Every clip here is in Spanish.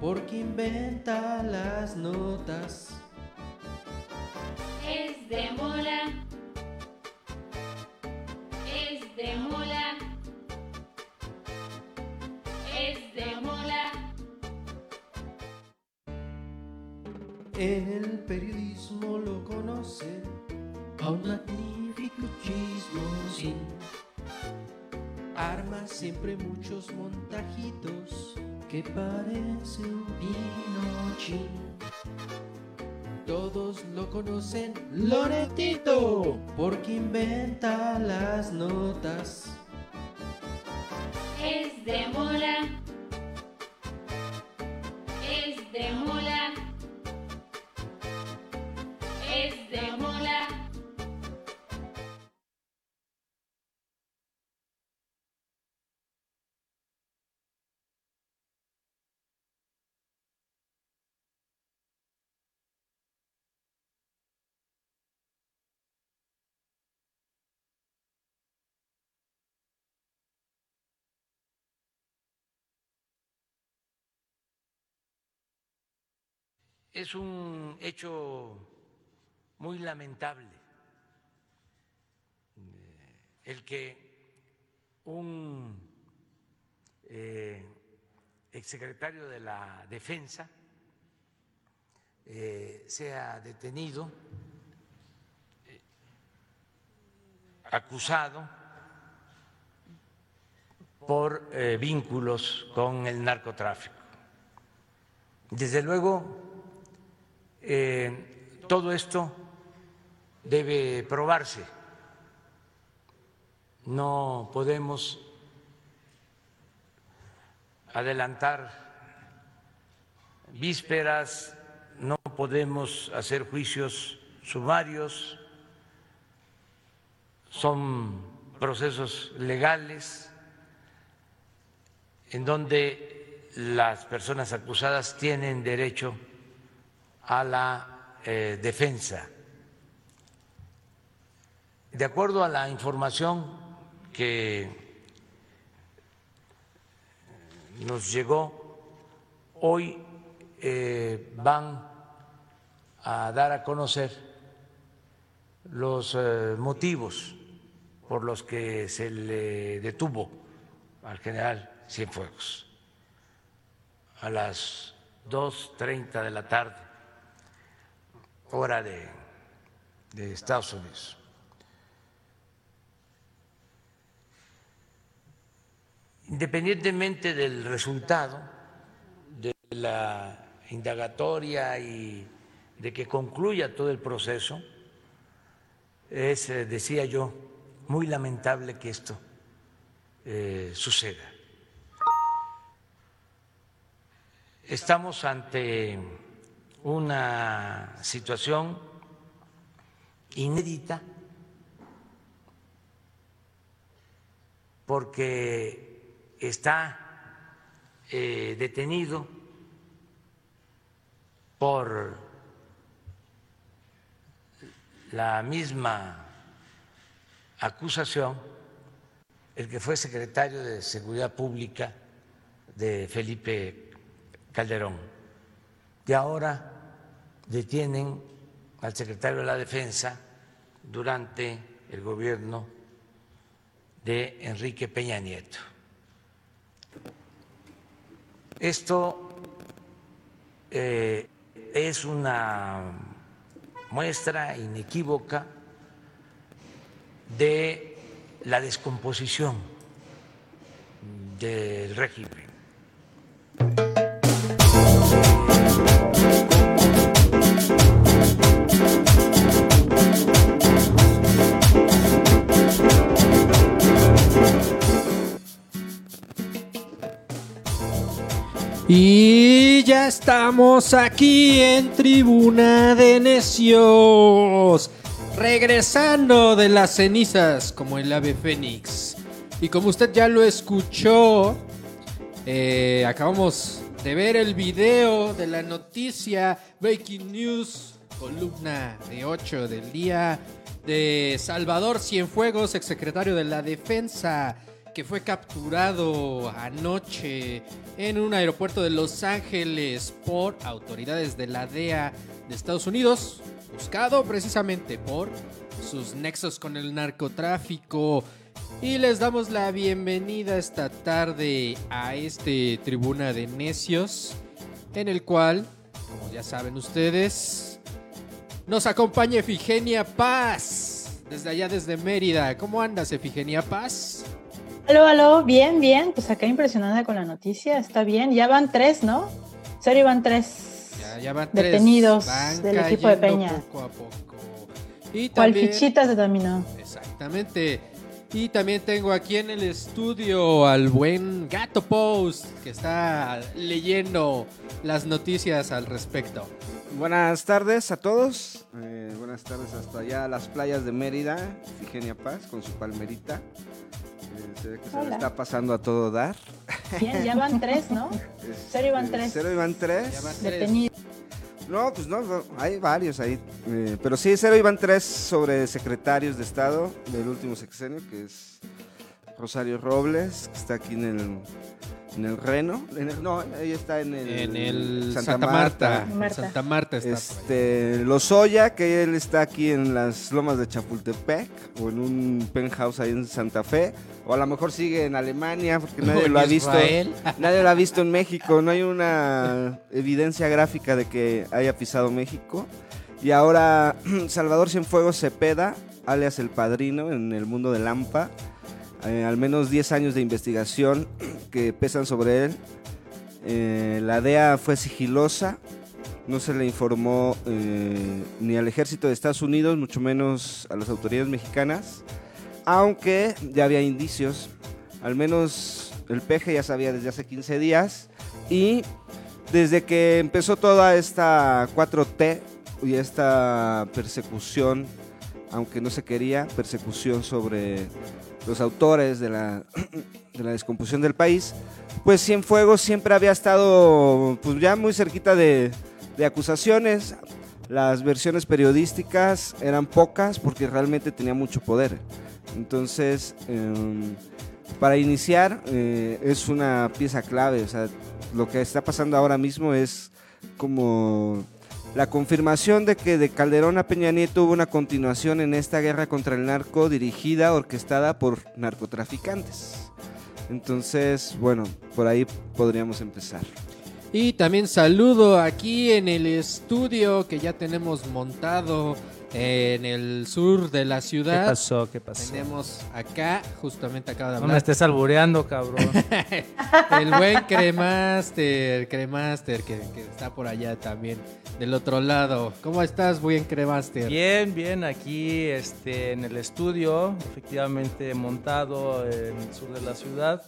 porque inventa las notas. Es de mola. Es de mola. Es de mola. En el periodismo lo conocen a un magnífico chismosín. Arma siempre muchos montajitos que parece un pinochín. Todos lo conocen, Loretito, porque inventa las notas. Es un hecho muy lamentable eh, el que un eh, exsecretario de la Defensa eh, sea detenido, eh, acusado por vínculos con el narcotráfico. Desde luego, eh, todo esto debe probarse. No podemos adelantar vísperas, no podemos hacer juicios sumarios, son procesos legales en donde las personas acusadas tienen derecho a la eh, defensa. De acuerdo a la información que nos llegó, hoy eh, van a dar a conocer los eh, motivos por los que se le detuvo al general Cienfuegos a las 2.30 de la tarde, hora de, de Estados Unidos. Independientemente del resultado de la indagatoria y de que concluya todo el proceso, es, eh, decía yo, muy lamentable que esto eh, suceda. Estamos ante una situación inédita porque está eh, detenido por la misma acusación el que fue secretario de Seguridad Pública de Felipe Calderón. Y ahora detienen al secretario de la Defensa durante el gobierno de Enrique Peña Nieto. Esto eh, es una muestra inequívoca de la descomposición del régimen. Y ya estamos aquí en Tribuna de Necios, regresando de las cenizas como el ave fénix. Y como usted ya lo escuchó, eh, acabamos de ver el video de la noticia Breaking News, columna de 8 del día de Salvador Cienfuegos, exsecretario de la Defensa. Que fue capturado anoche en un aeropuerto de Los Ángeles por autoridades de la DEA de Estados Unidos, buscado precisamente por sus nexos con el narcotráfico. Y les damos la bienvenida esta tarde a este Tribuna de Necios, en el cual, como ya saben ustedes, nos acompaña Efigenia Paz, desde allá desde Mérida. ¿Cómo andas, Efigenia Paz? Aló, aló, bien, bien. Pues acá impresionada con la noticia, está bien. Ya van tres, ¿no? Serio, van tres Ya, ya van tres. detenidos Van del equipo de Peña. Poco a poco. Y ¿Cuál también, fichitas de dominó? Exactamente. Y también tengo aquí en el estudio al buen Gato Post, que está leyendo las noticias al respecto. Buenas tardes a todos. eh, buenas tardes hasta allá a las playas de Mérida, Figenia Paz con su palmerita. Se ve que se le está pasando a todo dar. Bien, ya van tres, ¿no? Cero y van Este, tres. Cero y van tres. Ya van tres. No, pues no, no, hay varios ahí. eh, pero sí, cero y van tres sobre secretarios de Estado del último sexenio, que es Rosario Robles, que está aquí en el, en el Reno. En el- no, ella está en el, En el Santa, Marta. En Marta. Santa Marta está. Este, Lozoya, que él está aquí en las lomas de Chapultepec o en un penthouse ahí en Santa Fe, o a lo mejor sigue en Alemania porque nadie en lo ha visto. Israel. Nadie lo ha visto en México, no hay una evidencia gráfica de que haya pisado México. Y ahora Salvador Cienfuegos Cepeda, alias El Padrino en el mundo del AMPA, eh, al menos 10 años de investigación que pesan sobre él. Eh, la DEA fue sigilosa, no se le informó eh, ni al ejército de Estados Unidos, mucho menos a las autoridades mexicanas, aunque ya había indicios, al menos el peje ya sabía desde hace 15 días, y desde que empezó toda esta 4T y esta persecución, aunque no se quería, persecución sobre los autores de la, de la descomposición del país, pues Cienfuegos siempre había estado pues ya muy cerquita de, de acusaciones. Las versiones periodísticas eran pocas porque realmente tenía mucho poder. Entonces, em, para iniciar, eh, es una pieza clave. O sea, lo que está pasando ahora mismo es como la confirmación de que de Calderón a Peña Nieto hubo una continuación en esta guerra contra el narco dirigida, orquestada por narcotraficantes. Entonces, bueno, por ahí podríamos empezar. Y también saludo aquí en el estudio que ya tenemos montado en el sur de la ¿Qué ciudad. pasó? ¿Qué pasó? Tenemos acá, justamente acaba de No me hablar, estés albureando, cabrón. el buen Cremaster, Cremaster, que, que está por allá también, del otro lado. ¿Cómo estás, buen Cremaster? bien, bien, aquí este, en el estudio, efectivamente montado en el sur de la ciudad.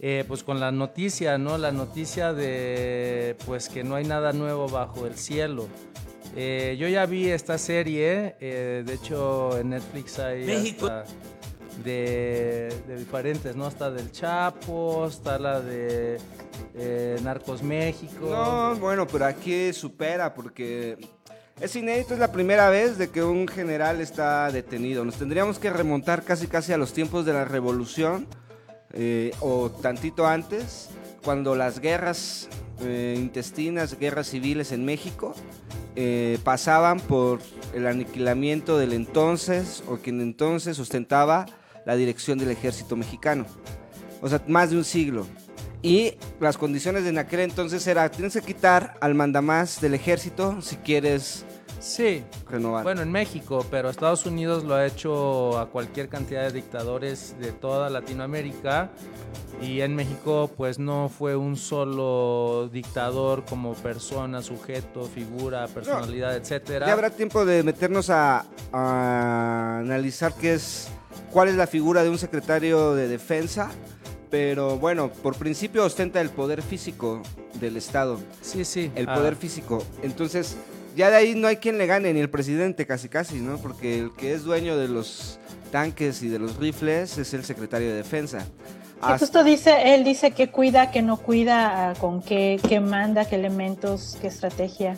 Eh, pues con la noticia, ¿no? La noticia de pues que no hay nada nuevo bajo el cielo. Eh, yo ya vi esta serie, eh, de hecho en Netflix hay México. hasta de, de diferentes, ¿no? Está del Chapo, está la de eh, Narcos México. No, bueno, pero aquí supera porque es inédito, es la primera vez de que un general está detenido. Nos tendríamos que remontar casi casi a los tiempos de la revolución o tantito antes, cuando las guerras intestinas, guerras civiles en México, eh, pasaban por el aniquilamiento del entonces o quien entonces ostentaba la dirección del ejército mexicano. O sea, más de un siglo. Y las condiciones de en aquel entonces era, tienes que quitar al mandamás del ejército si quieres Sí, renovar. Bueno, en México, pero Estados Unidos lo ha hecho a cualquier cantidad de dictadores de toda Latinoamérica. Y en México, pues no fue un solo dictador como persona, sujeto, figura, personalidad, etcétera. ya habrá tiempo de meternos a, a analizar qué es, cuál es la figura de un secretario de defensa. Pero bueno, por principio ostenta el poder físico del Estado. Sí, sí. el ah, poder físico. Entonces, ya de ahí no hay quien le gane, ni el presidente casi casi, ¿no? Porque el que es dueño de los tanques y de los rifles es el secretario de defensa. Y justo dice, él dice que cuida, que no cuida, con qué, qué manda, qué elementos, qué estrategia.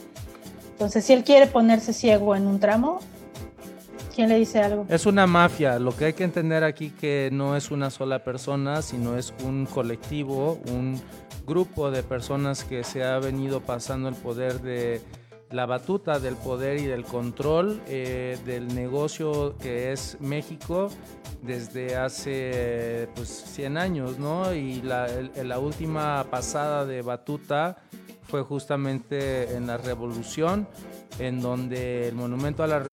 Entonces, si él quiere ponerse ciego en un tramo, ¿Quién le dice algo? Es una mafia. Lo que hay que entender aquí que no es una sola persona, sino es un colectivo, un grupo de personas que se ha venido pasando el poder de la batuta del poder y del control eh, del negocio que es México desde hace pues 100 años, ¿no? Y la, la última pasada de batuta fue justamente en la revolución, en donde el monumento a la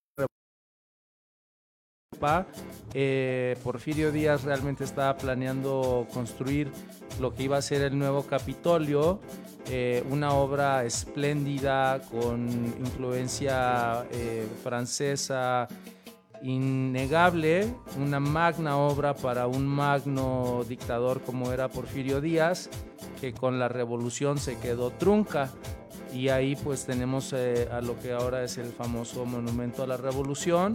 Eh, Porfirio Díaz realmente estaba planeando construir lo que iba a ser el nuevo Capitolio, eh, una obra espléndida con influencia eh, francesa innegable, una magna obra para un magno dictador como era Porfirio Díaz, que con la revolución se quedó trunca. Y ahí pues tenemos eh, a lo que ahora es el famoso Monumento a la Revolución.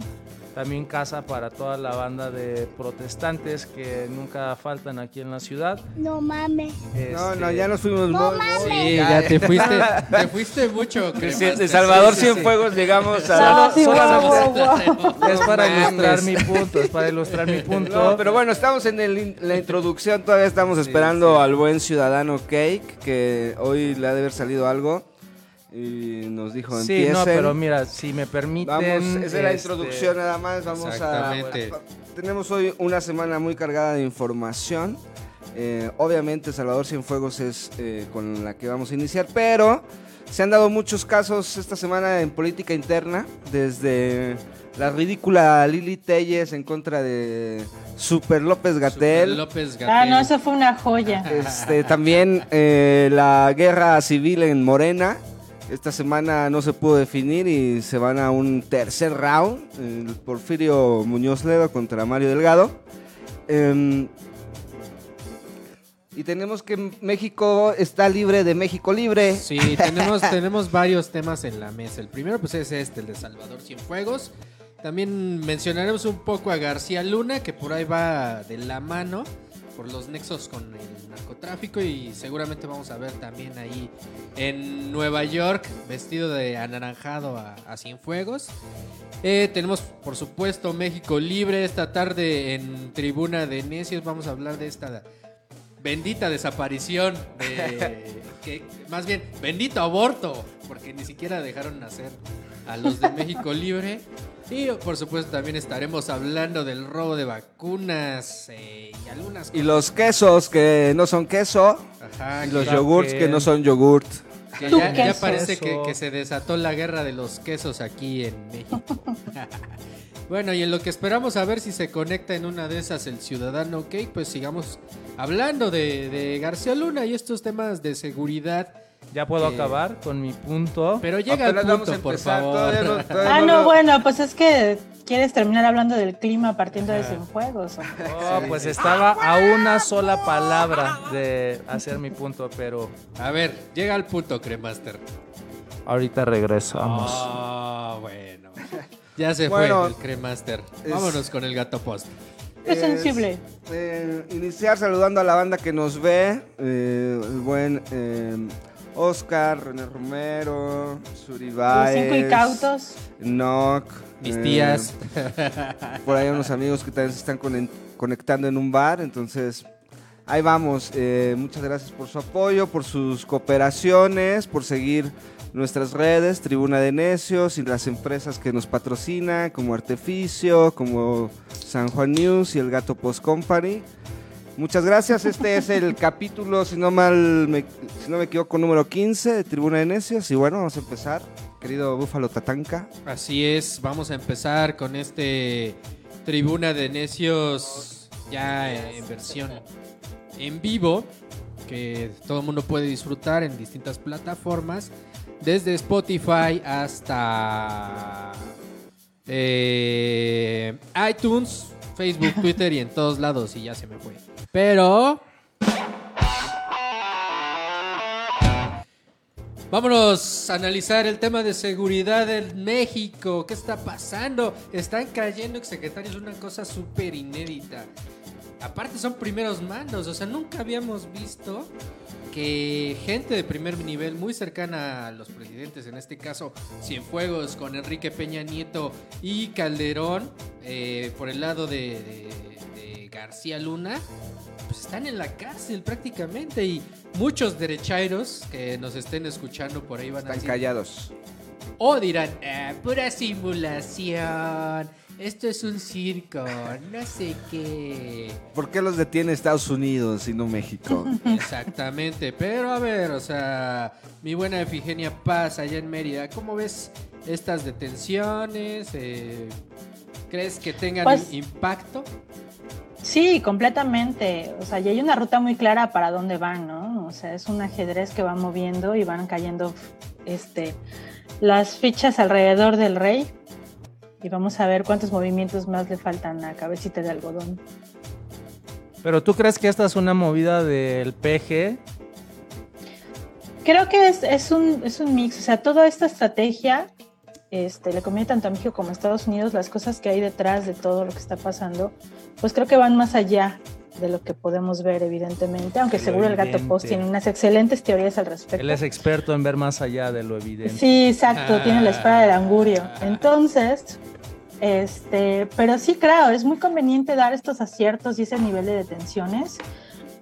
También casa para toda la banda de protestantes que nunca faltan aquí en la ciudad. No mames. No, no, Este, ya nos fuimos. muy- Sí, ya te fuiste, te fuiste mucho. De, Salvador Sí, sí, sí. Cienfuegos llegamos a... guau, guau, guau. Es para No ilustrar mames. mi punto, es para ilustrar mi punto. No, pero bueno, estamos en el la introducción, todavía estamos esperando al buen ciudadano Cake, que hoy le ha de haber salido algo y nos dijo Sí, empiecen. no, pero mira, si me permiten... Vamos, esa es la este, introducción nada más, vamos a... Exactamente. Tenemos hoy una semana muy cargada de información. Eh, obviamente Salvador Cienfuegos es eh, con la que vamos a iniciar, pero se han dado muchos casos esta semana en política interna, desde la ridícula Lili Telles en contra de Super López Super Gatel. López Gatell. Ah, no, eso fue una joya. Este, también eh, la guerra civil en Morena. Esta semana no se pudo definir y se van a un tercer round. El Porfirio Muñoz Ledo contra Mario Delgado. Em, y tenemos que México está libre de México libre. Sí, tenemos, tenemos varios temas en la mesa. El primero pues es este, el de Salvador Cienfuegos. También mencionaremos un poco a García Luna, que por ahí va de la mano por los nexos con el narcotráfico y seguramente vamos a ver también ahí en Nueva York vestido de anaranjado a, a Cienfuegos. Eh, tenemos por supuesto México Libre esta tarde en Tribuna de Necios. Vamos a hablar de esta bendita desaparición de que más bien bendito aborto porque ni siquiera dejaron nacer a los de México Libre y por supuesto también estaremos hablando del robo de vacunas eh, y algunas Y los quesos que no son queso. Ajá, Y los yogurts que- que no son yogurt. que ya, ya parece que, se desató la guerra de los quesos aquí en México. bueno, y en lo que esperamos a ver si se conecta en una de esas el ciudadano Cake, pues sigamos hablando de, de García Luna y estos temas de seguridad. Ya puedo Eh, acabar con mi punto. Pero llega vamos punto, a por favor. todavía no- todavía Ah, no bueno, pues es que quieres terminar hablando del clima partiendo de Cienfuegos. hombre. Oh, pues estaba a una sola palabra de hacer mi punto, pero A ver, llega al punto, Cremaster. ahorita regresamos. Ah, bueno. Ya se Bueno, fue el Cremaster. es- Vámonos con el gato post. Es sensible. eh, iniciar saludando a la banda que nos ve. eh, el buen eh, Oscar, René Romero, Suri Los Baez, cinco incautos. Noc. Mis eh, tías. por ahí hay unos amigos que también se están conectando en un bar. Entonces, ahí vamos. eh, muchas gracias por su apoyo, por sus cooperaciones, por seguir nuestras redes, Tribuna de Necios y las empresas que nos patrocinan, como Arteficio, como San Juan News y el Gato Post Company. Muchas gracias. Este es el capítulo, si no mal me, si no me equivoco, número 15 de Tribuna de Necios. Y bueno, vamos a empezar. Querido Búfalo Tatanka. Así es, vamos a empezar con este Tribuna de Necios ya en versión en vivo, que todo el mundo puede disfrutar en distintas plataformas, desde Spotify hasta eh, iTunes, Facebook, Twitter y en todos lados, y ya se me fue. Pero... Vámonos a analizar el tema de seguridad en México. ¿Qué está pasando? Están cayendo exsecretarios, una cosa súper inédita. Aparte son primeros mandos, o sea, nunca habíamos visto que gente de primer nivel muy cercana a los presidentes, en este caso Cienfuegos con Enrique Peña Nieto y Calderón, eh, por el lado de, de- de García Luna, pues están en la cárcel prácticamente y muchos derechairos que nos estén escuchando por ahí van a Están decir, callados. o dirán, "Ah, pura simulación, esto es un circo, no sé qué. ¿Por qué los detiene Estados Unidos y no México? Exactamente, pero a ver, o sea, mi buena Efigenia Paz allá en Mérida, ¿cómo ves estas detenciones? Eh, ¿Crees que tengan Pues- impacto? Sí, completamente. O sea, y hay una ruta muy clara para dónde van, ¿no? O sea, es un ajedrez que va moviendo y van cayendo este, las fichas alrededor del rey. Y vamos a ver cuántos movimientos más le faltan a Cabecita de Algodón. Pero tú crees que esta es una movida del PG? Creo que es, es, un, es un mix. O sea, toda esta estrategia este, le conviene tanto a México como a Estados Unidos. Las cosas que hay detrás de todo lo que está pasando, pues creo que van más allá de lo que podemos ver, evidentemente. Aunque Lo seguro el Gato. Post tiene unas excelentes teorías al respecto. Él es experto en ver más allá de lo evidente. Sí, exacto, tiene la espada del angurio. Ah. Entonces, este, pero sí, claro, es muy conveniente dar estos aciertos y ese nivel de detenciones.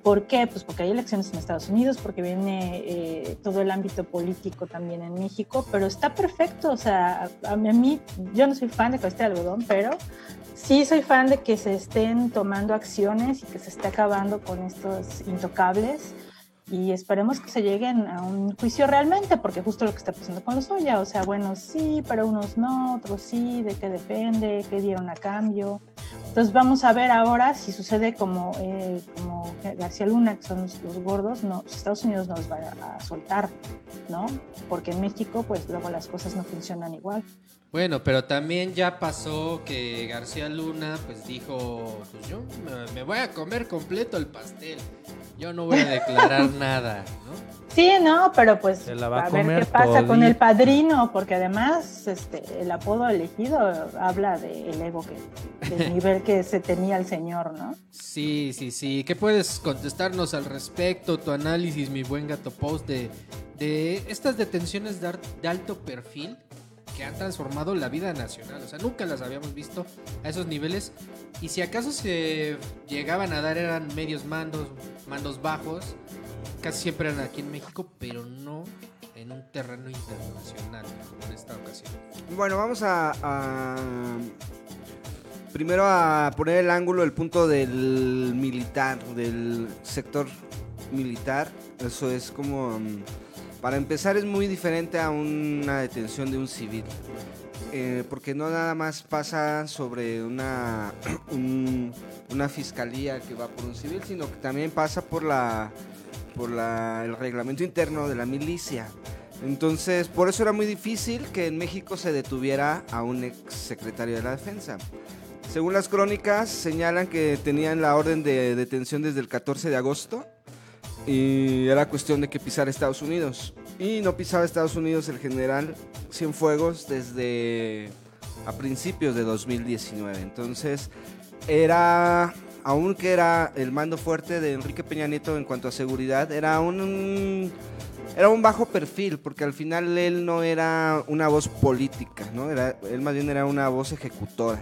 ¿Por qué? Pues porque hay elecciones en Estados Unidos, porque viene eh, todo el ámbito político también en México, pero está perfecto. O sea, a, a mí, yo no soy fan de Cabecita de Algodón, pero sí soy fan de que se estén tomando acciones y que se esté acabando con estos intocables y esperemos que se lleguen a un juicio realmente, porque justo lo que está pasando con los Oya, o sea, bueno, sí, pero unos no, otros sí, de qué depende, qué dieron a cambio. Entonces vamos a ver ahora si sucede como, eh, como García Luna, que son los, gordos, no, Estados Unidos nos va a, soltar, ¿no? Porque en México, pues luego las cosas no funcionan igual. Bueno, pero también ya pasó que García Luna pues dijo, pues yo me voy a comer completo el pastel. Yo no voy a declarar nada, ¿no? Sí, no, pero pues Se la va a a, ver qué pasa con el padrino, porque además este, el apodo elegido habla del ego que, del nivel que se tenía el señor, ¿no? Sí, sí, sí. ¿Qué puedes contestarnos al respecto? Tu análisis, mi buen gato post, de, de estas detenciones de, de alto perfil que han transformado la vida nacional. O sea, nunca las habíamos visto a esos niveles. Y si acaso se llegaban a dar eran medios mandos, mandos bajos. Casi siempre eran aquí en México, pero no en un terreno internacional, como en esta ocasión. Bueno, vamos a, a- primero a poner el ángulo, el punto del militar, del sector militar. Eso es como, mm, para empezar, es muy diferente a una detención de un civil. Eh, porque no nada más pasa sobre una, un- una fiscalía que va por un civil, sino que también pasa por la por la- el reglamento interno de la milicia. Entonces, por eso era muy difícil que en México se detuviera a un ex secretario de la defensa. Según las crónicas, señalan que tenían la orden de detención desde el 14 de agosto y era cuestión de que pisara Estados Unidos. Y no pisaba Estados Unidos el general Cienfuegos desde a principios de 2019. Entonces, era, aunque era el mando fuerte de Enrique Peña Nieto en cuanto a seguridad, era un, era un bajo perfil, porque al final él no era una voz política, ¿no? Era, él más bien era una voz ejecutora.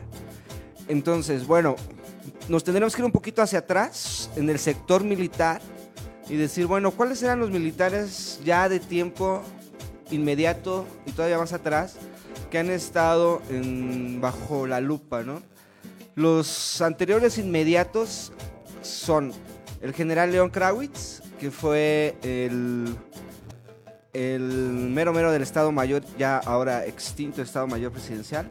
Entonces, bueno, nos tendremos que ir un poquito hacia atrás en el sector militar y decir, bueno, ¿cuáles eran los militares ya de tiempo inmediato y todavía más atrás que han estado bajo la lupa, ¿no? Los anteriores inmediatos son el general León Krawitz, que fue el, el mero mero del Estado Mayor, ya ahora extinto Estado Mayor Presidencial,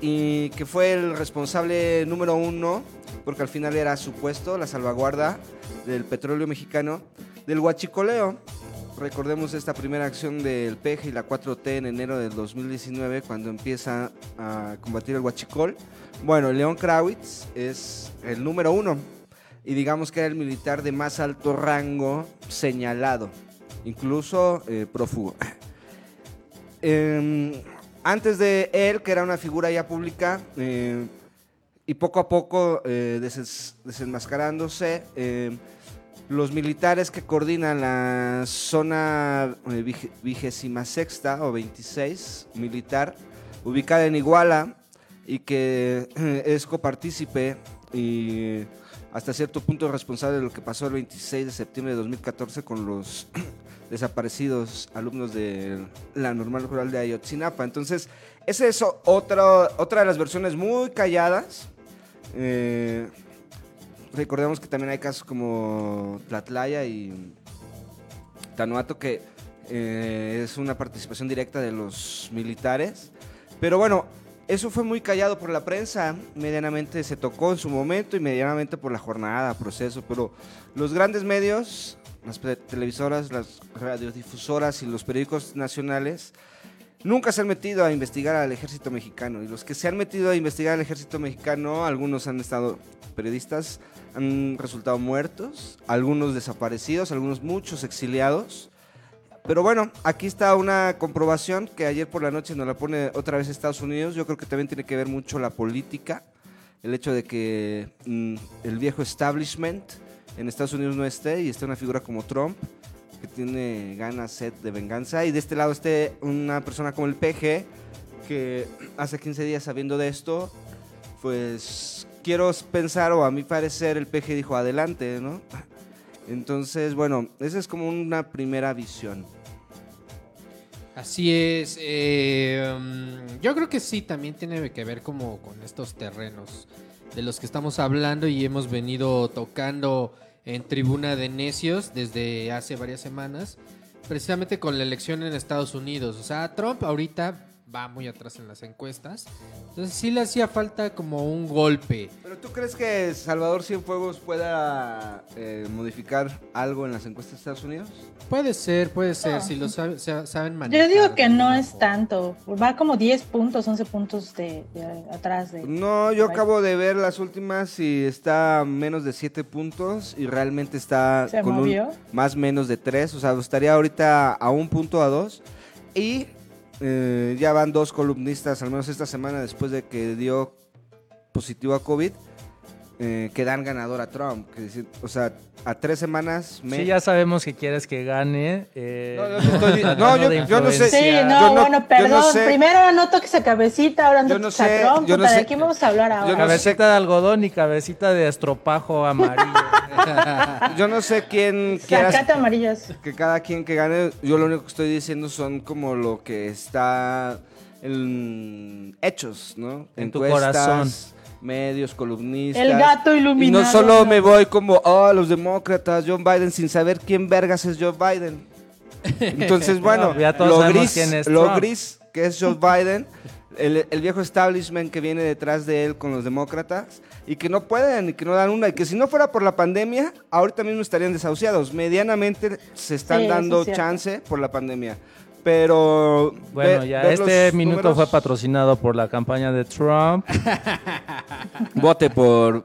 y que fue el responsable número uno, porque al final era su puesto, la salvaguarda del petróleo mexicano, del huachicoleo. Recordemos esta primera acción del PEJ y la 4T en enero del 2019, cuando empieza a combatir el huachicol. Bueno, León Krawitz es el número uno y digamos que era el militar de más alto rango señalado, incluso eh, prófugo. Em, antes de él, que era una figura ya pública, eh, y poco a poco eh, desenmascarándose, eh, los militares que coordinan la zona vigésima sexta o 26 militar, ubicada en Iguala y que es copartícipe y hasta cierto punto responsable de lo que pasó el 26 de septiembre de 2014 con los desaparecidos alumnos de la normal rural de Ayotzinapa. Entonces, esa es otra, otra de las versiones muy calladas. Eh, recordemos que también hay casos como Tlatlaya y Tanuato que eh, es una participación directa de los militares. Pero bueno, eso fue muy callado por la prensa, medianamente se tocó en su momento y medianamente por la jornada, proceso, pero los grandes medios, las televisoras, las radiodifusoras y los periódicos nacionales nunca se han metido a investigar al ejército mexicano y los que se han metido a investigar al ejército mexicano, algunos han estado periodistas, han resultado muertos, algunos desaparecidos, algunos muchos exiliados. Pero bueno, aquí está una comprobación que ayer por la noche nos la pone otra vez Estados Unidos. Yo creo que también tiene que ver mucho la política, el hecho de que mm, el viejo establishment en Estados Unidos no esté y esté una figura como Trump que tiene ganas, sed de venganza. Y de este lado esté una persona como el PG que hace 15 días sabiendo de esto, pues quiero pensar o a mi parecer el PG dijo adelante, ¿no? Entonces, bueno, esa es como una primera visión. Así es. mm, yo creo que sí, también tiene que ver como con estos terrenos de los que estamos hablando y hemos venido tocando en Tribuna de Necios desde hace varias semanas, precisamente con la elección en Estados Unidos. O sea, Trump ahorita va muy atrás en las encuestas. Entonces sí le hacía falta como un golpe. ¿Pero tú crees que Salvador Cienfuegos pueda eh, modificar algo en las encuestas de Estados Unidos? Puede ser, puede ser, Ah. si lo sabe- sa- saben manejar. Yo digo que no es tanto. Va como 10 puntos, 11 puntos de, de atrás de. No, yo acabo de ver las últimas y está menos de 7 puntos y realmente está ¿Se con movió? un más menos de 3, o sea, estaría ahorita a un punto a dos y eh, ya van dos columnistas, al menos esta semana después de que dio positivo a COVID, eh, que dan ganador a Trump. Que decir, o sea, a tres semanas me... Sí, ya sabemos que quieres que gane. eh, No, yo estoy no, tratando yo- de yo no sé. Sí, no, Yo no- bueno, yo perdón. no sé. Primero no toques a cabecita, ahora no Yo toques no sé, a Trump. yo sé. ¿De qué vamos a hablar ahora? Cabecita de algodón y cabecita de estropajo amarillo. Yo no sé quién quiera amarillas. que cada quien que gane, yo lo único que estoy diciendo son como lo que está en hechos, ¿no? En tu corazón. Medios, columnistas. El gato Y no solo me voy como, oh, los demócratas, John Biden, sin saber quién vergas es Joe Biden. Entonces, bueno, lo gris, quién es lo gris que es Joe Biden, el, el viejo establishment que viene detrás de él con los demócratas y que no pueden y que no dan una y que si no fuera por la pandemia, ahorita mismo estarían desahuciados. Medianamente se están Sí, dando es chance por la pandemia. Pero Bueno, ve- ya este minuto números, fue patrocinado por la campaña de Trump. Vote por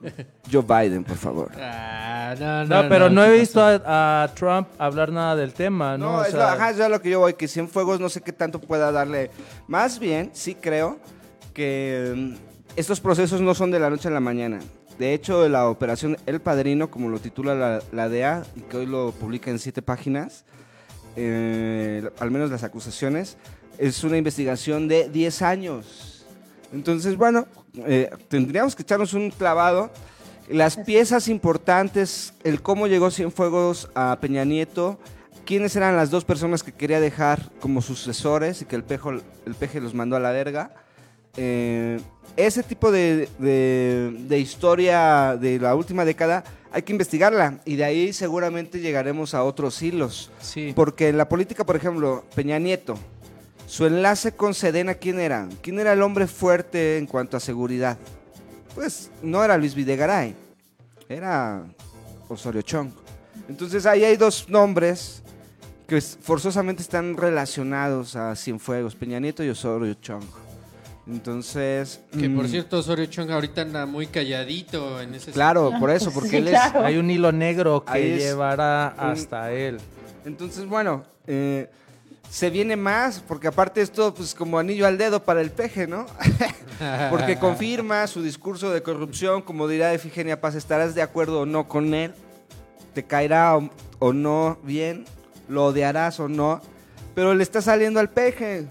Joe Biden, por favor. Ah, no, No, pero no, ¿qué he visto a, a Trump hablar nada del tema, ¿no? No, O es, sea, lo, ajá, es lo que yo voy, que Cienfuegos no sé qué tanto pueda darle. Más bien, sí creo que mm, estos procesos no son de la noche a la mañana. De hecho, la operación El Padrino, como lo titula la, la DEA, y que hoy lo publica en siete páginas, eh, al menos las acusaciones, es una investigación de 10 años. Entonces, bueno, eh, tendríamos que echarnos un clavado. Las piezas importantes, el cómo llegó Cienfuegos a Peña Nieto, quiénes eran las dos personas que quería dejar como sucesores y que el, pejo, el peje los mandó a la verga. Eh, ese tipo de, de- de historia de la última década hay que investigarla y de ahí seguramente llegaremos a otros hilos. sí. Porque en la política, por ejemplo, Peña Nieto, su enlace con Sedena, ¿quién era? ¿Quién era el hombre fuerte en cuanto a seguridad? Pues no era Luis Videgaray, era Osorio Chong. Entonces ahí hay dos nombres que forzosamente están relacionados a Cienfuegos, Peña Nieto y Osorio Chong. Entonces... Que por mm, cierto, Osorio Chong ahorita anda muy calladito en ese Claro, por eso, Sí, porque él es... claro. Hay un hilo negro que es llevará un- hasta él. Entonces, bueno, eh, se viene más, porque aparte esto, pues como anillo al dedo para el peje, ¿no? porque confirma su discurso de corrupción, como dirá Efigenia Paz, ¿estarás de acuerdo o no con él? te caerá o, o no bien, lo odiarás o no, pero le está saliendo al peje.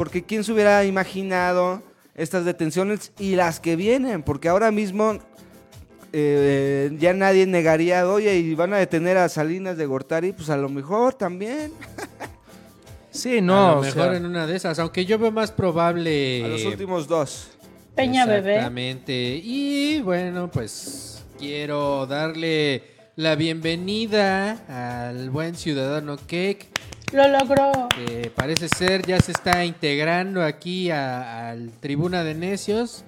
Porque quién se hubiera imaginado estas detenciones y las que vienen, porque ahora mismo eh, ya nadie negaría, oye, y van a detener a Salinas de Gortari, pues a lo mejor también. Sí, no, a lo o mejor sea, en una de esas, aunque yo veo más probable. A los últimos dos. Peña Bebé. Exactamente. Y bueno, pues quiero darle la bienvenida al buen ciudadano Cake, Lo logró. que parece ser ya se está integrando aquí a- al Tribuna de Necios,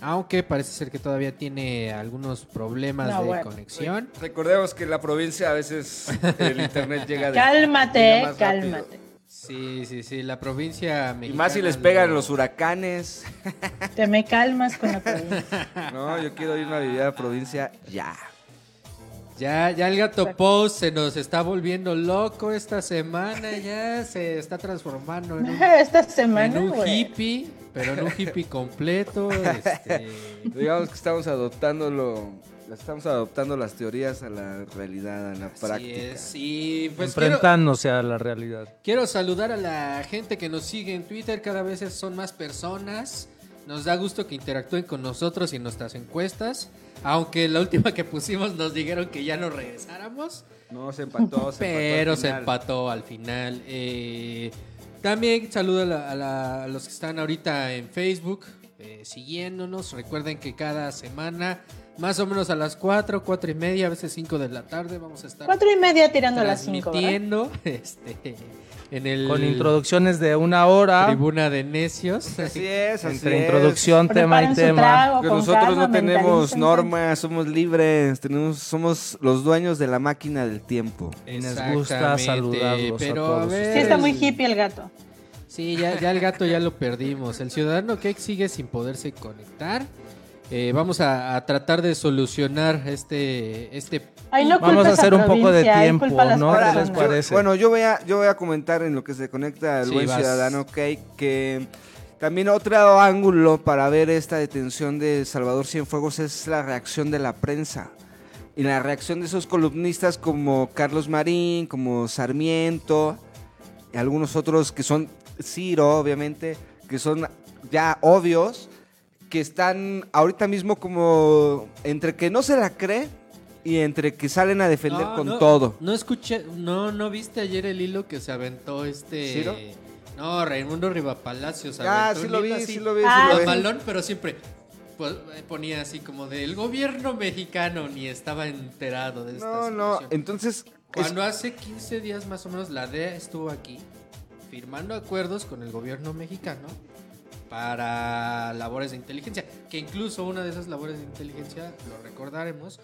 aunque parece ser que todavía tiene algunos problemas No, de bueno. conexión. Recordemos que en la provincia a veces el internet llega de... Cálmate, llega rápido. cálmate. Sí, sí, sí, la provincia Y mexicana. más si les pegan lo- los huracanes. Te me calmas con la provincia. No, yo quiero irme a vivir a la provincia ya. Ya, ya el gato Post se nos está volviendo loco esta semana, ya se está transformando en un, Esta en semana, un güey. hippie, pero en un hippie completo. Este, Digamos que estamos adoptando lo, estamos adoptando las teorías a la realidad, a la así práctica. es. Y pues quiero, enfrentándose a la realidad. quiero saludar a la gente que nos sigue en Twitter, cada vez son más personas. Nos da gusto que interactúen con nosotros y en nuestras encuestas. Aunque la última que pusimos nos dijeron que ya no regresáramos. No, se empató, se pero empató al se empató al final. Eh, también saludo a, la- a la- a los que están ahorita en Facebook eh, siguiéndonos. Recuerden que cada semana, más o menos a las 4, 4 y media, a veces 5 de la tarde, vamos a estar Cuatro y media tirando a las cinco, ¿verdad? transmitiendo este, en el Con introducciones de una hora, Tribuna de Necios. Así es, así entre es. introducción, tema y tema. trago Que nosotros calma, no tenemos normas, somos libres, tenemos, somos los dueños de la máquina del tiempo. Y nos gusta saludarlos a pero todos ver, Sí, está muy hippie el gato. Sí, ya, ya el gato ya lo perdimos. El ciudadano Cake sigue sin poderse conectar. Eh, vamos a, a tratar de solucionar este, este Ay, no Vamos a hacer un poco de ahí tiempo, ¿no? ¿Qué les. Yo- parece? bueno, yo voy, a, yo voy a comentar en lo que se conecta el Sí, buen vas. ciudadano Cake que también otro ángulo para ver esta detención de Salvador Cienfuegos es la reacción de la prensa. Y la reacción de esos columnistas como Carlos Marín, como Sarmiento, y algunos otros que son Ciro, obviamente, que son ya obvios, que están ahorita mismo como entre que no se la cree y entre que salen a defender No, con no, todo. No escuché, no, no viste ayer el hilo que se aventó este. ¿Ciro? No, Raimundo Rivapalacios. Ah, aventó sí lo vi, así, sí lo vi, sí Ah, lo vi. mamalón, pero siempre pues, ponía así como de el gobierno mexicano ni estaba enterado de esta No, no, entonces... es- Cuando hace 15 días más o menos la DEA estuvo aquí firmando acuerdos con el gobierno mexicano para labores de inteligencia, que incluso una de esas labores de inteligencia, lo recordaremos,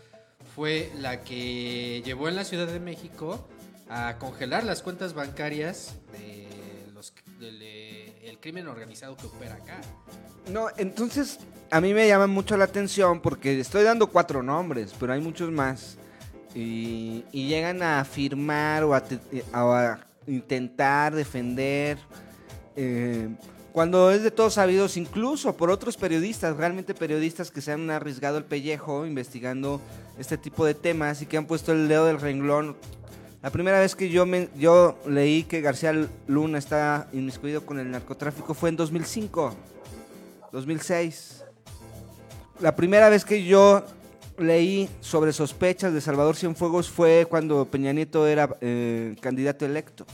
fue la que llevó en la Ciudad de México a congelar las cuentas bancarias del eh, el crimen organizado que opera acá. No, entonces a mí me llama mucho la atención porque estoy dando cuatro nombres, pero hay muchos más. Y, llegan a afirmar o a, a intentar defender, eh, cuando es de todos sabidos, incluso por otros periodistas, realmente periodistas que se han arriesgado el pellejo investigando este tipo de temas y que han puesto el dedo del renglón. La primera vez que yo, me, yo leí que García Luna está inmiscuido con el narcotráfico fue en 2005. 2006. La primera vez que yo leí sobre sospechas de Salvador Cienfuegos fue cuando Peña Nieto era eh, candidato electo.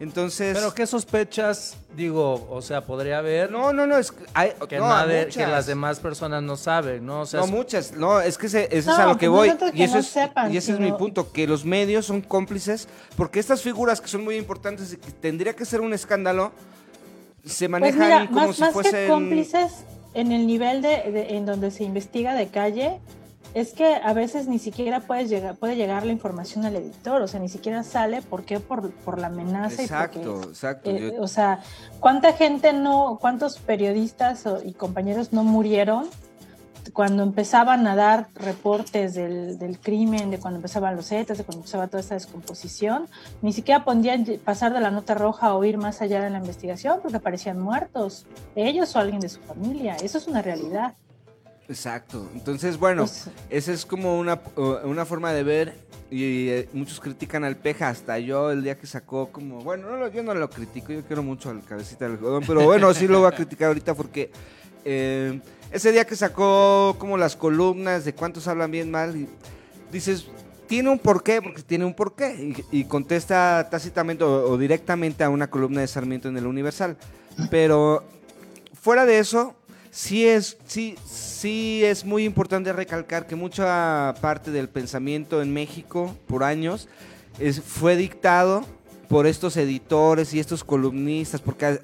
Entonces... Pero qué sospechas, digo, o sea, podría haber No, no, no, es que, hay, que, no, nadie- que las demás personas no saben, ¿no? O sea, no, es- muchas, no, es que ese, ese es a lo que pues voy. Y, eso no es, sepan, y ese es mi punto, que los medios son cómplices, porque estas figuras que son muy importantes y que tendría que ser un escándalo, se Pues manejan mira, como más, si más fuesen... que cómplices en el nivel de, de- en donde se investiga de calle, es que a veces ni siquiera puedes llegar, puede llegar la información al editor, o sea, ni siquiera sale, ¿por qué? Por, por la amenaza y Exacto, porque exacto. Eh, yo- o sea, ¿cuánta gente no, cuántos periodistas y compañeros no murieron cuando empezaban a dar reportes del, del crimen, de cuando empezaban los zetas, de cuando empezaba toda esta descomposición? Ni siquiera podían pasar de la nota roja o ir más allá de la investigación porque aparecían muertos, ellos o alguien de su familia. Eso es una realidad. Exacto. Entonces, bueno, Pues- esa es como una, uh, una forma de ver y eh, muchos critican al Peja, hasta yo el día que sacó como, bueno, no, yo no lo critico, yo quiero mucho al cabecita del algodón, pero bueno, sí lo voy a criticar ahorita porque eh, ese día que sacó como las columnas de cuántos hablan bien mal, y dices, tiene un porqué, porque tiene un porqué, y, y contesta tácitamente o, o directamente a una columna de Sarmiento en el Universal. Pero fuera de eso, sí es, sí, sí es muy importante recalcar que mucha parte del pensamiento en México por años es- fue dictado por estos editores y estos columnistas, porque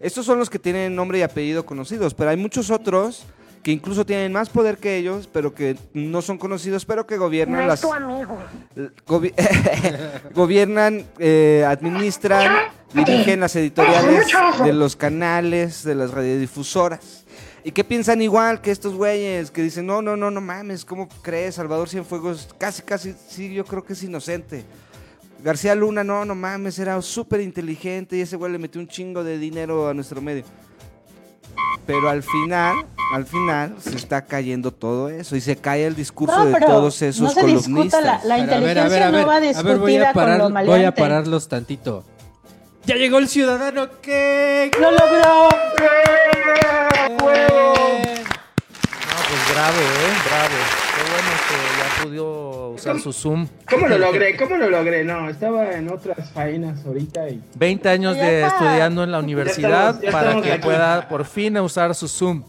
estos son los que tienen nombre y apellido conocidos, pero hay muchos otros que incluso tienen más poder que ellos, pero que no son conocidos, pero que gobiernan las... Gobi- gobiernan, eh, administran, dirigen las editoriales de los canales, de las radiodifusoras. Y que piensan igual que estos güeyes que dicen, no, no, no, no mames, ¿cómo crees? Salvador Cienfuegos, casi, casi, sí, yo creo que es inocente. García Luna, no, no mames, era súper inteligente y ese güey le metió un chingo de dinero a nuestro medio. Pero al final, al final, se está cayendo todo eso y se cae el discurso No, de todos esos no se discuta columnistas. la, la Pero a ver, inteligencia a ver, a ver, no va a ver, discutida voy a parar, con lo voy a pararlos tantito. Ya llegó el ciudadano que ¡Lo logró! No, pues bravo, ¿eh? Bravo. Qué bueno que ya pudo usar su Zoom. ¿Cómo lo logré? ¿Cómo lo logré? No, estaba en otras faenas ahorita y 20 años de estudiando en la universidad estamos- ya para que aquí. pueda por fin usar su Zoom.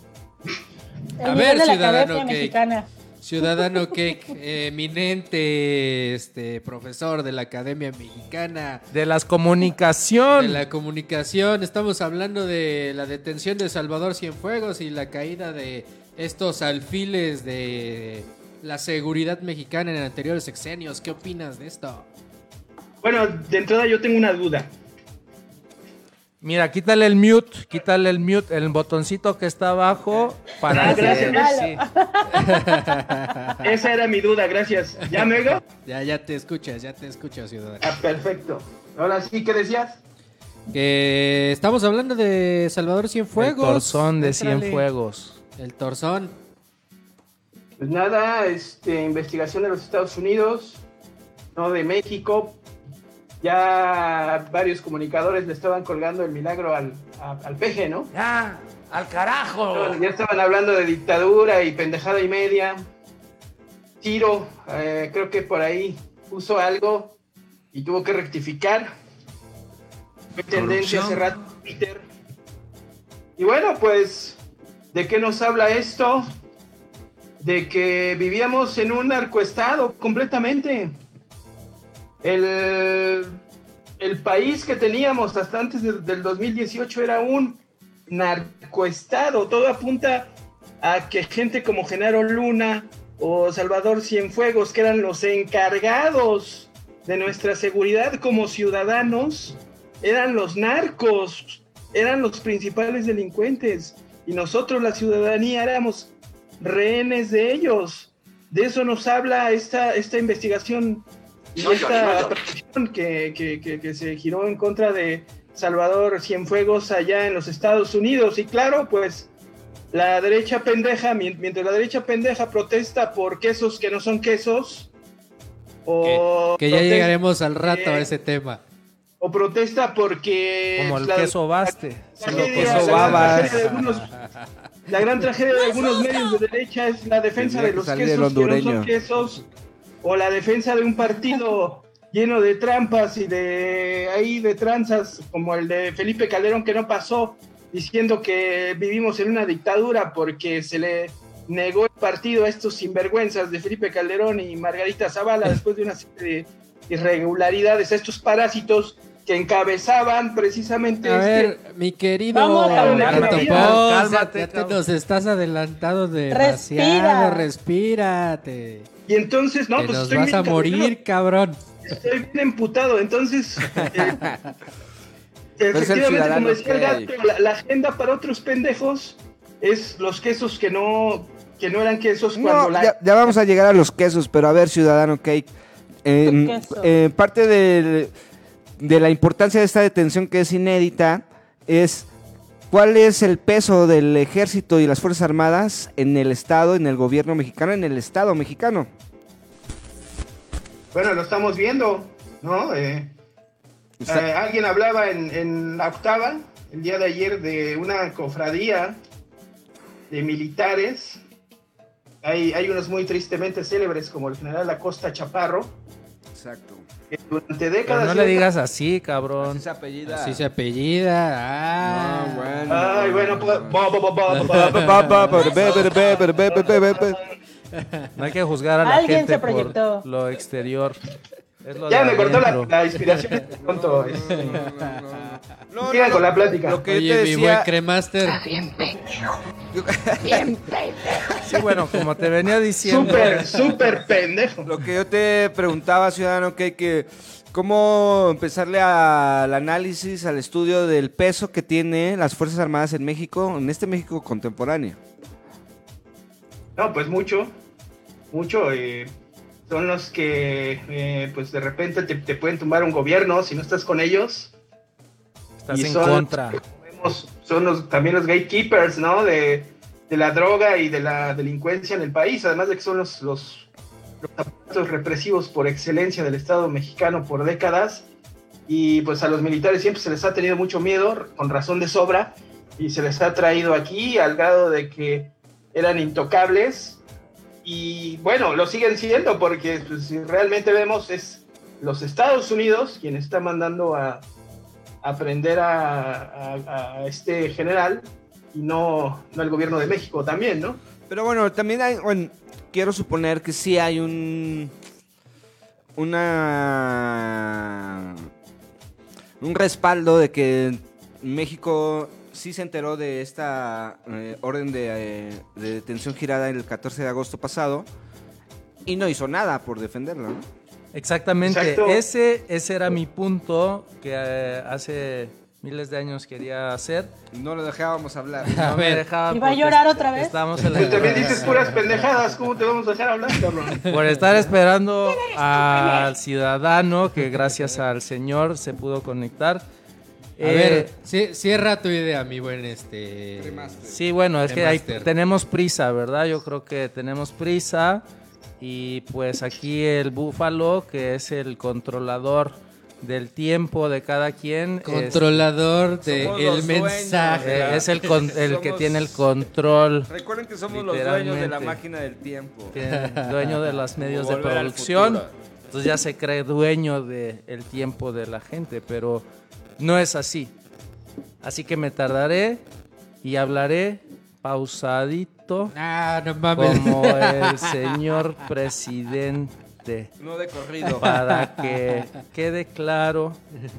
El A ver, de la ciudadano. Mexicana. Ciudadano que eminente este profesor de la Academia Mexicana De las comunicación. de la comunicación. Estamos hablando de la detención de Salvador Cienfuegos y la caída de estos alfiles de la seguridad mexicana en anteriores sexenios. ¿Qué opinas de esto? Bueno, de entrada yo tengo una duda. Mira, quítale el mute, quítale el mute, el botoncito que está abajo para Ah, que gracias. sí. Esa era mi duda, gracias. ¿Ya me oigo? Ya, ya te escuchas, ya te escuchas, ciudadano. Ah, perfecto. Ahora sí, ¿qué decías? Que estamos hablando de Salvador el Cienfuegos. torzón de Éntrale. Cienfuegos. El torzón. Pues nada, este, investigación de los Estados Unidos, no de México. Ya varios comunicadores le estaban colgando el milagro al, a- al peje, ¿no? ¡Ya! ¡Al carajo! Ya estaban hablando de dictadura y pendejada y media. Tiro, eh, creo que por ahí puso algo y tuvo que rectificar. Fue tendencia hace rato Twitter. Y bueno, pues, ¿de qué nos habla esto? De que vivíamos en un narcoestado completamente. El, el país que teníamos hasta antes de- del 2018 era un narcoestado. Todo apunta a que gente como Genaro Luna o Salvador Cienfuegos, que eran los encargados de nuestra seguridad como ciudadanos, eran los narcos, eran los principales delincuentes. Y nosotros, la ciudadanía, éramos rehenes de ellos. De eso nos habla esta, esta investigación y esta presión que, que- que- que se giró en contra de Salvador Cienfuegos allá en los Estados Unidos. Y claro, pues la derecha pendeja, mien- mientras la derecha pendeja protesta por quesos que no son quesos, o, Que ya llegaremos al rato a ese tema. o protesta porque Como el la- queso baste. la queso babas. tragedia de algunos- La gran tragedia de algunos medios de derecha es la defensa de los quesos que no son quesos o la defensa de un partido lleno de trampas y de ahí de tranzas como el de Felipe Calderón que no pasó diciendo que vivimos en una dictadura porque se le negó el partido a estos sinvergüenzas de Felipe Calderón y Margarita Zavala después de una serie de irregularidades a estos parásitos que encabezaban precisamente A este ver, mi querido Vamos a de. Cálmate, nos estás adelantando demasiado. Respira. Respírate. Y entonces, no, que pues nos estoy vas bien a morir, cabrón. Estoy bien emputado, entonces. eh, efectivamente, como decía el gato, la, la agenda para otros pendejos es los quesos que no, que no eran quesos cuando No, la. ya, ya vamos a llegar a los quesos, pero a ver, Ciudadano Cake. eh, queso. eh, parte de, de la importancia de esta detención que es inédita es ¿Cuál es el peso del ejército y las Fuerzas Armadas en el Estado, en el gobierno mexicano, en el Estado mexicano? Bueno, lo estamos viendo, ¿no? Eh, eh, alguien hablaba en, en la octava el día de ayer de una cofradía de militares. Hay, hay unos muy tristemente célebres como el general Acosta Chaparro, Exacto. No le digas así, cabrón. Así se apellida. Así se apellida. Ah, no. Ay, bueno, pues. No hay que juzgar a la gente por lo exterior. Es lo Ya de me cortó la, la inspiración pronto. este. No, Sigan no, con no. la plática. Lo que yo Oye, te mi buen decía, cremaster. Sí, bueno, como te venía diciendo. Súper, súper pendejo. lo que yo te preguntaba, ciudadano, que hay que cómo empezarle al análisis, al estudio del peso que tiene las Fuerzas Armadas en México, en este México contemporáneo. No, pues mucho, mucho. eh, son los que, eh, pues de repente te, te pueden tumbar un gobierno si no estás con ellos. Estás Y en son- contra. Vemos, son los, también los gatekeepers, ¿no? De, de la droga y de la delincuencia en el país, además de que son los, los, los aparatos represivos por excelencia del Estado mexicano por décadas. Y pues a los militares siempre se les ha tenido mucho miedo, con razón de sobra, y se les ha traído aquí al grado de que eran intocables. Y bueno, lo siguen siendo porque pues, si realmente vemos es los Estados Unidos quien está mandando a, aprender a, este general y no, no el gobierno de México también, ¿no? Pero bueno, también hay, bueno, quiero suponer que sí hay un una un respaldo de que México sí se enteró de esta eh, orden de, eh, de detención girada el 14 de agosto pasado y no hizo nada por defenderlo, ¿no? Exactamente. Exacto. Ese, ese era mi punto que eh, hace miles de años quería hacer. No lo dejábamos hablar. A No me ver. dejaba ¿Iba a llorar otra vez? Estamos en la Tú también dices puras pendejadas, ¿cómo te vamos a dejar hablar, cabrón? Por estar esperando al ciudadano que gracias al Señor se pudo conectar. A Eh, ver, ci- cierra tu idea, mi buen este. Sí, bueno, es que hay- tenemos prisa, ¿verdad? Yo creo que tenemos prisa. Y pues aquí el búfalo, que es el controlador del tiempo de cada quien. Controlador de Somos el los dueños. mensaje. eh, es el, con- el que tiene el control, Recuerden que somos los dueños de la máquina del tiempo. dueño de los medios de producción. Entonces ya se cree dueño del tiempo de la gente, pero no es así. Así que me tardaré y hablaré pausadito Ah, no mames. como el señor presidente No de corrido. para que quede claro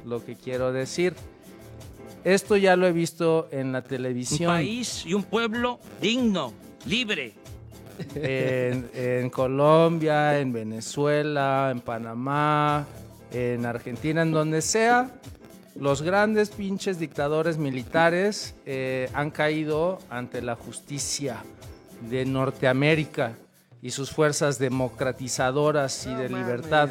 lo que quiero decir. Esto ya lo he visto en la Un televisión, país y un pueblo digno, libre. en, en Colombia, en Venezuela, en Panamá, en Argentina, en donde sea. Los grandes pinches dictadores militares eh, han caído ante la justicia de Norteamérica y sus fuerzas democratizadoras y de libertad.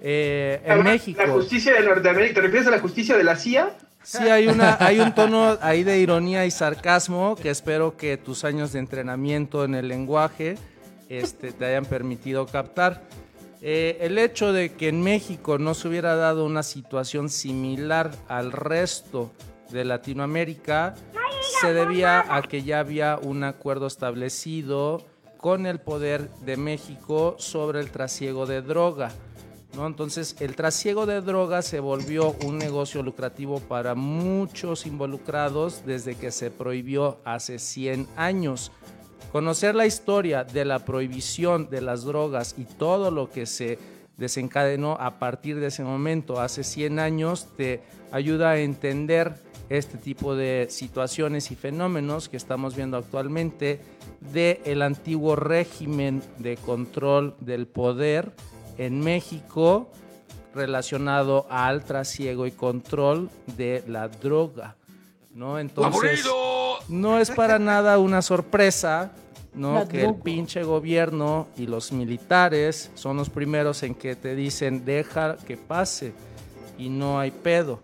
Eh, en La- México. La justicia de Norteamérica, ¿te refieres a la justicia de la CIA? Sí, hay, una, hay un tono ahí de ironía y sarcasmo que espero que tus años de entrenamiento en el lenguaje este, te hayan permitido captar. Eh, el hecho de que en México no se hubiera dado una situación similar al resto de Latinoamérica se debía a que ya había un acuerdo establecido con el poder de México sobre el trasiego de droga. ¿no? Entonces, el trasiego de drogas se volvió un negocio lucrativo para muchos involucrados desde que se prohibió hace 100 años. Conocer la historia de la prohibición de las drogas y todo lo que se desencadenó a partir de ese momento, hace 100 años, te ayuda a entender este tipo de situaciones y fenómenos que estamos viendo actualmente del el antiguo régimen de control del poder en México relacionado al trasiego y control de la droga, ¿no? Entonces, no es para nada una sorpresa, ¿no? La Que el pinche gobierno y los militares son los primeros en que te dicen deja que pase y no hay pedo,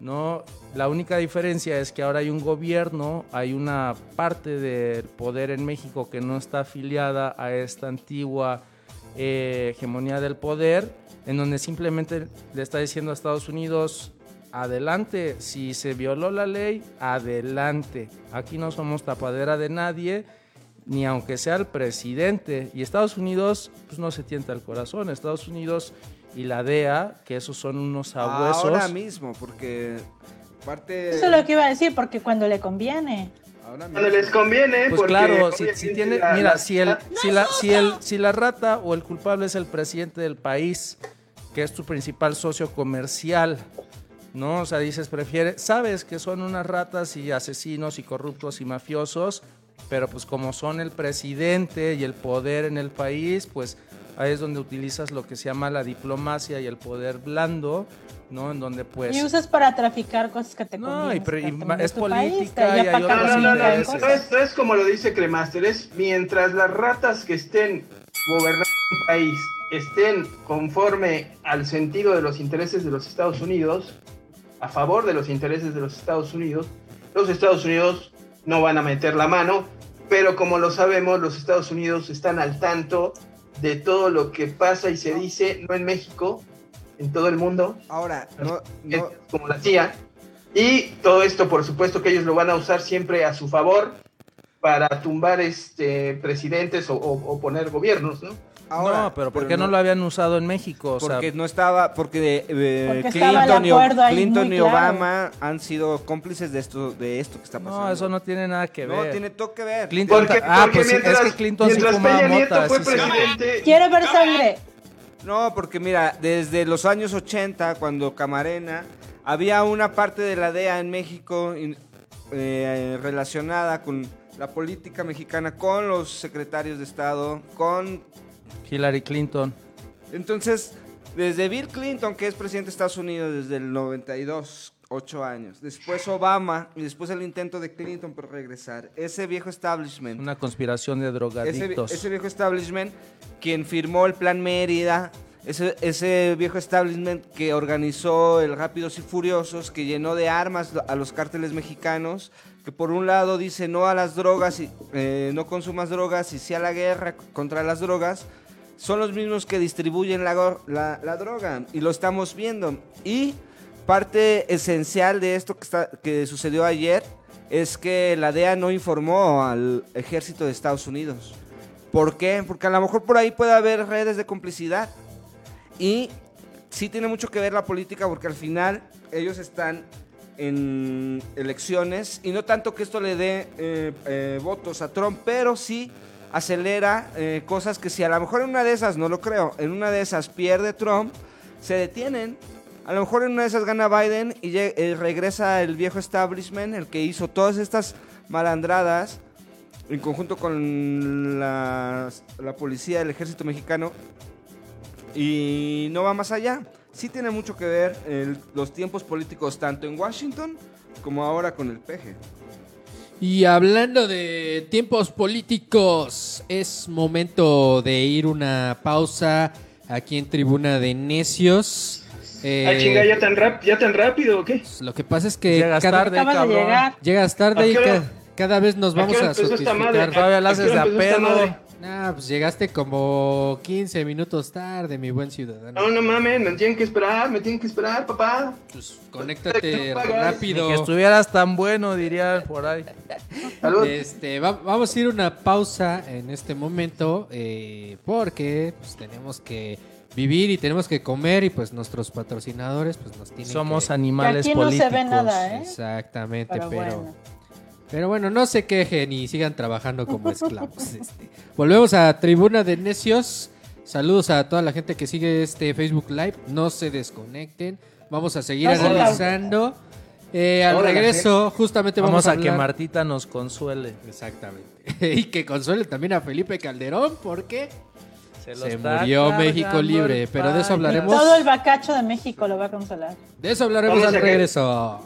¿no? La única diferencia es que ahora hay un gobierno, hay una parte del poder en México que no está afiliada a esta antigua eh, hegemonía del poder, en donde simplemente le está diciendo a Estados Unidos, adelante, si se violó la ley, adelante. Aquí no somos tapadera de nadie, ni aunque sea el presidente. Y Estados Unidos, pues no se tienta el corazón. Estados Unidos y la DEA, que esos son unos sabuesos. Ahora mismo, porque parte... Eso es lo que iba a decir, porque cuando le conviene. Ahora Cuando les conviene, Pues porque claro, si, tiene, la- mira, la- si el, si la, si el, si la rata o el culpable es el presidente del país, que es tu principal socio comercial, ¿no? O sea, dices, prefiere, sabes que son unas ratas y asesinos y corruptos y mafiosos, pero pues como son el presidente y el poder en el país, pues ahí es donde utilizas lo que se llama la diplomacia y el poder blando, ¿no? En donde pues... Y usas para traficar cosas que te No, y pre- y exactamente, es país, política y hay otros No, no, no, intereses. no es, como lo dice Cremaster, es mientras las ratas que estén gobernando un país estén conforme al sentido de los intereses de los Estados Unidos, a favor de los intereses de los Estados Unidos, los Estados Unidos no van a meter la mano, pero como lo sabemos, los Estados Unidos están al tanto de todo lo que pasa y se dice, no en México, en todo el mundo, Ahora, no, no, como la CIA. Y todo esto, por supuesto, que ellos lo van a usar siempre a su favor para tumbar este presidentes o, o- o poner gobiernos, ¿no? Ahora, no, pero ¿por qué no, lo habían usado en México? O sea, Porque no estaba, porque, eh, Porque estaba el Clinton, y, claro. Obama han sido cómplices de esto, de esto que está pasando. no, eso no tiene nada que No, ver. tiene todo que ver. Clinton, Porque, ah, porque pues mientras, es que Clinton sí Peña Nieto mota, fue sí, sí. presidente, Quiero ver sangre. No, porque mira, desde los años 80, cuando Camarena, había una parte de la DEA en México in- eh, relacionada con la política mexicana, con los secretarios de Estado, con... Hillary Clinton. Entonces, desde Bill Clinton, que es presidente de Estados Unidos desde el 92, ocho años, después Obama y después el intento de Clinton por regresar, ese viejo establishment Una conspiración de ese, drogadictos. ese viejo establishment quien firmó el plan Mérida, ese, ese viejo establishment que organizó el Rápidos y Furiosos, que llenó de armas a los cárteles mexicanos, que por un lado dice no a las drogas, y, eh, no consumas drogas y sí a la guerra contra las drogas, son los mismos que distribuyen la, la droga y lo estamos viendo. Y parte esencial de esto que, está, que sucedió ayer es que la DEA no informó al ejército de Estados Unidos. ¿Por qué? Porque a lo mejor por ahí puede haber redes de complicidad. Y sí tiene mucho que ver la política porque al final ellos están en elecciones y no tanto que esto le dé eh, eh, votos a Trump, pero sí acelera eh, cosas que si a lo mejor en una de esas, no lo creo, en una de esas pierde Trump, se detienen. A lo mejor en una de esas gana Biden y eh, regresa el viejo establishment, el que hizo todas estas malandradas en conjunto con la, policía, el ejército mexicano, y no va más allá. Sí tiene mucho que ver los tiempos políticos tanto en Washington como ahora con el peje. Y hablando de tiempos políticos, es momento de ir una pausa aquí en Tribuna de Necios. Eh, Ah, chinga, ¿ya tan, rap- ¿ya tan rápido o qué? lo que pasa es que Llegas cada- tarde, Acabas de cabrón. llegar. llegas ¿A tarde y ca- cada vez nos ¿A vamos a sofisticar. Todavía la ¿A haces de a pedo. Nah, pues llegaste como 15 minutos tarde, mi buen ciudadano. No, no mames, me tienen que esperar, me tienen que esperar, papá. Pues conéctate No rápido. Ni que estuvieras tan bueno, dirían por ahí. Salud. Este, va- vamos a ir a una pausa en este momento eh, porque pues, tenemos que vivir y tenemos que comer y pues nuestros patrocinadores pues nos tienen Somos que... animales Que aquí no se políticos. ve nada, ¿eh? Exactamente, Pero pero, bueno. Pero bueno, no se quejen y sigan trabajando como esclavos. este. Volvemos a Tribuna de Necios. Saludos a toda la gente que sigue este Facebook Live. No se desconecten. Vamos a seguir No analizando. Eh, al Hola, regreso, justamente vamos, Vamos a que Martita nos consuele. Exactamente. y que consuele también a Felipe Calderón porque Se, se murió México libre. Pero de eso hablaremos. Todo el bacacho de México lo va a consolar. De eso hablaremos al regreso.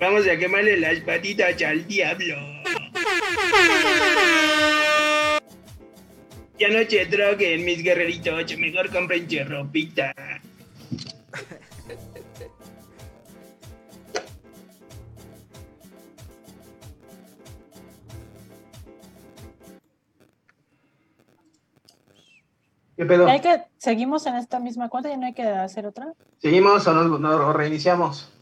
Vamos a quemarle las patitas al diablo. Ya no se droguen, mis guerreritos. Mejor compren ropita. ¿Qué pedo? ¿Hay que, ¿Seguimos en esta misma cuenta y no hay que hacer otra? ¿Seguimos o nos reiniciamos?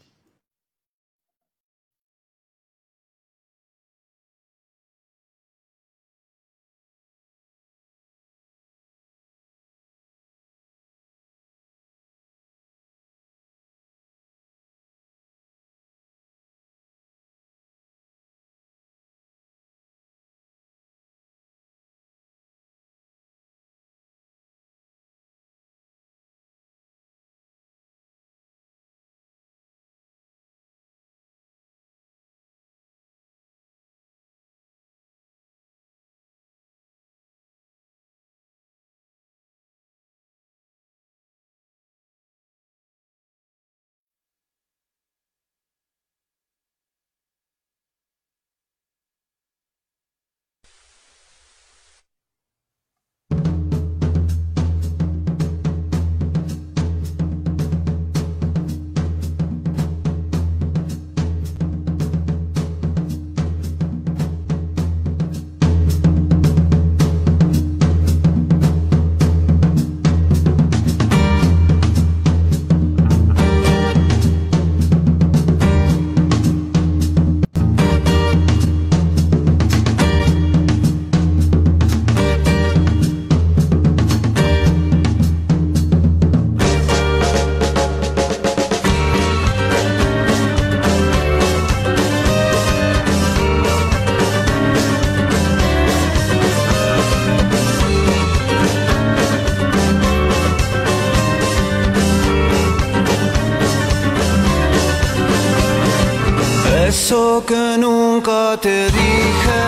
eso que nunca te dije.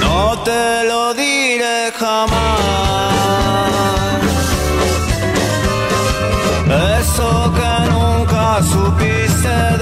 No te lo diré jamás. Eso que nunca supiste.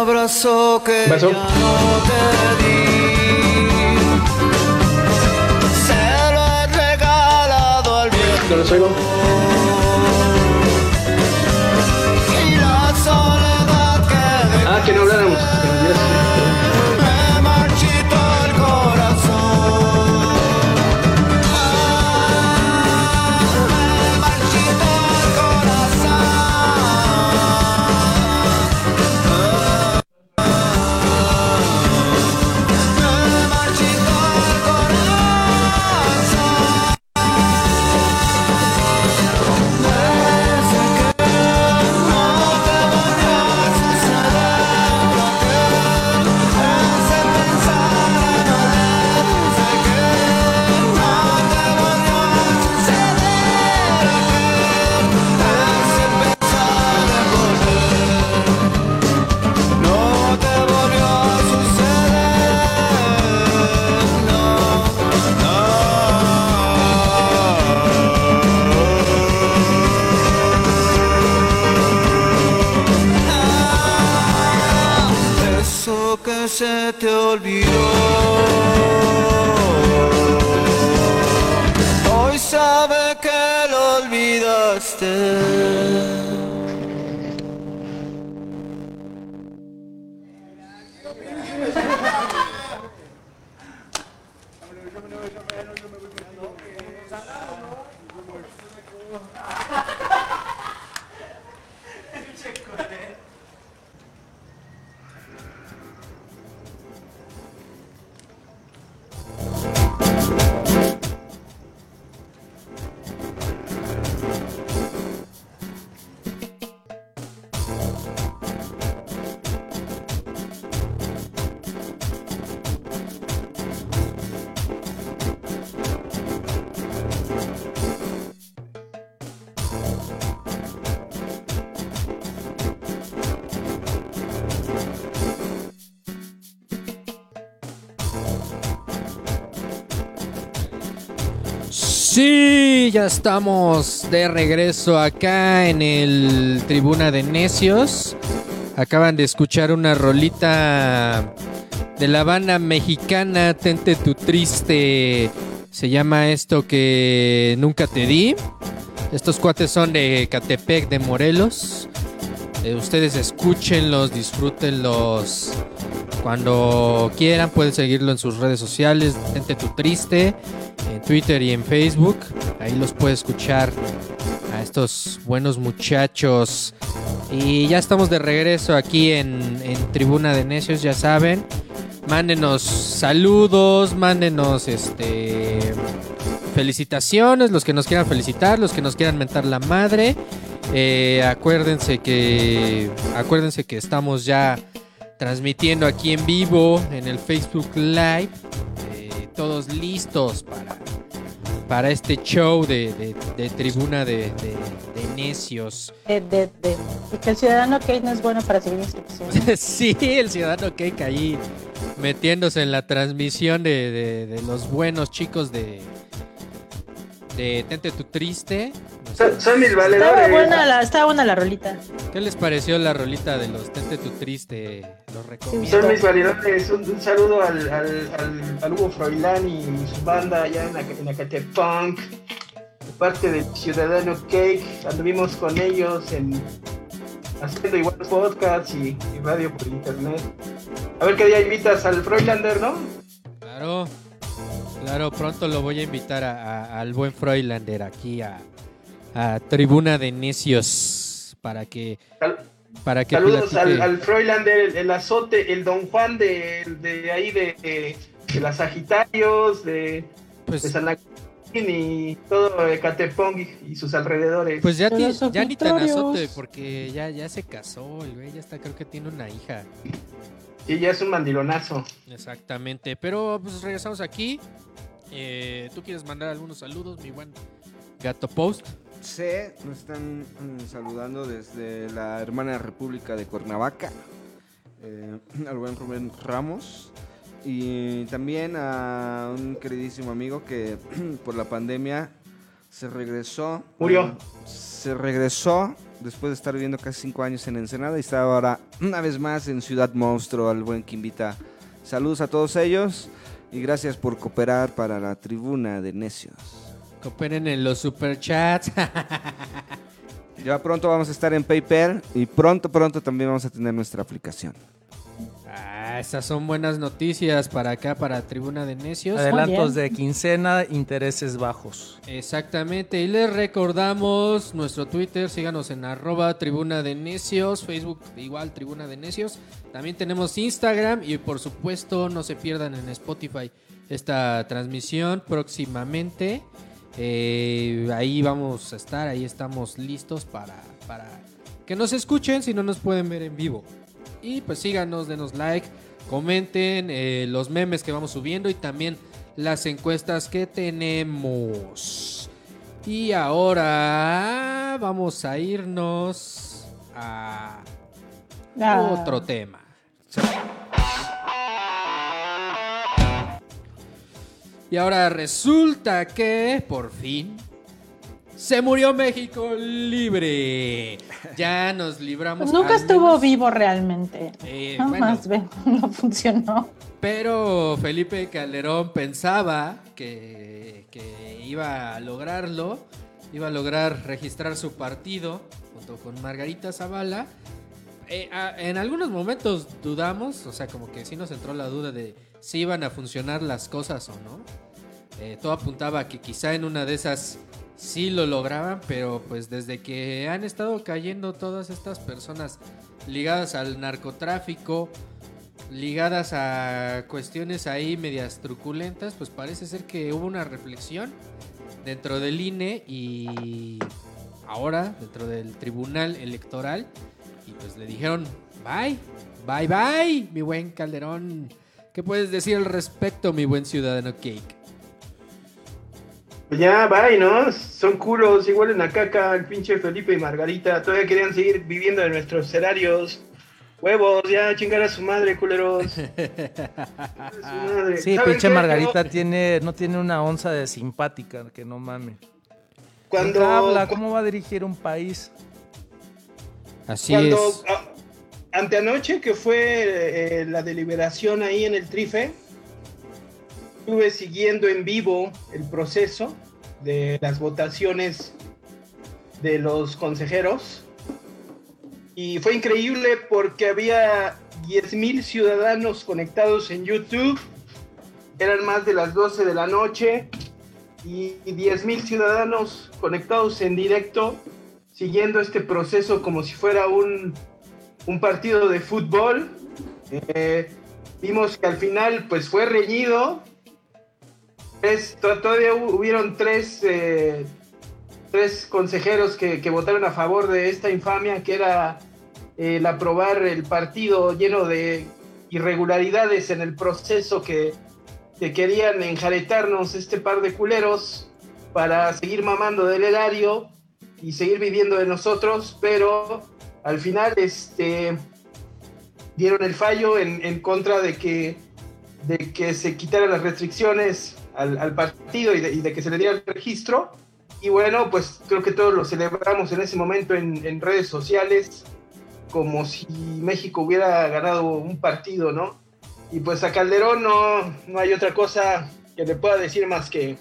abrazo que ya no te di. Se lo he regalado al viento. ¿No Sí, ya estamos de regreso acá en el Tribuna de Necios. Acaban de escuchar una rolita de la banda mexicana Tente tu Triste. Se llama esto que nunca te di. Estos cuates son de Catepec de Morelos. Eh, ustedes escúchenlos, disfrútenlos. Cuando quieran pueden seguirlo en sus redes sociales. Tente tu Triste Twitter y en Facebook. Ahí los puede escuchar a estos buenos muchachos. Y ya estamos de regreso aquí en, en Tribuna de Necios, ya saben. Mándenos saludos, mándenos este felicitaciones, los que nos quieran felicitar, los que nos quieran mentar la madre. Eh, acuérdense que acuérdense que estamos ya transmitiendo aquí en vivo en el Facebook Live todos listos para, para este show de, de- de tribuna de, de- necios. De, que el ciudadano Kate no es bueno para seguir instrucciones. sí, el ciudadano Cake ahí metiéndose en la transmisión de los buenos chicos de, de Tente tu Triste. No sé, Son, mis Estaba valedores. buena la, estaba buena la rolita. ¿Qué les pareció la rolita de los Tente tu Triste? Los recomiendo. Son mis valedores. Un, un saludo al, al, al, al Hugo Froilán y su banda allá en, en Acatepunk. De parte del Ciudadano Cake. Anduvimos con ellos en haciendo igual podcasts y, y radio por internet. A ver qué día invitas al Froilander, ¿no? Claro, claro, pronto lo voy a invitar a- a- al buen Froilander aquí a, a Tribuna de Necios para que para que Saludos al, platique. al el, el azote, el Don Juan de, de ahí de, de, de las Sagitarios, de, Pues- de San Agustín y todo Ecatepong y, y sus alrededores. Pues ya, De ti- los ya ni tan azote, porque ya, ya se casó, el güey ya está, creo que tiene una hija. Y ya es un mandilonazo. Exactamente, pero pues regresamos aquí. Eh, ¿Tú quieres mandar algunos saludos, mi buen Gato Post? Sí, nos están mm, saludando desde la hermana República de Cuernavaca, eh, al buen Rubén Ramos, y también a un queridísimo amigo que por la pandemia se regresó. Murió. eh, se regresó después de estar viviendo casi cinco años en Ensenada y está ahora una vez más en Ciudad Monstruo, al buen Quimbita. Saludos a todos ellos y gracias por cooperar para la tribuna de necios. Cooperen en los superchats. Ya pronto vamos a estar en PayPal y pronto, pronto también vamos a tener nuestra aplicación. Ah, estas son buenas noticias para acá, para Tribuna de Necios. Adelantos de quincena, intereses bajos. Exactamente, y les recordamos nuestro Twitter, síganos en arroba tribuna de necios, Facebook igual tribuna de necios, también tenemos Instagram y por supuesto no se pierdan en Spotify esta transmisión próximamente, Eh, ahí vamos a estar, ahí estamos listos para, para que nos escuchen si no nos pueden ver en vivo. Y pues síganos, denos like, comenten eh, los memes que vamos subiendo y también las encuestas que tenemos. Y ahora vamos a irnos a Ah. otro tema. Y ahora resulta que por fin Se murió México libre. Ya nos libramos. Pues nunca estuvo menos. vivo realmente. Eh, No, bueno. más bien, no funcionó. Pero Felipe Calderón pensaba que, que iba a lograrlo, iba a lograr registrar su partido junto con Margarita Zavala. Eh, a- en algunos momentos dudamos, o sea, como que sí nos entró la duda de si iban a funcionar las cosas o no. Eh, todo apuntaba a que quizá en una de esas sí lo lograban, pero pues desde que han estado cayendo todas estas personas ligadas al narcotráfico, ligadas a cuestiones ahí medias truculentas, pues parece ser que hubo una reflexión dentro del INE y ahora dentro del Tribunal Electoral y pues le dijeron bye, bye bye, mi buen Calderón. ¿Qué puedes decir al respecto, mi buen ciudadano Cake? Pues ya, bye, ¿no? Son culos, igual en la caca, el pinche Felipe y Margarita. Todavía querían seguir viviendo en nuestros escenarios. Huevos, ya chingar a su madre, culeros. A su madre. Sí, ¿Saben pinche qué? Margarita tiene, no tiene una onza de simpática, que no mame. Cuando, habla, ¿cómo va a dirigir un país? Así cuando es. a- anteanoche que fue eh, la deliberación ahí en el Trife, estuve siguiendo en vivo el proceso de las votaciones de los consejeros y fue increíble porque había 10.000 ciudadanos conectados en YouTube, eran más de las 12 de la noche y 10.000 ciudadanos conectados en directo siguiendo este proceso como si fuera un, un partido de fútbol. Eh, vimos que al final pues fue reñido. Todavía hu- hubieron tres, eh, tres consejeros que, que votaron a favor de esta infamia, que era eh, el aprobar el partido lleno de irregularidades en el proceso que, que querían enjaretarnos este par de culeros para seguir mamando del erario y seguir viviendo de nosotros, pero al final este, dieron el fallo en, en contra de que, de que se quitaran las restricciones al, al partido y de, y de que se le diera el registro. Y bueno, pues creo que todos lo celebramos en ese momento en, en redes sociales, como si México hubiera ganado un partido, ¿no? Y pues a Calderón no, no hay otra cosa que le pueda decir más que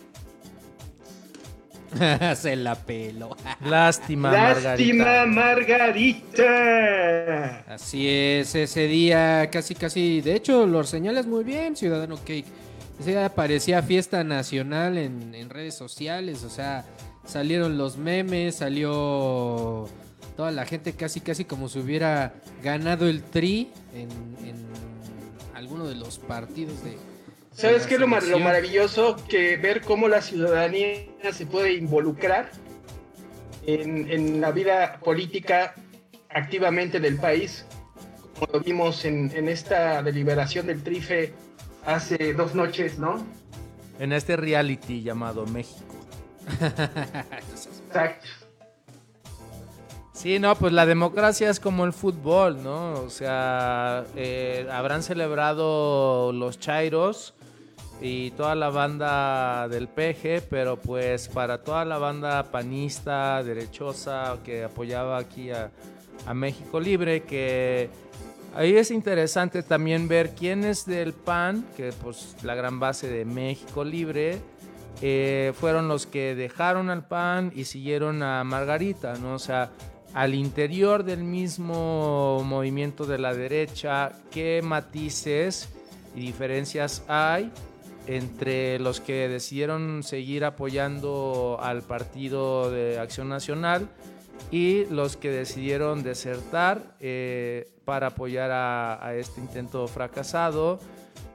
Se la pelo. Lástima, Lástima, Margarita. Margarita. Así es, ese día casi, casi. De hecho, lo señalas muy bien, Ciudadano Cake. Ese día parecía fiesta nacional en, en redes sociales. O sea, salieron los memes, salió toda la gente casi, casi como si hubiera ganado el tri en, en alguno de los partidos de. ¿Sabes qué es lo, mar- lo selección. maravilloso? Que ver cómo la ciudadanía se puede involucrar en, en la vida política activamente del país, como lo vimos en, en esta deliberación del TRIFE hace dos noches, ¿no? En este reality llamado México. Exacto. Sí, no, pues la democracia es como el fútbol, ¿no? O sea, eh, habrán celebrado los Chairos y toda la banda del PG, pero pues para toda la banda panista, derechosa, que apoyaba aquí a, a México Libre, que ahí es interesante también ver quién es del PAN, que pues la gran base de México Libre, eh, fueron los que dejaron al PAN y siguieron a Margarita, ¿no? O sea, al interior del mismo movimiento de la derecha, qué matices y diferencias hay entre los que decidieron seguir apoyando al Partido de Acción Nacional y los que decidieron desertar eh, para apoyar a, este intento fracasado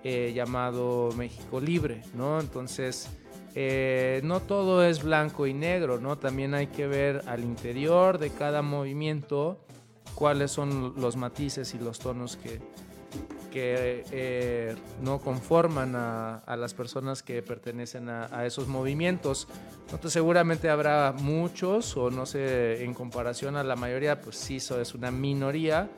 eh, llamado México Libre, ¿no? Entonces, eh, no todo es blanco y negro, ¿no? También hay que ver al interior de cada movimiento cuáles son los matices y los tonos que, que eh, no conforman a, a las personas que pertenecen a, a esos movimientos. Entonces seguramente habrá muchos, o no sé, en comparación a la mayoría, pues sí, eso es una minoría,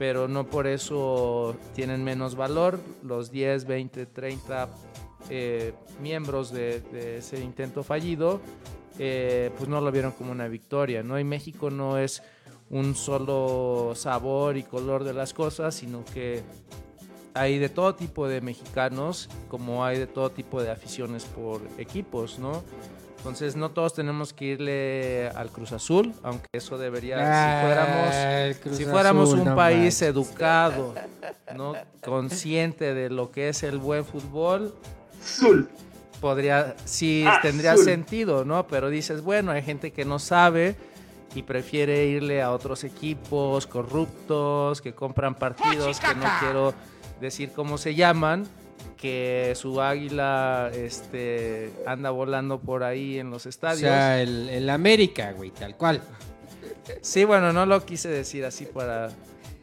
pero no por eso tienen menos valor los 10, 20, 30 eh, miembros de, de ese intento fallido eh, pues no lo vieron como una victoria, ¿no? Y México no es un solo sabor y color de las cosas, sino que hay de todo tipo de mexicanos, como hay de todo tipo de aficiones por equipos, ¿no? Entonces no todos tenemos que irle al Cruz Azul, aunque eso debería, Ah, si fuéramos, si fuéramos Azul, un no país manches. educado, ¿no? consciente de lo que es el buen fútbol, Azul. podría, sí Ah, tendría azul. sentido, ¿no? Pero dices, bueno, hay gente que no sabe y prefiere irle a otros equipos corruptos que compran partidos que no quiero decir cómo se llaman, que su águila este, anda volando por ahí en los O estadios. sea, el, el América, güey, tal cual. Sí, bueno, no lo quise decir así para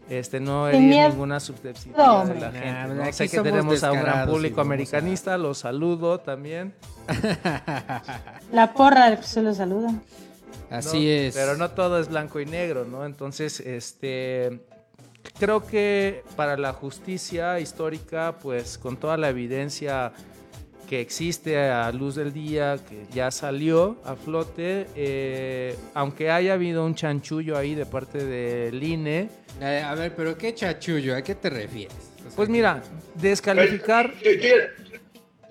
este no herir ninguna susceptibilidad de la Nah, gente. ¿no? aquí Sé que tenemos a un gran público a- americanista, los saludo también. La porra se lo saluda. Así ¿no? es. Pero no todo es blanco y negro, ¿no? Entonces, este creo que para la justicia histórica, pues con toda la evidencia que existe a luz del día, que ya salió a flote, eh, aunque haya habido un chanchullo ahí de parte del INE, Eh, a ver, pero qué chachullo, ¿a qué te refieres? O sea, pues mira, descalificar... Tú, tú ya-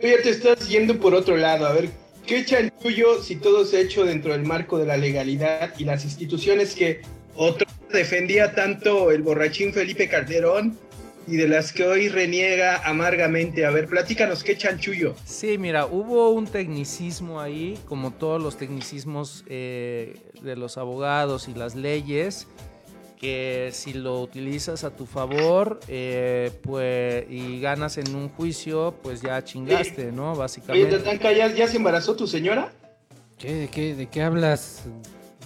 tú ya te estás yendo por otro lado. A ver, ¿qué chanchullo si todo se ha hecho dentro del marco de la legalidad y las instituciones que otro defendía tanto el borrachín Felipe Calderón y de las que hoy reniega amargamente? A ver, platícanos, ¿qué chanchullo? Sí, mira, hubo un tecnicismo ahí, como todos los tecnicismos eh, de los abogados y las leyes, que si lo utilizas a tu favor eh, pues, y ganas en un juicio, pues ya chingaste, ¿no? Oye, Básicamente. Tatanka, ¿ya, ya se embarazó tu señora? ¿Qué, de, qué, ¿De qué hablas?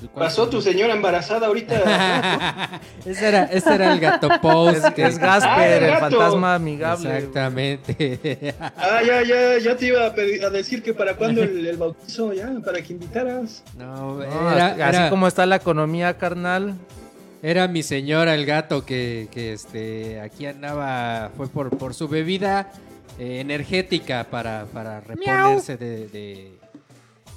¿De cuál ¿Pasó tu señora embarazada ahorita? ese, era, ese era el gato post. Es, es Gasper, Ah, el fantasma amigable. Exactamente. ah, ya, ya, ya te iba a, pedir- a decir que para cuándo el, el bautizo, ya, para que invitaras. No, No, era, así era- como está la economía, carnal. era mi señora el gato que, que, este aquí andaba, fue por, por su bebida eh, energética para, para reponerse de, de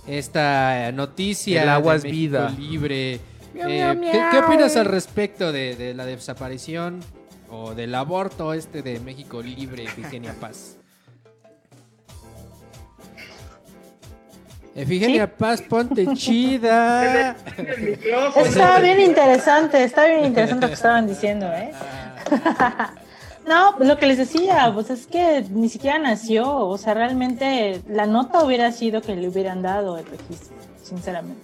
esta noticia. El agua de es México vida. Libre. Eh, ¿qué, qué opinas al respecto de, de la desaparición o del aborto este de México Libre, Efigenia Paz? Efigenia Paz, ponte chida. Está bien interesante, está bien interesante lo que estaban diciendo, ¿eh? No, pues lo que les decía, pues es que ni siquiera nació, o sea, realmente la nota hubiera sido que le hubieran dado el registro, sinceramente.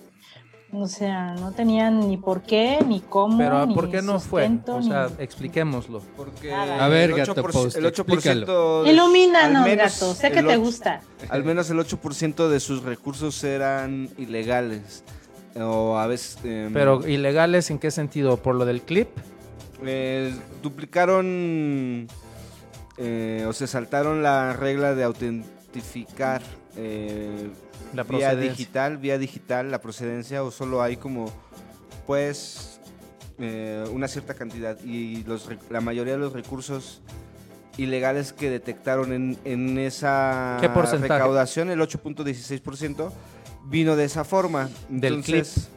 O sea, no tenían ni por qué, ni cómo, Pero ni ¿por qué no fue? O sea, ni- expliquémoslo. Porque. A ver, el gato 8%, post, el 8% de- Ilumínanos, menos gato, sé que te 8 gusta. Al menos el 8% de sus recursos eran ilegales. O a veces. em, Pero ilegales en qué sentido? ¿Por lo del clip? Eh, duplicaron. eh, o se saltaron la regla de autentificar. eh, La vía digital, vía digital, la procedencia, o solo hay como, pues, eh, una cierta cantidad. Y los, la mayoría de los recursos ilegales que detectaron en, en esa recaudación, el 8.16%, vino de esa forma. Del Entonces,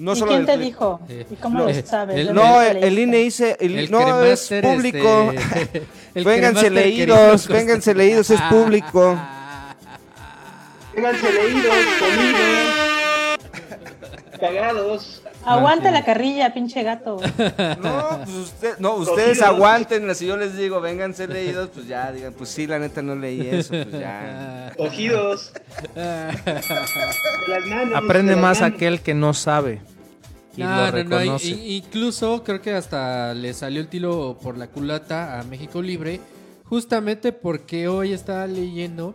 no ¿Y solo quién te dijo? Eh, ¿Y cómo lo sabes? el- ¿De No, el? INE dice, el- El no es público. este, el vénganse leídos, vénganse leídos, es público. Vénganse leídos, comidos, cagados. Aguanta la carrilla, pinche gato. No, pues usted- no, ustedes Cogidos. aguanten, si yo les digo, vénganse leídos, pues ya, digan, pues sí, la neta no leí eso, pues ya. Cogidos. De las manos, Aprende de las más manos. aquel que no sabe. Y No, lo no, no, incluso creo que hasta le salió el tiro por la culata a México Libre, justamente porque hoy estaba leyendo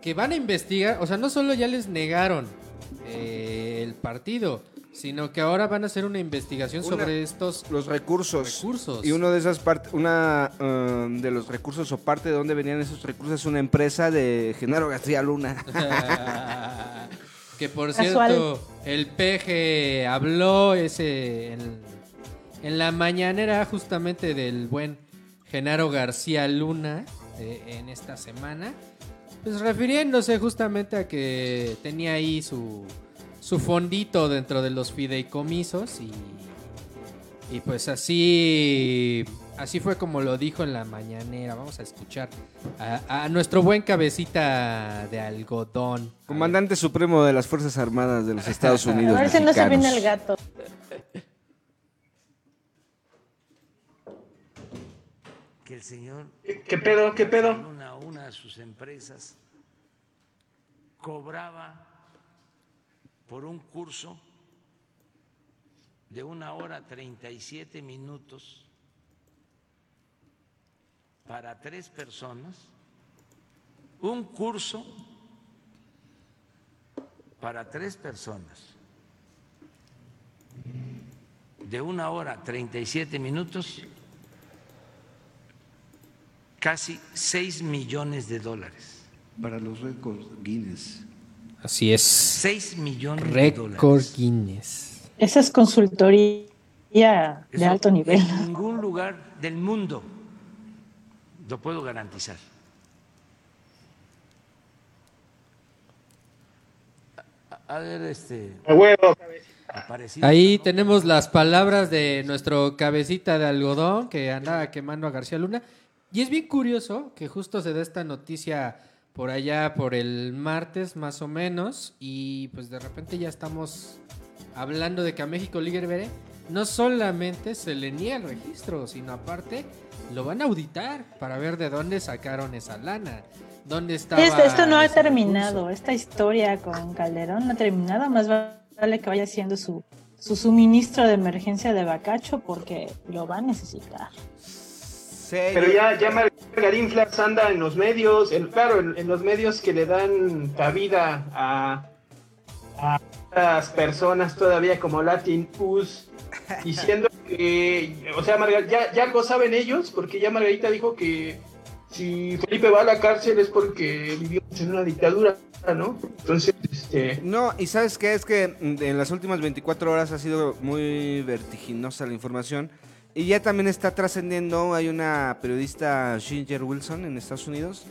que van a investigar, o sea, no solo ya les negaron eh, el partido, sino que ahora van a hacer una investigación Una- sobre estos Los recursos. recursos. Y uno de esas partes, una um, de los recursos o parte de donde venían esos recursos es una empresa de Genaro García Luna. que por Casual. cierto, el peje habló ese en, en la mañanera justamente del buen Genaro García Luna eh, en esta semana. Pues refiriéndose justamente a que tenía ahí su, su fondito dentro de los fideicomisos y, y pues así, así fue como lo dijo en la mañanera. Vamos a escuchar a, a nuestro buen cabecita de algodón. Comandante supremo de las Fuerzas Armadas de los Estados A Unidos. ver si no se viene el gato. que el señor ¿Qué pedo? ¿Qué pedo? una, una de sus empresas cobraba por un curso de una hora 37 minutos para tres personas, un curso para tres personas de una hora 37 minutos, casi 6 millones de dólares. Para los récords Guinness. Así es. 6 millones de Récord dólares. Guinness. Esa es consultoría de Eso alto nivel. En ningún lugar del mundo lo puedo garantizar. A- ver, este, A huevo. aparecido. Ahí tenemos las palabras de nuestro cabecita de algodón que andaba quemando a García Luna. Y es bien curioso que justo se da esta noticia por allá por el martes más o menos y pues de repente ya estamos hablando de que a México Libre no solamente se le niega el registro, sino aparte lo van a auditar para ver de dónde sacaron esa lana. ¿Dónde estaba Esto, esto no ha terminado. recurso? Esta historia con Calderón no ha terminado. Más vale que vaya haciendo su, su suministro de emergencia de bacacho porque lo va a necesitar. Pero ya, ya Margarinflas anda en los medios, claro, en, en los medios que le dan cabida a, a estas personas todavía como Latin Us, diciendo que, o sea, Marga- ya, ya lo saben ellos, porque ya Margarita dijo que si Felipe va a la cárcel es porque vivimos en una dictadura, ¿no? Entonces, este... No, y sabes qué, es que en las últimas 24 horas ha sido muy vertiginosa la información. Y ya también está trascendiendo, hay una periodista, Ginger Wilson, en Estados Unidos,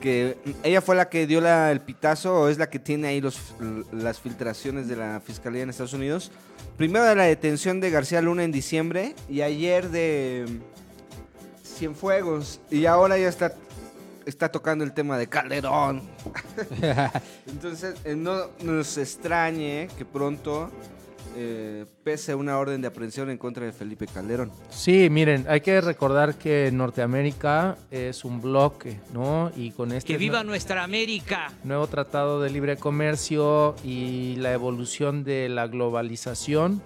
que ella fue la que dio el pitazo, o es la que tiene ahí los, las filtraciones de la Fiscalía en Estados Unidos. Primero de la detención de García Luna en diciembre, y ayer de Cienfuegos, y ahora ya está, está tocando el tema de Calderón. Entonces, eh, no nos extrañe que pronto eh, pese una orden de aprehensión en contra de Felipe Calderón. Sí, miren, hay que recordar que Norteamérica es un bloque, ¿no? Y con este ¡Que viva nue- nuestra América! nuevo tratado de libre comercio y la evolución de la globalización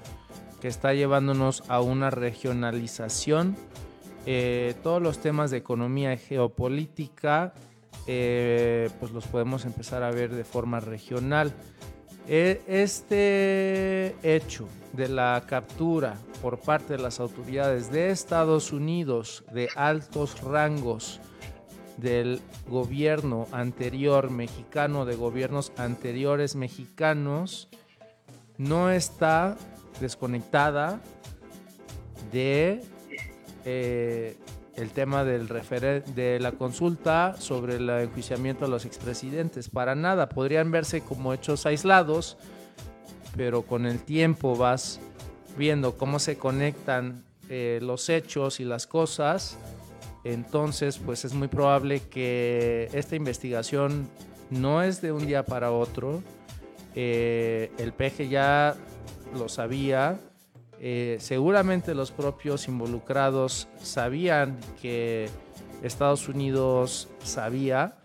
que está llevándonos a una regionalización, eh, todos los temas de economía y geopolítica, eh, pues los podemos empezar a ver de forma regional. E- Este hecho de la captura por parte de las autoridades de Estados Unidos de altos rangos del gobierno anterior mexicano, de gobiernos anteriores mexicanos, no está desconectada de eh, el tema del de la consulta sobre el enjuiciamiento a los expresidentes. Para nada, podrían verse como hechos aislados, pero con el tiempo vas viendo cómo se conectan eh, los hechos y las cosas, entonces pues es muy probable que esta investigación no es de un día para otro. Eh, el peje ya lo sabía. Eh, seguramente los propios involucrados sabían que Estados Unidos sabía,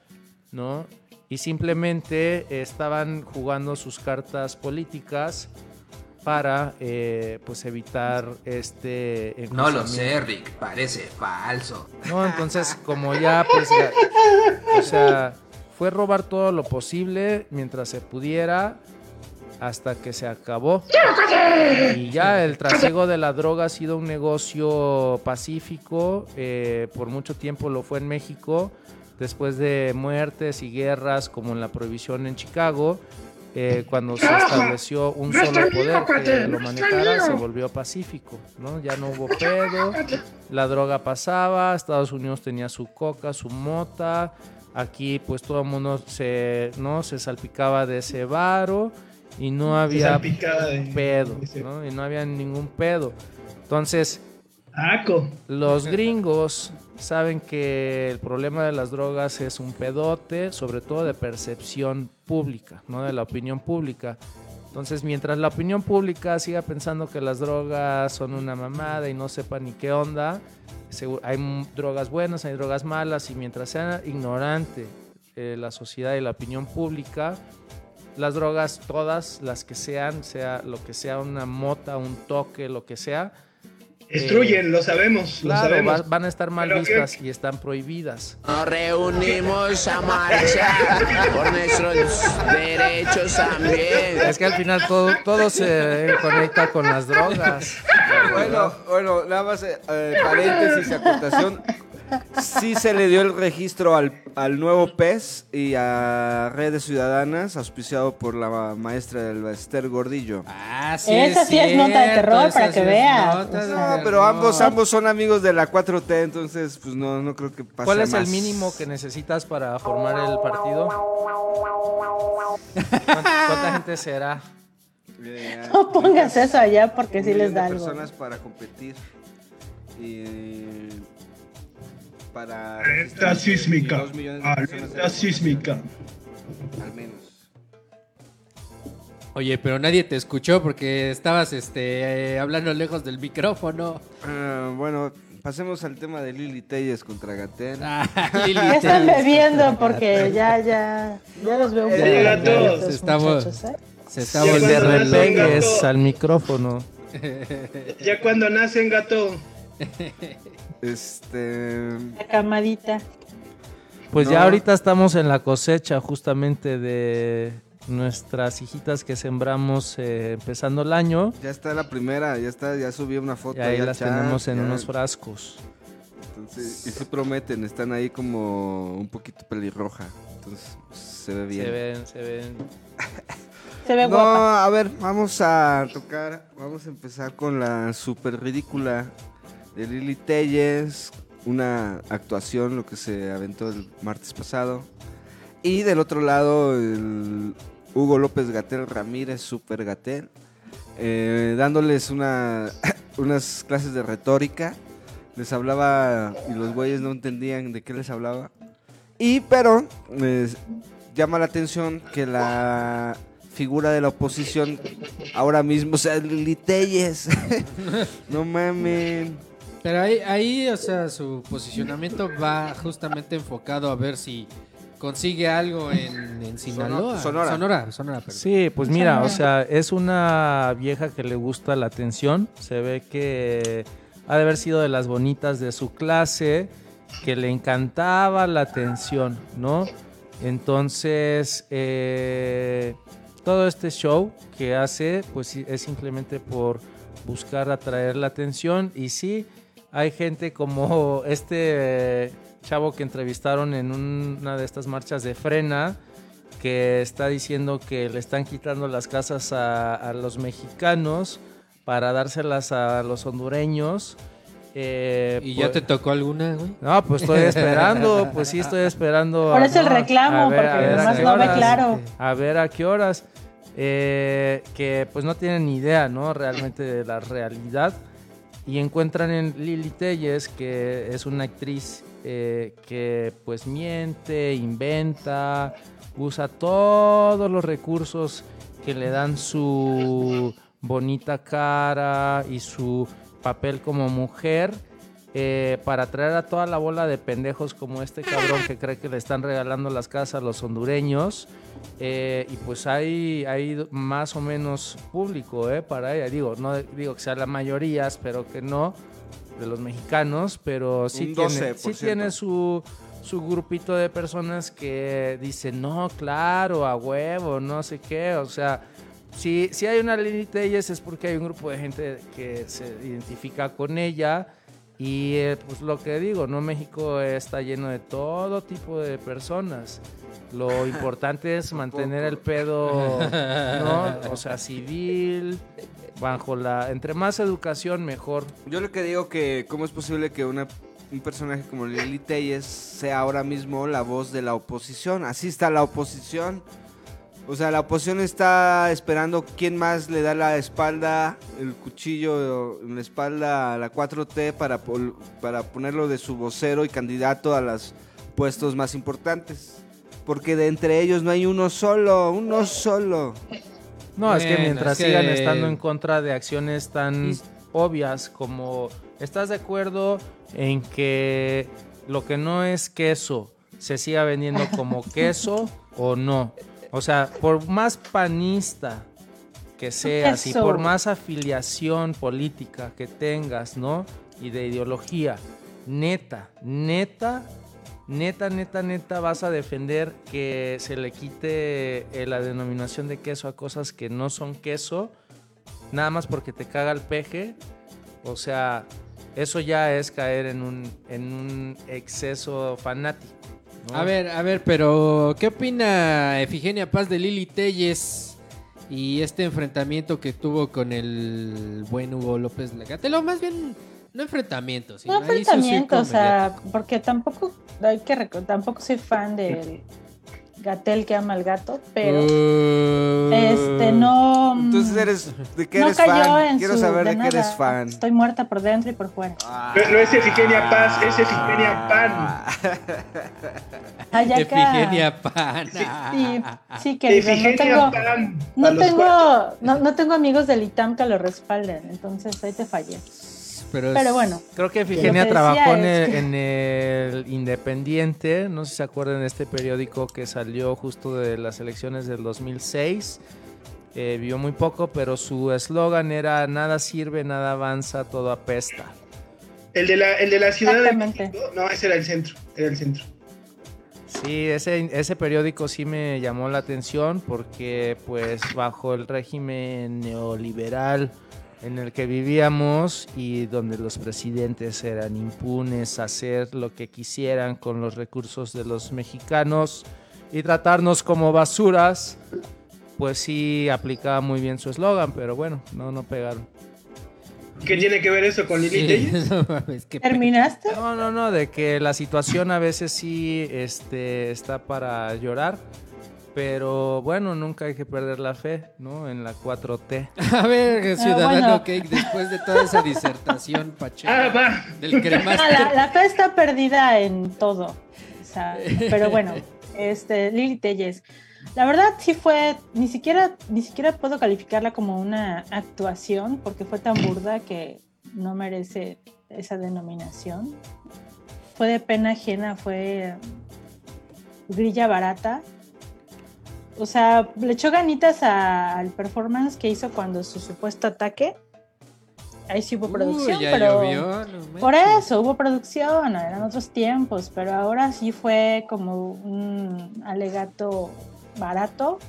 ¿no? Y simplemente estaban jugando sus cartas políticas para eh, pues evitar este No lo sé, Rick, parece falso. No, entonces como ya pues o sea, fue robar todo lo posible mientras se pudiera hasta que se acabó. Y ya el trasiego de la droga ha sido un negocio pacífico, eh, por mucho tiempo lo fue en México, después de muertes y guerras como en la prohibición en Chicago, eh, cuando se estableció un solo poder que lo manejara, se volvió pacífico, ¿no? Ya no hubo pedo, la droga pasaba, Estados Unidos tenía su coca, su mota, aquí pues todo el mundo se, ¿no? se salpicaba de ese varo y no había de- pedo, de ¿no? Y no había ningún pedo. Entonces, Aco. los gringos saben que el problema de las drogas es un pedote, sobre todo de percepción pública, no de la opinión pública. Entonces, mientras la opinión pública siga pensando que las drogas son una mamada y no sepa ni qué onda, hay drogas buenas, hay drogas malas, y mientras sea ignorante eh, la sociedad y la opinión pública, las drogas, todas las que sean, sea lo que sea una mota, un toque, lo que sea, Destruyen, lo sabemos, lo Claro, sabemos. va- van a estar mal Pero que- vistas y están prohibidas. Nos reunimos a marchar por nuestros derechos también. Es que al final todo, todo se conecta con las drogas. Bueno, bueno, nada más eh, eh, paréntesis y acotación. Sí se le dio el registro al, al nuevo PES y a Redes Ciudadanas, auspiciado por la ma- maestra del Esther Gordillo. Ah, Esa sí es nota de terror, para que veas. No, pero ambos, ambos son amigos de la 4T, entonces pues no, no creo que pase ¿Cuál es el mínimo que necesitas para formar el partido? ¿Cuánta, cuánta gente será? Eh, No pongas eso allá porque sí les da algo. personas para competir. Y para Alerta sísmica. dos millones de personas Alerta sísmica. al menos. Oye, pero nadie te escuchó porque estabas este, eh, hablando lejos del micrófono. Ah, bueno, pasemos al tema de Lili Telles contra Gatel. Ah, Lili Ya están bebiendo porque ya, ya, ya los veo un Ya poco llega todo. nerviosos, Se está, ¿eh? se está volviendo al micrófono. Ya cuando nacen gato. Este. La camadita. Pues No. ya ahorita estamos en la cosecha justamente de nuestras hijitas que sembramos eh, empezando el año. Ya está la primera, ya está, ya subí una foto. Y ahí ya las chat, tenemos en ya. unos frascos. Entonces, y sí prometen, están ahí como un poquito pelirroja. Entonces, pues, se ve bien. Se ven, se ven. Se ve No, guapa. a ver, vamos a tocar, vamos a empezar con la super ridícula de Lili Telles, una actuación, lo que se aventó el martes pasado. Y del otro lado, el Hugo López Gatel Ramírez, super Gatel, eh, dándoles una, unas clases de retórica. Les hablaba y los güeyes no entendían de qué les hablaba. Y pero eh, llama la atención que la figura de la oposición ahora mismo sea Lili Telles. no mamen. Pero ahí, ahí, o sea, su posicionamiento va justamente enfocado a ver si consigue algo en, en Sinaloa. Sonora. Sonora, Sonora, perdón. Sí, pues mira, o sea, es una vieja que le gusta la atención. Se ve que ha de haber sido de las bonitas de su clase, que le encantaba la atención, ¿no? Entonces, eh, todo este show que hace, pues sí, es simplemente por buscar atraer la atención. Y sí, hay gente como este chavo que entrevistaron en un- una de estas marchas de frena, que está diciendo que le están quitando las casas a, a los mexicanos para dárselas a los hondureños. Eh, ¿Y ya te tocó alguna, güey? No, pues estoy esperando, pues sí estoy esperando. Por eso el reclamo, ver- porque además no ve claro. A ver a qué horas. Eh, que pues no tienen ni idea, ¿no? Realmente de la realidad. Y encuentran en Lili Telles, que es una actriz eh, que pues miente, inventa, usa todos los recursos que le dan su bonita cara y su papel como mujer eh, para traer a toda la bola de pendejos como este cabrón que cree que le están regalando las casas a los hondureños. Eh, y pues hay, hay más o menos público eh, para ella. Digo, no digo que sea la mayoría, espero que no, de los mexicanos, pero sí tiene, 12%. sí tiene su, su grupito de personas que dicen, no, claro, a huevo, no sé qué, o sea, si, si hay una Lili Telles es porque hay un grupo de gente que se identifica con ella y eh, pues lo que digo, ¿no? México está lleno de todo tipo de personas. Lo importante es mantener el pedo, ¿no? O sea, civil, bajo la... Entre más educación, mejor. Yo lo que digo que cómo es posible que una, un personaje como Lili Telles sea ahora mismo la voz de la oposición. Así está la oposición. O sea, la oposición está esperando quién más le da la espalda, el cuchillo en la espalda a la 4T para, pol- para ponerlo de su vocero y candidato a los puestos más importantes. Porque de entre ellos no hay uno solo, uno solo. No, es que mientras es que- sigan estando en contra de acciones tan obvias como ¿estás de acuerdo en que lo que no es queso se siga vendiendo como queso o no? O sea, por más panista que seas y por más afiliación política que tengas, ¿no? Y de ideología, neta, neta, neta, neta, neta, vas a defender que se le quite eh, la denominación de queso a cosas que no son queso, nada más porque te caga el peje. O sea, eso ya es caer en un, en un exceso fanático. ¿No? A ver, a ver, pero ¿qué opina Efigenia Paz de Lili Telles y este enfrentamiento que tuvo con el buen Hugo López Lagatelo? Más bien, no enfrentamiento, sino No enfrentamiento, o sea, porque tampoco hay que tampoco soy fan del Gatel que ama al gato, pero Uh, este no Entonces eres, ¿de qué no eres cayó fan? en Quiero su- saber de, de qué eres fan. Estoy muerta por dentro y por fuera. No, no es Efigenia Paz, es Efigenia Pan. Ay, acá. Efigenia Pan. Sí, sí, querido, no tengo, Pan. no tengo, no, no tengo amigos del ITAM que lo respalden, entonces ahí te fallé. Pero, es- Pero bueno, Creo que decía trabajó en el, que- en el Independiente, no sé si se acuerdan de este periódico que salió justo de las elecciones del 2006. Eh, vivió muy poco, pero su eslogan era nada sirve, nada avanza, todo apesta. El de la, el de la ciudad de Exactamente. México, no, ese era el centro, era el centro. Sí, ese, ese periódico sí me llamó la atención porque pues bajo el régimen neoliberal en el que vivíamos y donde los presidentes eran impunes a hacer lo que quisieran con los recursos de los mexicanos y tratarnos como basuras, pues sí aplicaba muy bien su eslogan, pero bueno, no, no pegaron. ¿Qué tiene que ver eso con Lili Sí, ¿terminaste? No, no, no, de que la situación a veces sí este, está para llorar, pero bueno, nunca hay que perder la fe, ¿no? En la 4T. A ver, Ciudadano bueno. Cake, después de toda esa disertación pacheca Ah, va. del Ah, cremaster. la, la fe está perdida en todo. o sea, pero bueno, este, Lili Telles. La verdad sí fue, ni siquiera, ni siquiera puedo calificarla como una actuación porque fue tan burda que no merece esa denominación. Fue de pena ajena, fue grilla barata. O sea, le echó ganitas a- al performance que hizo cuando su supuesto ataque. Ahí sí hubo producción, ya pero... llovió, no Por eso, hubo producción, eran otros tiempos, pero ahora sí fue como un alegato barato.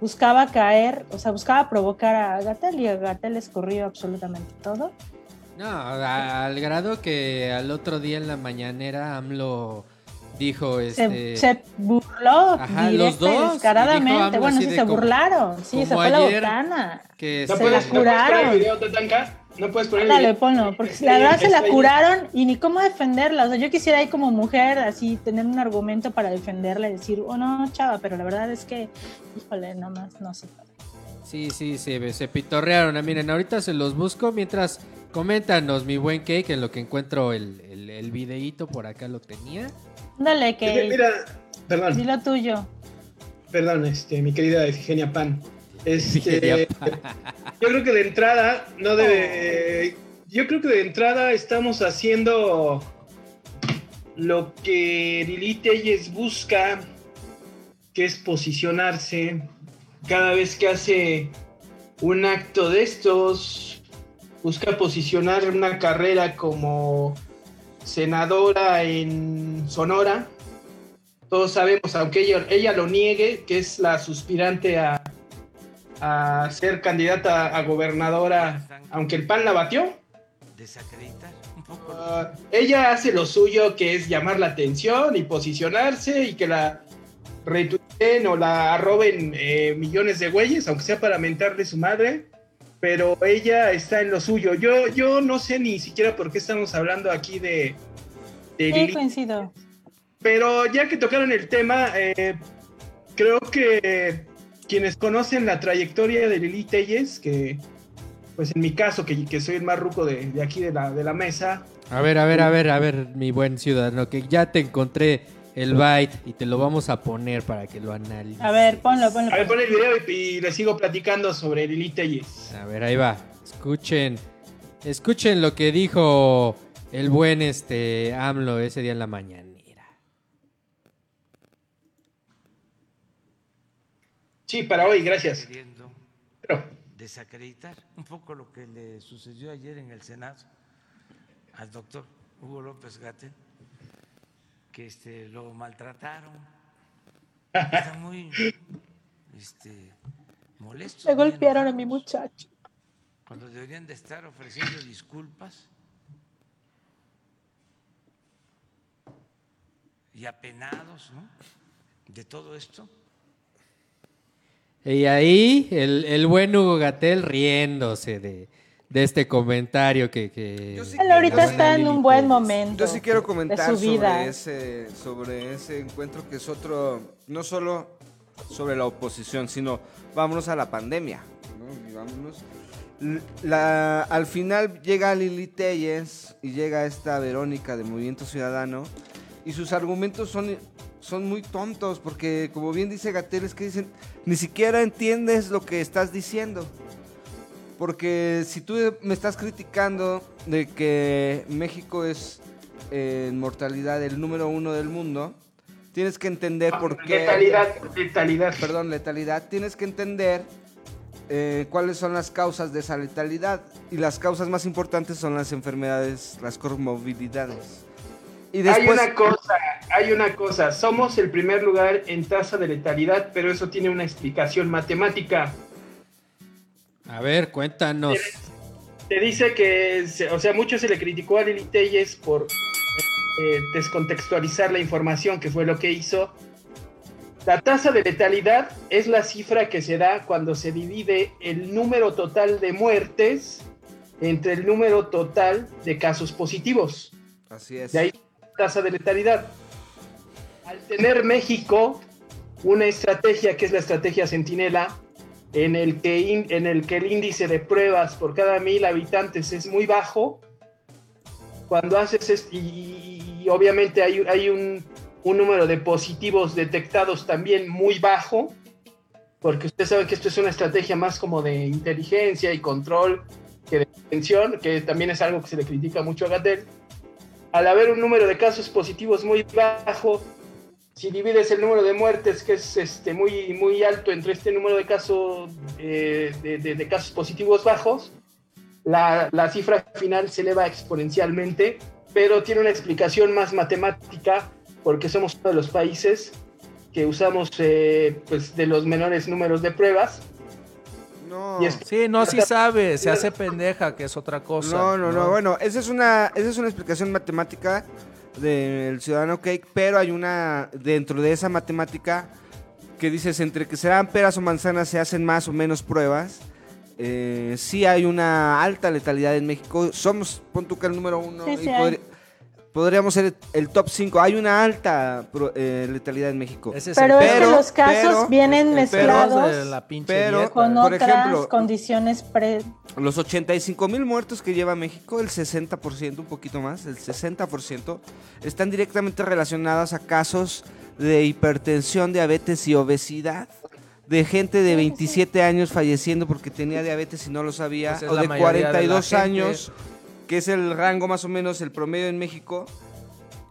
Buscaba caer, o sea, buscaba provocar a Gatel y a Gatel escurrió absolutamente todo. No, al grado que al otro día en la mañanera AMLO dijo este se burló Ajá, directa los dos, y descaradamente. Bueno, sí, de se como- burlaron. Sí, se fue la botana. que ¿No se- puedes, ¿No puedes poner curaron. el video, Tatanka? ¿No puedes poner el Dale, video? ponlo, porque la ahí, verdad se la ahí. curaron y ni cómo defenderla. O sea, yo quisiera ahí como mujer así tener un argumento para defenderla y decir, oh no, chava, pero la verdad es que, híjole, nomás no se puede. Sí, sí, se, se pitorrearon. Ah, Miren, ahorita se los busco mientras coméntanos, mi buen cake, en lo que encuentro el, el, el videíto por acá lo tenía. Dale, que Mira, perdón. di lo tuyo. Perdón, este, mi querida Efigenia Pan. Este. Yo creo que de entrada no debe. eh, yo creo que de entrada estamos haciendo lo que Lili Telles busca, que es posicionarse cada vez que hace un acto de estos. Busca posicionar una carrera como senadora en Sonora. Todos sabemos, aunque ella, ella lo niegue, que es la suspirante a, a ser candidata a gobernadora, aunque el PAN la batió. Desacreditar un poco. Ah, ella hace lo suyo, que es llamar la atención y posicionarse y que la retuiten o la arroben eh, millones de güeyes, aunque sea para mentarle su madre, pero ella está en lo suyo. Yo, yo no sé ni siquiera por qué estamos hablando aquí de, de Sí, Lili, coincido. pero ya que tocaron el tema, eh, creo que quienes conocen la trayectoria de Lili Telles, que pues en mi caso, que, que soy el más ruco de, de aquí de la, de la mesa, A ver, a ver, a ver, a ver, mi buen ciudadano, que ya te encontré el byte y te lo vamos a poner para que lo analices. A ver, ponlo, ponlo. a ver, pon el video y, y les sigo platicando sobre Lili Telles. A ver, ahí va. Escuchen. Escuchen lo que dijo el buen este AMLO ese día en la mañanera. Sí, para hoy, gracias. queriendo desacreditar un poco lo que le sucedió ayer en el Senado al doctor Hugo López Gatel, que este, lo maltrataron. Está muy este, molesto. Me golpearon a mi muchacho. Cuando deberían de estar ofreciendo disculpas y apenados ¿no? de todo esto. Y ahí el, el buen Hugo Gatel riéndose de, de este comentario que... que Él ahorita está en un buen momento. Yo sí quiero de comentar su vida. sobre ese, sobre ese encuentro que es otro, no solo sobre la oposición, sino vámonos a la pandemia. ¿no? Y vámonos. La, al final llega Lili Telles y llega esta Verónica de Movimiento Ciudadano y sus argumentos son, son muy tontos porque como bien dice Gatel es que dicen ni siquiera entiendes lo que estás diciendo. Porque si tú me estás criticando de que México es eh, en mortalidad el número uno del mundo, tienes que entender por qué... Letalidad, letalidad. Perdón, letalidad. Tienes que entender eh, cuáles son las causas de esa letalidad. Y las causas más importantes son las enfermedades, las comorbilidades. Y después... Hay una cosa, hay una cosa. Somos el primer lugar en tasa de letalidad, pero eso tiene una explicación matemática. A ver, cuéntanos. Te dice que, se- o sea, mucho se le criticó a Lili Telles por eh, descontextualizar la información, que fue lo que hizo. La tasa de letalidad es la cifra que se da cuando se divide el número total de muertes entre el número total de casos positivos. Así es. De ahí la tasa de letalidad. Al tener México una estrategia que es la estrategia Centinela, en el que, in- en el, que el índice de pruebas por cada mil habitantes es muy bajo, cuando haces es- y, y- y obviamente hay, hay un, un número de positivos detectados también muy bajo, porque ustedes saben que esto es una estrategia más como de inteligencia y control que de prevención, que también es algo que se le critica mucho a Gatel. Al haber un número de casos positivos muy bajo, si divides el número de muertes, que es este, muy, muy alto entre este número de casos, eh, de, de- de casos positivos bajos, la, la cifra final se eleva exponencialmente, pero tiene una explicación más matemática, porque somos uno de los países que usamos eh, pues, de los menores números de pruebas. No. Es- Sí, no, sí sabe, se hace pendeja, que es otra cosa. No, no, no. Bueno, esa es una, esa es una explicación matemática del ciudadano cake, pero hay una dentro de esa matemática que dices entre que serán peras o manzanas se hacen más o menos pruebas. Eh, sí hay una alta letalidad en México. Somos, pon tú que el número uno Sí, y sí hay. podri- podríamos ser el top 5. Hay una alta pro- eh, letalidad en México. Ese es Pero el es que pero- los casos pero- vienen mezclados de la pinche pero- con por otras ejemplo, condiciones pre... Los 85 mil muertos que lleva México, el 60%, un poquito más, el 60%, están directamente relacionados a casos de hipertensión, diabetes y obesidad. De gente de 27 años falleciendo porque tenía diabetes y no lo sabía. Pues es o de mayoría de la 42 gente. años, que es el rango más o menos, el promedio en México,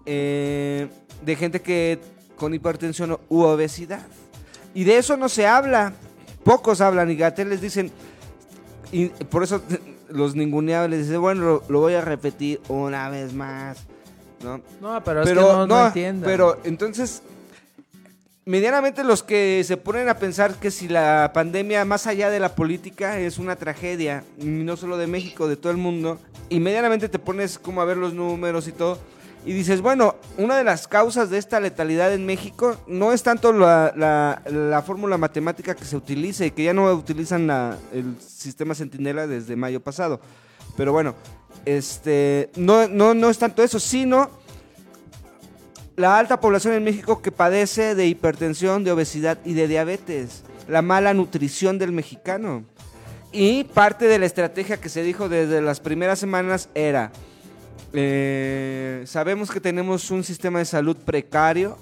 eh, de gente que con hipertensión u obesidad. Y de eso no se habla. Pocos hablan y Gatel les dicen, y por eso los ninguneados les dicen, bueno, lo, lo voy a repetir una vez más. ¿no? No, pero, es que no, no entiendan. Pero entonces, medianamente los que se ponen a pensar que si la pandemia, más allá de la política, es una tragedia, no solo de México, de todo el mundo, y medianamente te pones como a ver los números y todo, Y dices, bueno, una de las causas de esta letalidad en México no es tanto la, la- la fórmula matemática que se utiliza y que ya no utilizan la- el sistema Centinela desde mayo pasado. Pero bueno, este, no, no, no es tanto eso, sino la alta población en México que padece de hipertensión, de obesidad y de diabetes. La mala nutrición del mexicano. Y parte de la estrategia que se dijo desde las primeras semanas era, eh, sabemos que tenemos un sistema de salud precario.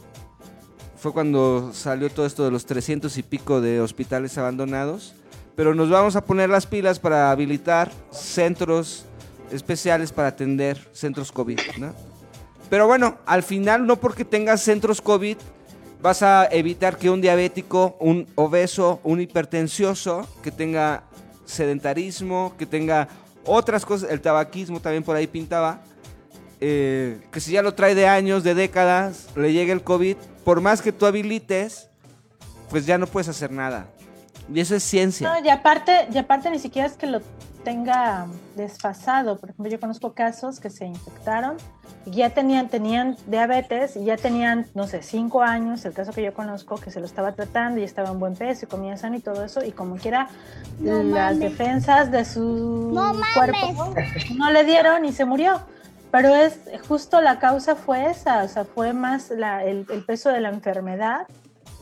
Fue cuando salió todo esto de los 300 y pico de hospitales abandonados. Pero nos vamos a poner las pilas para habilitar centros especiales para atender centros COVID, ¿no? Pero bueno, al final no porque tengas centros COVID vas a evitar que un diabético, un obeso, un hipertencioso que tenga sedentarismo, que tenga otras cosas, el tabaquismo también por ahí pintaba, eh, que si ya lo trae de años, de décadas, le llega el COVID, por más que tú habilites, pues ya no puedes hacer nada. Y eso es ciencia. No, y aparte, y aparte ni siquiera es que lo tenga desfasado. Por ejemplo, yo conozco casos que se infectaron y ya tenían, tenían diabetes y ya tenían, no sé, cinco años, el caso que yo conozco, que se lo estaba tratando y estaba en buen peso y comía sano y todo eso, y como quiera, No las mames. defensas de su No mames. cuerpo no le dieron y se murió. Pero es justo la causa fue esa, o sea, fue más la- el, el peso de la enfermedad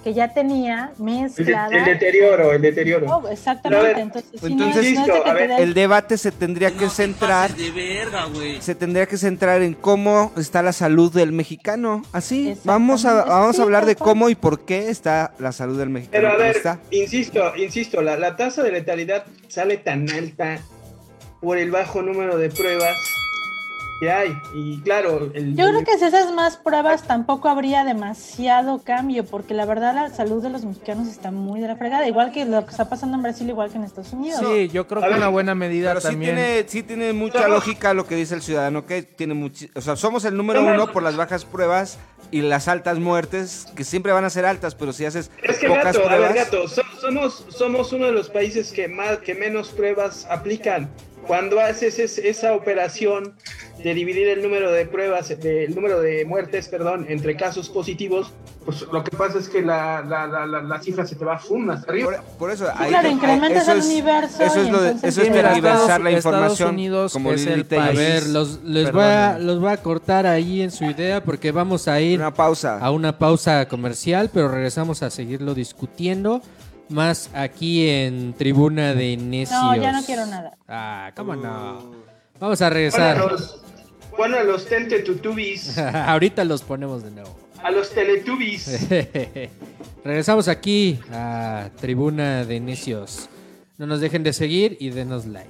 que ya tenía mezclada. el deterioro, el deterioro. Oh, exactamente, entonces, sí, no Entonces, es- no es de que te dé- el debate se tendría que centrar De verga, güey. se tendría que centrar en cómo está la salud del mexicano. Así, vamos a, vamos a hablar de cómo y por qué está la salud del mexicano. Pero a ver, está. insisto, insisto, la, la tasa de letalidad sale tan alta por el bajo número de pruebas que hay. Y claro, el, Yo creo que si esas más pruebas tampoco habría demasiado cambio, porque la verdad la salud de los mexicanos está muy de la fregada, igual que lo que está pasando en Brasil, igual que en Estados Unidos. Sí, yo creo que una buena medida Pero sí también. tiene, sí tiene mucha lógica lo que dice el ciudadano, que tiene o sea, somos el número No, no. uno por las bajas pruebas y las altas muertes, que siempre van a ser altas, pero si haces Es que pocas gato, a pruebas... ver, gato, so- somos, somos uno de los países que más, que menos pruebas aplican. Cuando haces es- esa operación de dividir el número de pruebas, de- el número de muertes, perdón, entre casos positivos, pues lo que pasa es que la, la, la, la- la cifra se te va fum hasta arriba. Por, eso, Sí, claro, incrementas el universo eso es lo de- eso es tergiversar la Estados información. Unidos como es el A país- Luis. ver, los, les voy a, los voy a cortar ahí en su idea porque vamos a ir Una pausa. a una pausa comercial, pero regresamos a seguirlo discutiendo más aquí en Tribuna de Necios. No, ya no quiero nada. Ah, cómo no. Vamos a Bueno, a regresar. los, bueno, a los tentetutubis, Ahorita los ponemos de nuevo. a los teletubis. Regresamos aquí a Tribuna de Necios. No nos dejen de seguir y denos like.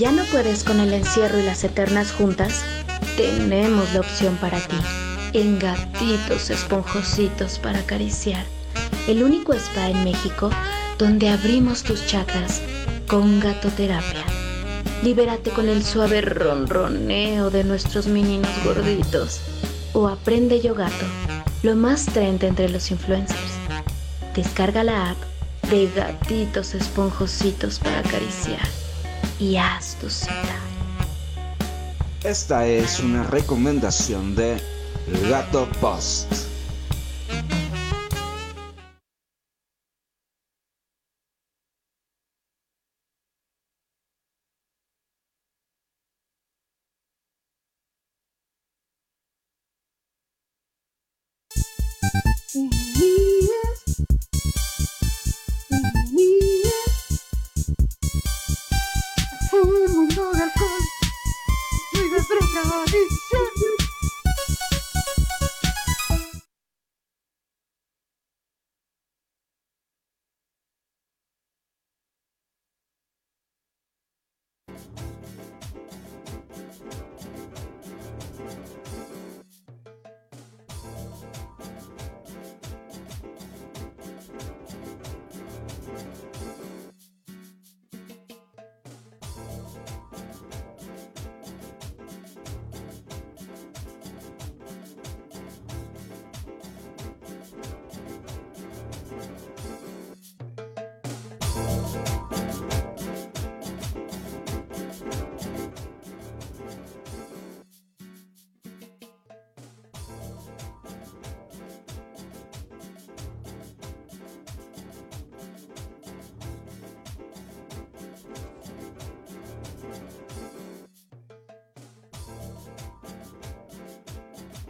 Ya no puedes con el encierro y las eternas juntas, tenemos la opción para ti. En gatitos esponjositos para acariciar. El único spa en México donde abrimos tus chakras con gatoterapia. Libérate con el suave ronroneo de nuestros meninos gorditos. O aprende Yo Gato, lo más trend entre los influencers. Descarga la app de gatitos esponjositos para acariciar y haz tu cita. Esta es una recomendación de Gato Post.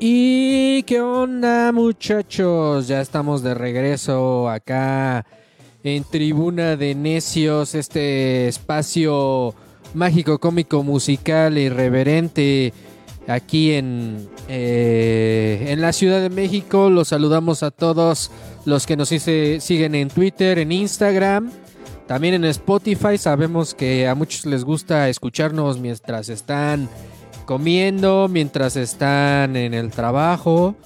¿Y qué onda muchachos? Ya estamos de regreso acá en Tribuna de Necios, este espacio mágico, cómico, musical, irreverente aquí en, eh, en la Ciudad de México. Los saludamos a todos los que nos siguen en Twitter, en Instagram, también en Spotify. Sabemos que a muchos les gusta escucharnos mientras están comiendo, mientras están en el trabajo,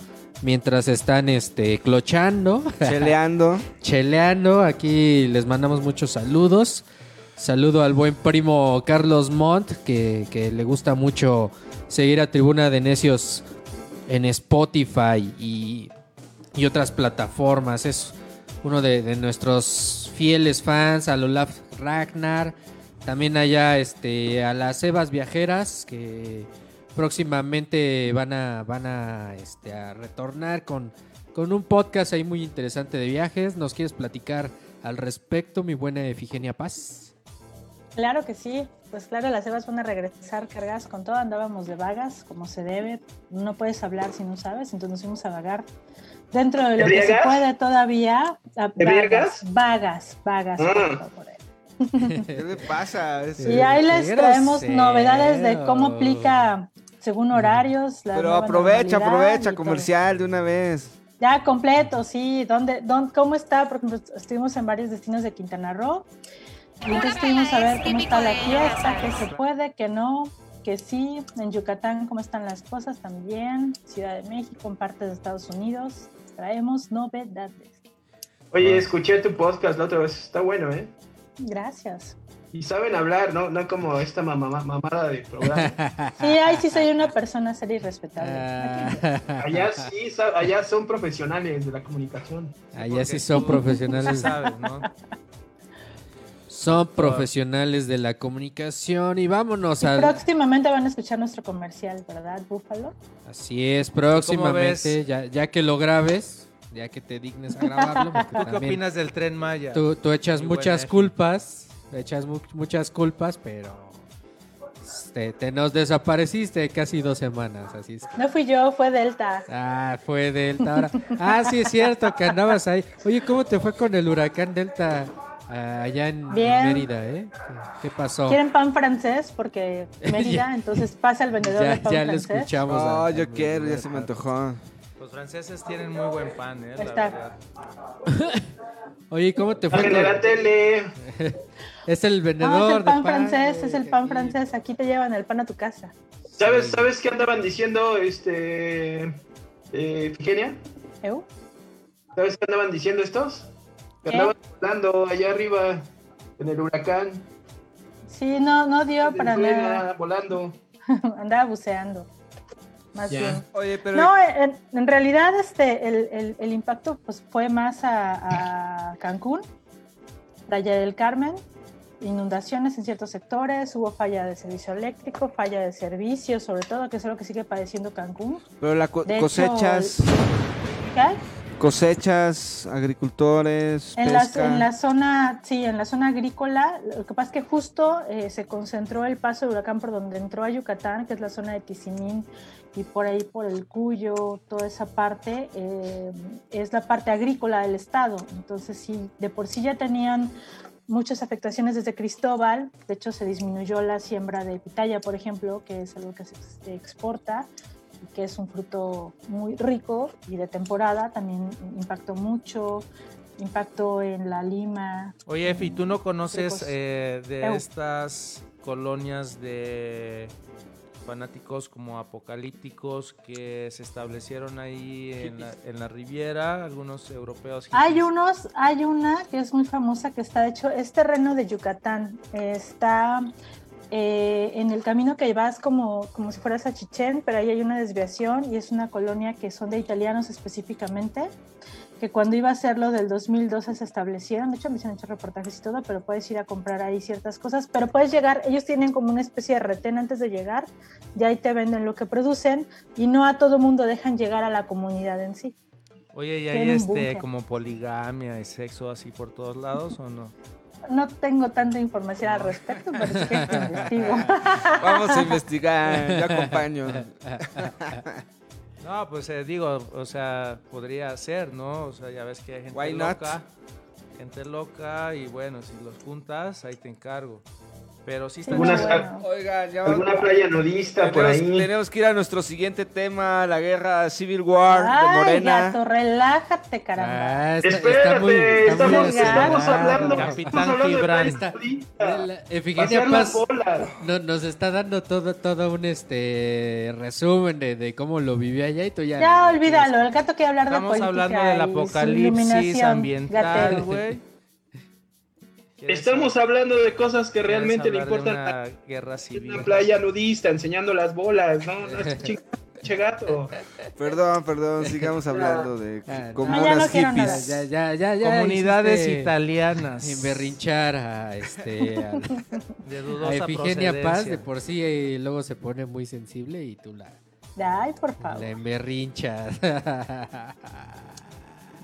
mientras están este clochando, Cheleando. cheleando. Aquí les mandamos muchos saludos. Saludo al buen primo Carlos Montt, que, que le gusta mucho seguir a Tribuna de Necios en Spotify y, y otras plataformas. Es uno de, de nuestros fieles fans, a Olaf Ragnar. También allá este, a las Evas Viajeras, que próximamente van a, van a, este, a retornar con, con un podcast ahí muy interesante de viajes. ¿Nos quieres platicar al respecto, mi buena Efigenia Paz? Claro que sí, pues claro, las Evas van a regresar cargadas con todo, andábamos de vagas, como se debe, no puedes hablar si no sabes, entonces nos fuimos a vagar dentro de lo que se puede todavía. a- ¿Ebriegas? Vagas, vagas, Ah. por favor. ¿Qué le pasa? Es- Y ahí les Qué traemos grosero. novedades de cómo aplica según horarios. la Pero aprovecha, aprovecha, todo. comercial de una vez. Ya completo, sí. ¿Dónde, dónde, ¿Cómo está? Por ejemplo, estuvimos en varios destinos de Quintana Roo. Y entonces estuvimos a ver cómo está la fiesta, que se puede, que no, que sí. En Yucatán, cómo están las cosas también. Ciudad de México, en partes de Estados Unidos. Traemos novedades. Oye, escuché tu podcast la otra vez, está bueno, ¿eh? Gracias. Y saben hablar, ¿no? No como esta mamá, mamada de programa. Sí, ahí sí soy una persona seria y respetable. Ah, Allá sí, allá son profesionales de la comunicación. allá sí son tú- profesionales. sabes, ¿no? Son profesionales de la comunicación y vámonos Y al... próximamente van a escuchar nuestro comercial, ¿verdad, Búfalo? Así es, próximamente, ya, ya que lo grabes, ya que te dignes a grabarlo, ¿Tú qué opinas del Tren Maya? tú, tú echas muchas culpas, echas mu- muchas culpas, pero te, te nos desapareciste casi dos semanas, así es. que- No fui yo, fue Delta. Ah, fue Delta ahora. Ah, sí es cierto que andabas ahí. Oye, ¿cómo te fue con el huracán Delta ah, allá en, Bien. Mérida, eh? ¿Qué, pasó? ¿Quieren pan francés? Porque Mérida, entonces pasa el vendedor Ya, de pan ya lo francés. escuchamos. No, a- yo a- quiero, ya se me antojó. Los franceses tienen muy buen pan, ¿eh? La Está. verdad. Oye, ¿cómo te fue? Sáquenle la con- tele. Es el No, vendedor es el pan de pan, francés, es el pan francés. Aquí te llevan el pan a tu casa. ¿Sabes, ¿Sabes qué andaban diciendo, este, eh? ¿Eu? ¿Sabes qué andaban diciendo estos? Que ¿Qué? andaban volando allá arriba en el huracán. Sí, no, no dio para nada. volando. Andaba buceando. Más bien. Oye, pero No, en, en realidad este, el, el- el impacto pues, fue más a, a Cancún, Playa del Carmen, inundaciones en ciertos sectores, hubo falla de servicio eléctrico, falla de servicios, sobre todo, que es lo que sigue padeciendo Cancún. pero la co- De hecho, cosechas, ¿Qué? cosechas, agricultores, En la, en la zona, sí, en la zona agrícola, lo que pasa es que justo eh, se concentró el paso del huracán por donde entró a Yucatán, que es la zona de Tizimín, y por ahí por el Cuyo, toda esa parte, eh, es la parte agrícola del estado. Entonces, sí, de por sí ya tenían muchas afectaciones desde Cristóbal, de hecho se disminuyó la siembra de pitaya, por ejemplo, que es algo que se ex- exporta y que es un fruto muy rico y de temporada, también impactó mucho, impactó en la lima. Oye, Efi, ¿tú no conoces eh, de Eu. estas colonias de fanáticos como apocalípticos que se establecieron ahí en la, en la Riviera, algunos europeos? Hay hippies? unos, hay una que es muy famosa que está hecho, es terreno de Yucatán, está eh, en el camino que vas como, como si fueras a Chichén, pero ahí hay una desviación y es una colonia que son de italianos específicamente, que cuando iba a ser lo del 2012 se establecieron, de hecho me han hecho reportajes y todo, pero puedes ir a comprar ahí ciertas cosas, pero puedes llegar, ellos tienen como una especie de retén antes de llegar, ya ahí te venden lo que producen y no a todo mundo dejan llegar a la comunidad en sí. Oye, ¿y hay este, como poligamia y sexo así por todos lados o no? No tengo tanta información al respecto, pero sí que investigo. Vamos a investigar, yo acompaño. No, pues eh, digo, o sea, podría ser, ¿no? O sea, ya ves que hay gente Why not? loca. gente loca y bueno, si los juntas, ahí te encargo. Pero sí está Algunas- chido. Oigan, ya Alguna playa nudista por tenemos, ahí. tenemos que ir a nuestro siguiente tema, la guerra Civil War de Ay, Morena. gato, relájate, caramba. Ah, está, Espérate, está muy, está muy estamos, estamos estamos hablando, Capitán estamos hablando de Gibran. Efigenia las Paz no- nos está dando todo, todo un este resumen de, de cómo lo vivió allá y tú ya. Ya olvídalo, el gato quiere hablar de Estamos política hablando del apocalipsis ambiental, güey. ¿Quieres Estamos hablando de cosas que ¿Quieres realmente le importan a una guerra civil. una playa nudista enseñando las bolas, ¿no? no es che gato. Perdón, perdón, sigamos hablando de Ah, no. como No, ya no unas quiero hippies. nada. Ya, ya, ya, ya. Comunidades italianas. Emberrinchar a este. a- De dudosa Efigenia Paz de por sí eh, luego se pone muy sensible y tú la, Ay, por favor. la emberrinchas.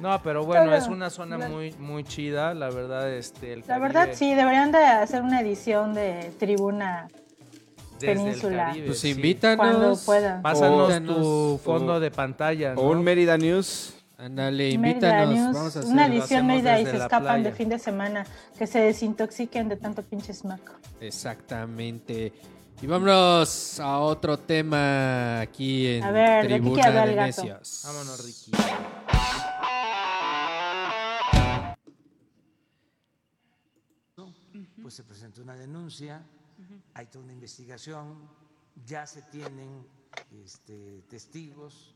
No, pero bueno, Todo. es una zona muy muy chida, la verdad, este el La verdad, sí, deberían de hacer una edición de tribuna desde el Península. Caribe, pues invítanos. cuando puedan. Pásanos tu fondo de pantalla, ¿no? O un Mérida News. Ándale, Mérida invítanos. News, Vamos a hacer una edición Mérida y se escapan de fin de semana, que se desintoxiquen de tanto pinche smack. Exactamente. Y vámonos a otro tema aquí en A ver, ¿de Tribuna de el gato? Necios. Vámonos, Ricky. Pues se presentó una denuncia, hay toda una investigación, ya se tienen este, testigos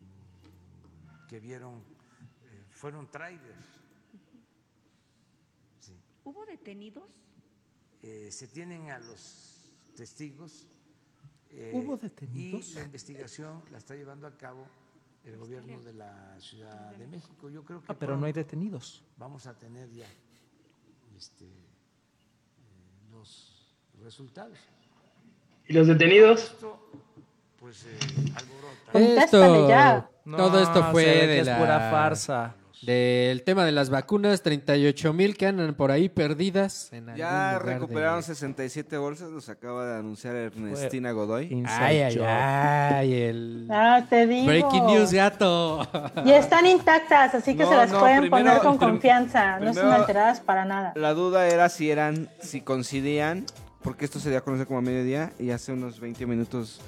mm, que vieron, eh, fueron trailers. Sí. ¿Hubo detenidos? Eh, se tienen a los testigos. eh, ¿Hubo detenidos? Y la investigación la está llevando a cabo el gobierno de la Ciudad de México. Yo creo que Ah, pero no hay detenidos. vamos a tener ya este, los resultados. ¿Y los detenidos? Esto, pues, eh. Contéstale ya. todo esto fue de es la, pura farsa. Del tema de las vacunas, 38 mil que andan por ahí perdidas. En Ya recuperaron de- 67 bolsas, los acaba de anunciar Ernestina Godoy. Ay, ay, ay, el Ah, te digo. breaking news gato. Y están intactas, así que No, se las no, pueden primero- poner con confianza. no son alteradas para nada. La duda era si eran, si coincidían, porque esto se dio a conocer como a mediodía y hace unos 20 minutos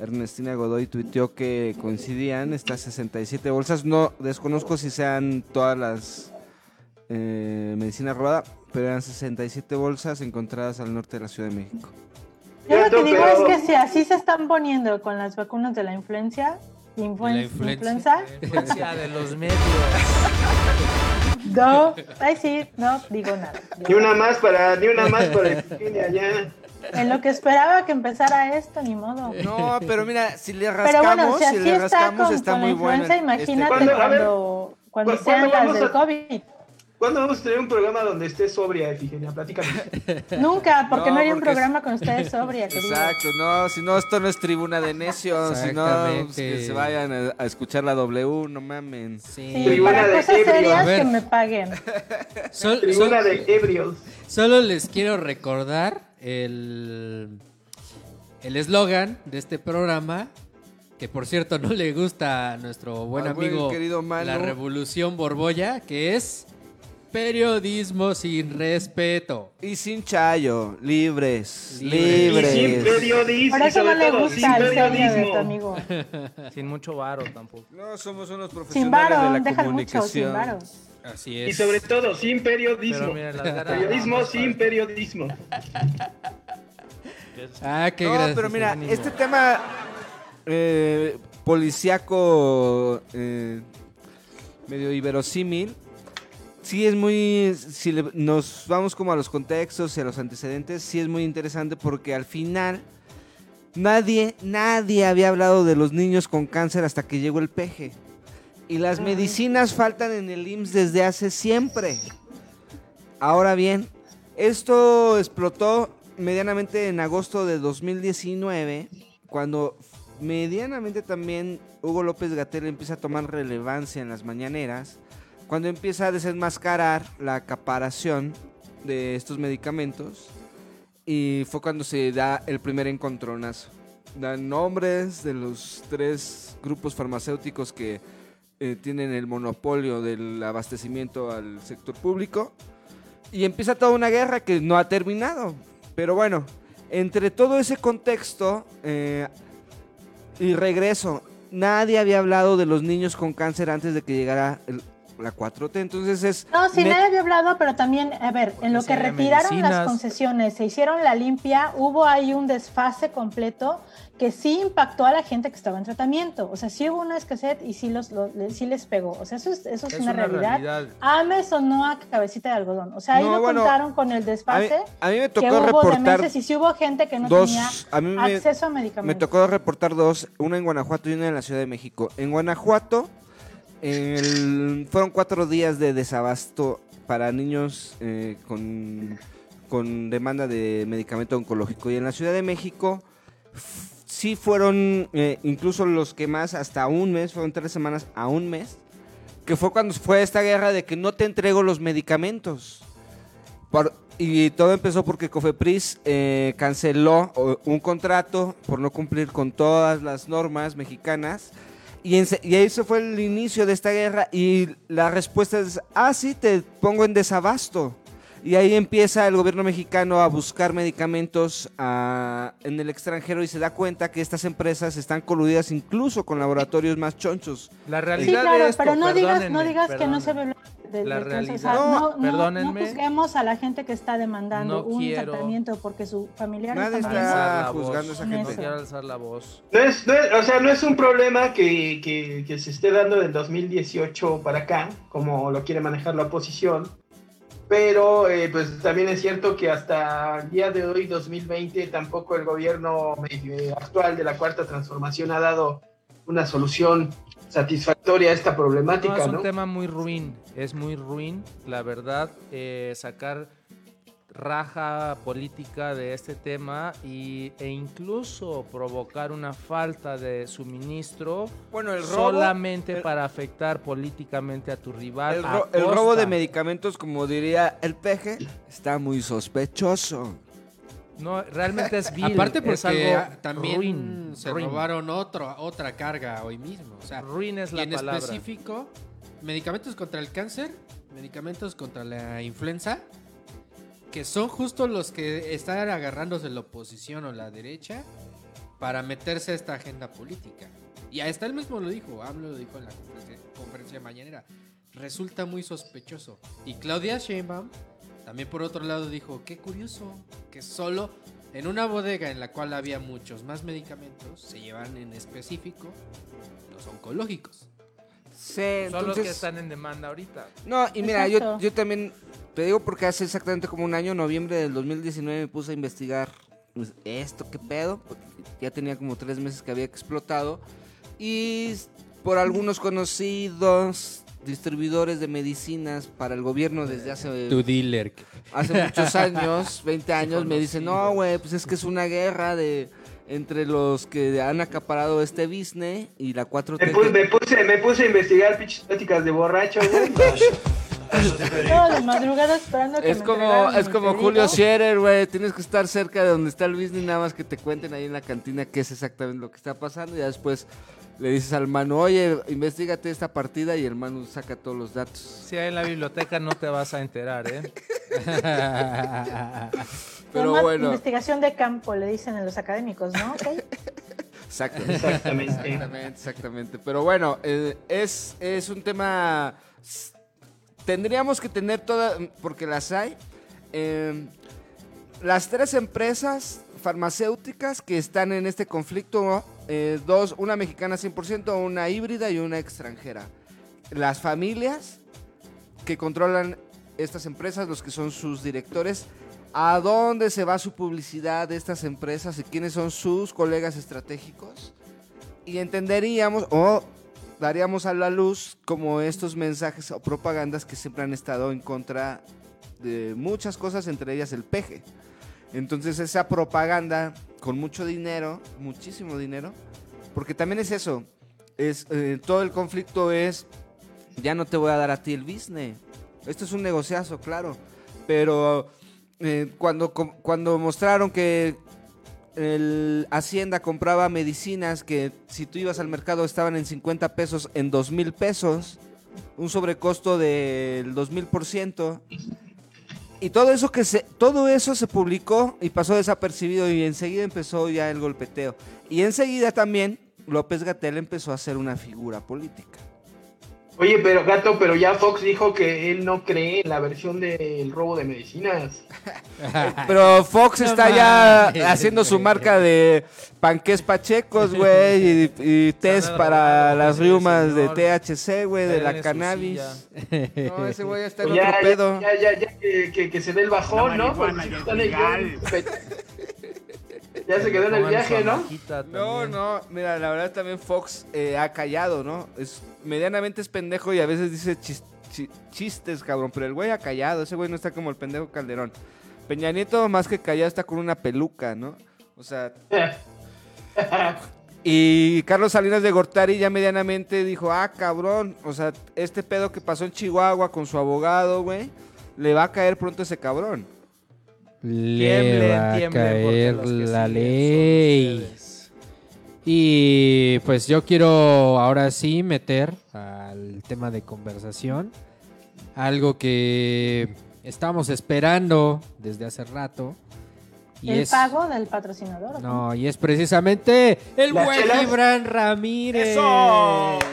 Ernestina Godoy tuiteó que coincidían estas 67 bolsas. No desconozco si sean todas las eh, medicina robada, pero eran 67 bolsas encontradas al norte de la Ciudad de México. Yo lo que digo es que si así se están poniendo con las vacunas de la influencia, influen- la influencia. influenza, Influencia de los medios. no, ay sí, no digo nada. Ni una más para, ni una más para Virginia, ya. En lo que esperaba que empezara esto, ni modo. No, pero mira, si le Pero rascamos, bueno, si si así le está rascamos con, está con la muy bueno. influenza, este- imagínate cuando, cuando ¿cu- sean las del a- COVID. ¿Cuándo vamos a tener un programa donde esté sobria, Efigenia? Platícame. Nunca, porque no, No, haría un porque es- programa con ustedes sobria, querido. Exacto, no, si no, esto no es tribuna de necios, si no, pues, que se vayan a, a escuchar la W, no mamen. Sí. Sí, Tribuna para de cosas ebrios. serias que me paguen. Sol- Tribuna sol- de ebrios. Solo les quiero recordar el el eslogan de este programa, que por cierto no le gusta a nuestro buen Al buen amigo Manu. la Revolución Borbolla, que es periodismo sin respeto. Y sin chayo, libres, Libres. libres. Y sin periodismo. Por eso no le sin gusta el serio de tu periodismo. amigo. Sin mucho varo tampoco. No, somos unos Sin profesionales de varo, la dejan mucho, sin comunicación. varo. Así Y sobre todo, sin periodismo. Ganas- Periodismo sin periodismo. Ah, qué No, pero mira, este tema eh, policíaco eh, medio iberosímil, sí es muy, si le- nos vamos como a los contextos y a los antecedentes, sí es muy interesante porque al final nadie, nadie había hablado de los niños con cáncer hasta que llegó el peje. Y las medicinas faltan en el IMSS desde hace siempre. Ahora bien, esto explotó medianamente en agosto de 2019, cuando medianamente también Hugo López Gatel empieza a tomar relevancia en las mañaneras, cuando empieza a desenmascarar la acaparación de estos medicamentos y fue cuando se da el primer encontronazo. Dan nombres de los tres grupos farmacéuticos que eh, tienen el monopolio del abastecimiento al sector público. Y empieza toda una guerra que no ha terminado. Pero bueno, entre todo ese contexto eh, y regreso, nadie había hablado de los niños con cáncer antes de que llegara el- la 4T. Entonces es... No, sí, nadie había hablado, pero también, a ver, en lo que retiraron las medicinas. concesiones, se hicieron la limpia, hubo ahí un desfase completo que sí impactó a la gente que estaba en tratamiento. O sea, sí hubo una escasez y sí, los, lo- sí les pegó. O sea, eso es, eso es, Es una, una realidad. realidad. Ames o no a cabecita de algodón. O sea, ahí No, bueno, contaron con el A mí, desfase a mí me que tocó hubo de reportar meses y sí hubo gente que no dos... tenía A mí me, acceso a me medicamentos. tocó reportar dos, una en Guanajuato y una en la Ciudad de México. En Guanajuato el- fueron cuatro días de desabasto para niños eh, con, con demanda de medicamento oncológico. Y en la Ciudad de México sí fueron eh, incluso los que más hasta un mes, fueron tres semanas a un mes, que fue cuando fue esta guerra de que no te entrego los medicamentos. Por- y todo empezó porque Cofepris eh, canceló un contrato por no cumplir con todas las normas mexicanas. Y, en- y fue el inicio de esta guerra y la respuesta es, ah, sí, te pongo en desabasto. Y ahí empieza el gobierno mexicano a buscar medicamentos ah, en el extranjero y se da cuenta que estas empresas están coludidas incluso con laboratorios más chonchos. La Sí, realidad claro, de esto, pero no digas, no digas que no se ve de, La de cáncer. O realidad- sea, No, no, no, juzguemos a la gente que está demandando No un quiero- tratamiento porque su familiar Nadie está está juzgando voz. a esa En gente. No quiero alzar la voz. No es, no es- o sea, no es un problema que, que- que se esté dando del 2018 para acá, como lo quiere manejar la oposición, pero eh, pues también es cierto que hasta el día de hoy, 2020, tampoco el gobierno actual de la Cuarta Transformación ha dado una solución satisfactoria a esta No, problemática, es ¿no? un tema muy ruin, es muy ruin, la verdad, eh, sacar raja política de este tema y, e incluso provocar una falta de suministro Bueno, el robo- solamente el- para afectar políticamente a tu rival. El, a ro- el robo de medicamentos, como diría el peje, está muy sospechoso. No, realmente es vil. Aparte es porque algo también ruin, se ruin. robaron otro, otra carga hoy mismo. O sea, Ruin es y la en palabra. específico, medicamentos contra el cáncer, medicamentos contra la influenza, que son justo los que están agarrándose la oposición o la derecha para meterse a esta agenda política. Y hasta él mismo lo dijo, AMLO lo dijo en la conferencia, conferencia mañanera. Resulta muy sospechoso. Y Claudia Sheinbaum también por otro lado dijo, qué curioso, que solo en una bodega en la cual había muchos más medicamentos se llevan en específico los oncológicos. Sí, Son los que entonces- están en demanda ahorita. No, y mira, yo, yo también te digo porque hace exactamente como un año, noviembre del 2019, me puse a investigar pues, esto, qué pedo, ya tenía como tres meses que había explotado. Y por algunos conocidos distribuidores de medicinas para el gobierno desde hace, Tu dealer. hace muchos años, 20 años, me dicen, no, güey, pues es que es una guerra de entre los que han acaparado este business y la 4T. Me, pu- que- me puse, me puse a investigar pinches pláticas de borracho, güey. Toda la madrugada esperando que Es me como, es como. Julio Scherer, güey. Tienes que estar cerca de donde está el business, nada más que te cuenten ahí en la cantina qué es exactamente lo que está pasando. Y ya después le dices al mano, oye, investigate esta partida y el mano saca todos los datos. Si hay en la biblioteca no te vas a enterar, ¿eh? Pero Toma bueno, Investigación de campo, le dicen en los académicos, ¿no? Ok. exacto. Exactamente. Exactamente, exactamente. Pero bueno, eh, es, es un tema. Tendríamos que tener todas, porque las hay. eh, las tres empresas farmacéuticas que están en este conflicto, eh, dos, una mexicana 100%, una híbrida y una extranjera. Las familias que controlan estas empresas, los que son sus directores, a dónde se va su publicidad de estas empresas y quiénes son sus colegas estratégicos. Y entenderíamos o daríamos a la luz como estos mensajes o propagandas que siempre han estado en contra de muchas cosas, entre ellas el peje. Entonces esa propaganda con mucho dinero, muchísimo dinero, porque también es eso, es eh, todo el conflicto es ya no te voy a dar a ti el business. Esto es un negociazo, claro, pero eh, cuando cuando mostraron que el Hacienda compraba medicinas que si tú ibas al mercado estaban en 50 pesos en 2 mil pesos, un sobrecosto del 2 mil por ciento. Y todo eso que se, todo eso se publicó y pasó desapercibido y enseguida empezó ya el golpeteo. Y enseguida también López Gatel empezó a hacer una figura política. Oye, pero gato, pero ya Fox dijo que él no cree en la versión del robo de medicinas. Pero Fox No está ya haciendo su marca de panques pachecos, güey, y, y test para las riumas de THC, güey, de la cannabis. No, ese güey está en Pues ya, otro ya, pedo. ya, ya, ya que, que- que se dé el bajón, ¿no? Porque si en Ya se quedó en el viaje, ¿no? No, no, mira, la verdad también Fox eh, ha callado, ¿no? Es medianamente es pendejo y a veces dice chis- chi- chistes, cabrón, pero el güey ha callado, ese güey no está como el pendejo Calderón. Peña Nieto más que callado está con una peluca, ¿no? O sea, y Carlos Salinas de Gortari ya medianamente dijo, ah, cabrón, o sea, este pedo que pasó en Chihuahua con su abogado, güey, le va a caer pronto ese cabrón. Le Tiemblen, va a tiemblen, caer los que la ley. Y pues yo quiero ahora sí meter al tema de conversación algo que estamos esperando desde hace rato. Y el es, pago del patrocinador. ¿o No, y es precisamente el ¿Las buen chelas? Gibran Ramírez. ¡Eso!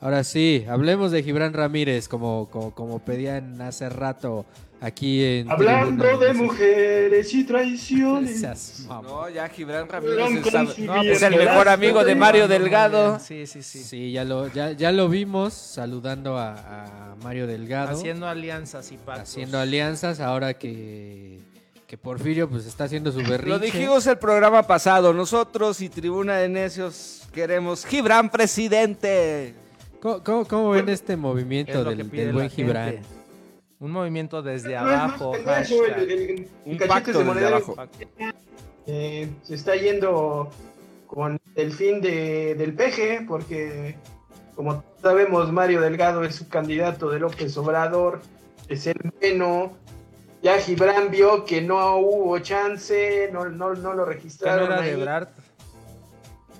Ahora sí, hablemos de Gibran Ramírez, como, como, como pedían hace rato aquí en. Hablando Tribuna de mujeres y traiciones. No, ya Gibran Ramírez es, su no, pues el mejor amigo de Mario. Delgado. Sí, sí, sí. Sí, ya lo, ya, ya lo vimos saludando a, a Mario Delgado. Haciendo alianzas y pactos. haciendo alianzas ahora que, que Porfirio pues está haciendo su berrinche. Lo dijimos el programa pasado, nosotros y Tribuna de Necios queremos Gibran presidente. ¿Cómo, cómo- cómo ven este movimiento Es del, del buen Gibran? gente. Un movimiento desde abajo. pendejo, el- hashtag. el- el- Un pacto de desde monedero abajo. eh, se está yendo con el fin de, del peje, porque como sabemos, Mario Delgado es su candidato de López Obrador, es el bueno. Ya Gibran vio que no hubo chance, no, no, no lo ¿Qué no registraron. era ahí.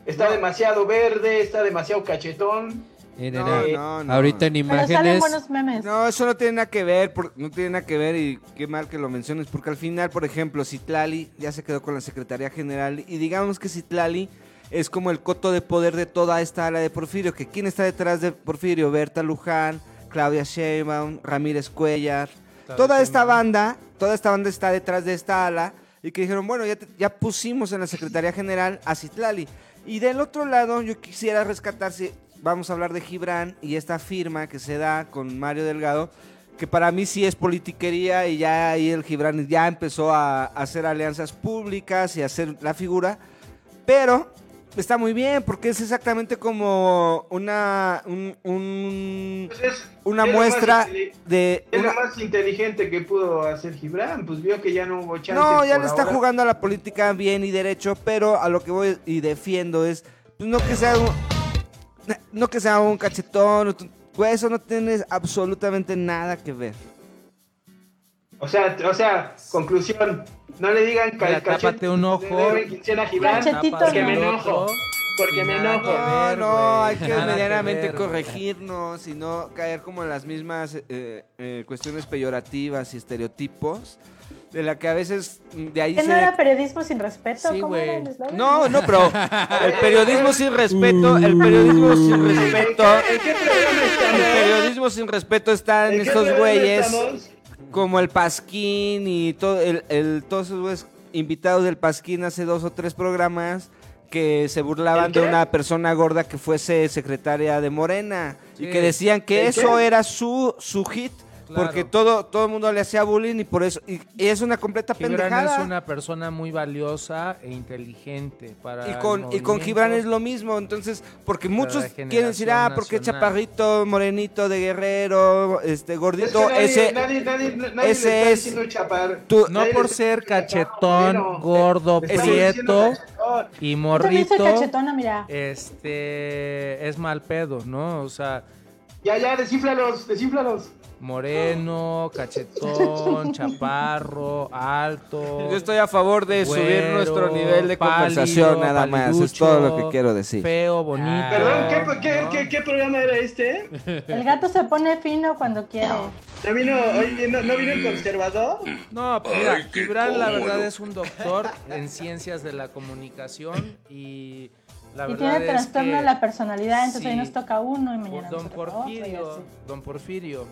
Está demasiado verde, está demasiado cachetón. Miren, No, eh, no, no. Ahorita en Pero salen imágenes. buenos memes. No, eso no tiene nada que ver, por- no tiene nada que ver y qué mal que lo menciones, porque al final, por ejemplo, Citlali ya se quedó con la Secretaría General y digamos que Citlali es como el coto de poder de toda esta ala de Porfirio, que quién está detrás de Porfirio, Berta Luján, Claudia Sheinbaum, Ramírez Cuellar, Claudia toda esta Sheinbaum. banda, toda esta banda está detrás de esta ala y que dijeron, bueno, ya, te- ya pusimos en la Secretaría General a Citlali. Y del otro lado, yo quisiera rescatar, si vamos a hablar de Gibran y esta firma que se da con Mario Delgado, que para mí sí es politiquería y ya ahí el Gibran ya empezó a, hacer alianzas públicas y a hacer la figura, pero está muy bien porque es exactamente como una, un- un- una es muestra más de... Es una- lo más inteligente que pudo hacer Gibran, pues vio que ya no hubo chance. No, ya le está ahora. jugando a la política bien y derecho, pero a lo que voy y defiendo es, pues no que sea un, no que sea un cachetón, güey, eso no tiene absolutamente nada que ver. O sea, o sea, conclusión, no le digan Mira, tápate un ojo. Cachetito porque me no. enojo, porque me enojo. No, no, hay que medianamente corregirnos y no caer como en las mismas eh, eh, cuestiones peyorativas y estereotipos, de la que a veces mm, de ahí ¿Qué se... no era periodismo sin respeto? Sí, ¿Cómo era güey. el eslogan? No, no, pero el periodismo sin respeto, el periodismo sin respeto, ¿En qué programa el periodismo sin respeto está en ¿En qué estos güeyes estamos? como el Pasquín y todo el, el- todos esos güeyes invitados del Pasquín hace dos o tres programas que se burlaban ¿El de una persona gorda que fuese secretaria de Morena y que decían que ¿El eso qué? era su su hit Claro. porque todo todo el mundo le hacía bullying y por eso y, y es una completa Gibran pendejada. es una persona muy valiosa e inteligente para Y el con, y con. Gibran es lo mismo, entonces, porque muchos quieren decir, ah, porque nacional. chaparrito, morenito de guerrero, este Es gordito, que nadie, ese, nadie, nadie, nadie ese es- diciendo chapar. tú- No por ser cachetón, gordo, prieto y Yo también soy morrito, cachetona, mira. este, es mal pedo, ¿no? O sea, Ya, ya, descíflalos, descíflalos. Moreno, cachetón, chaparro, alto. Yo estoy a favor de subir nuestro nivel de pálido, conversación, nada más. Es todo lo que quiero decir. Feo, bonito. Perdón, ¿qué, qué, qué, qué programa era este? El gato se pone fino cuando quiere. ¿No vino, oye, ¿no, no vino el conservador? No, pues mira, Gibran la verdad es un doctor en ciencias de la comunicación y la y verdad tiene trastorno de la personalidad, entonces sí. hoy nos toca uno y mañana Don nos toca otro, y Porfirio, así. Don Porfirio,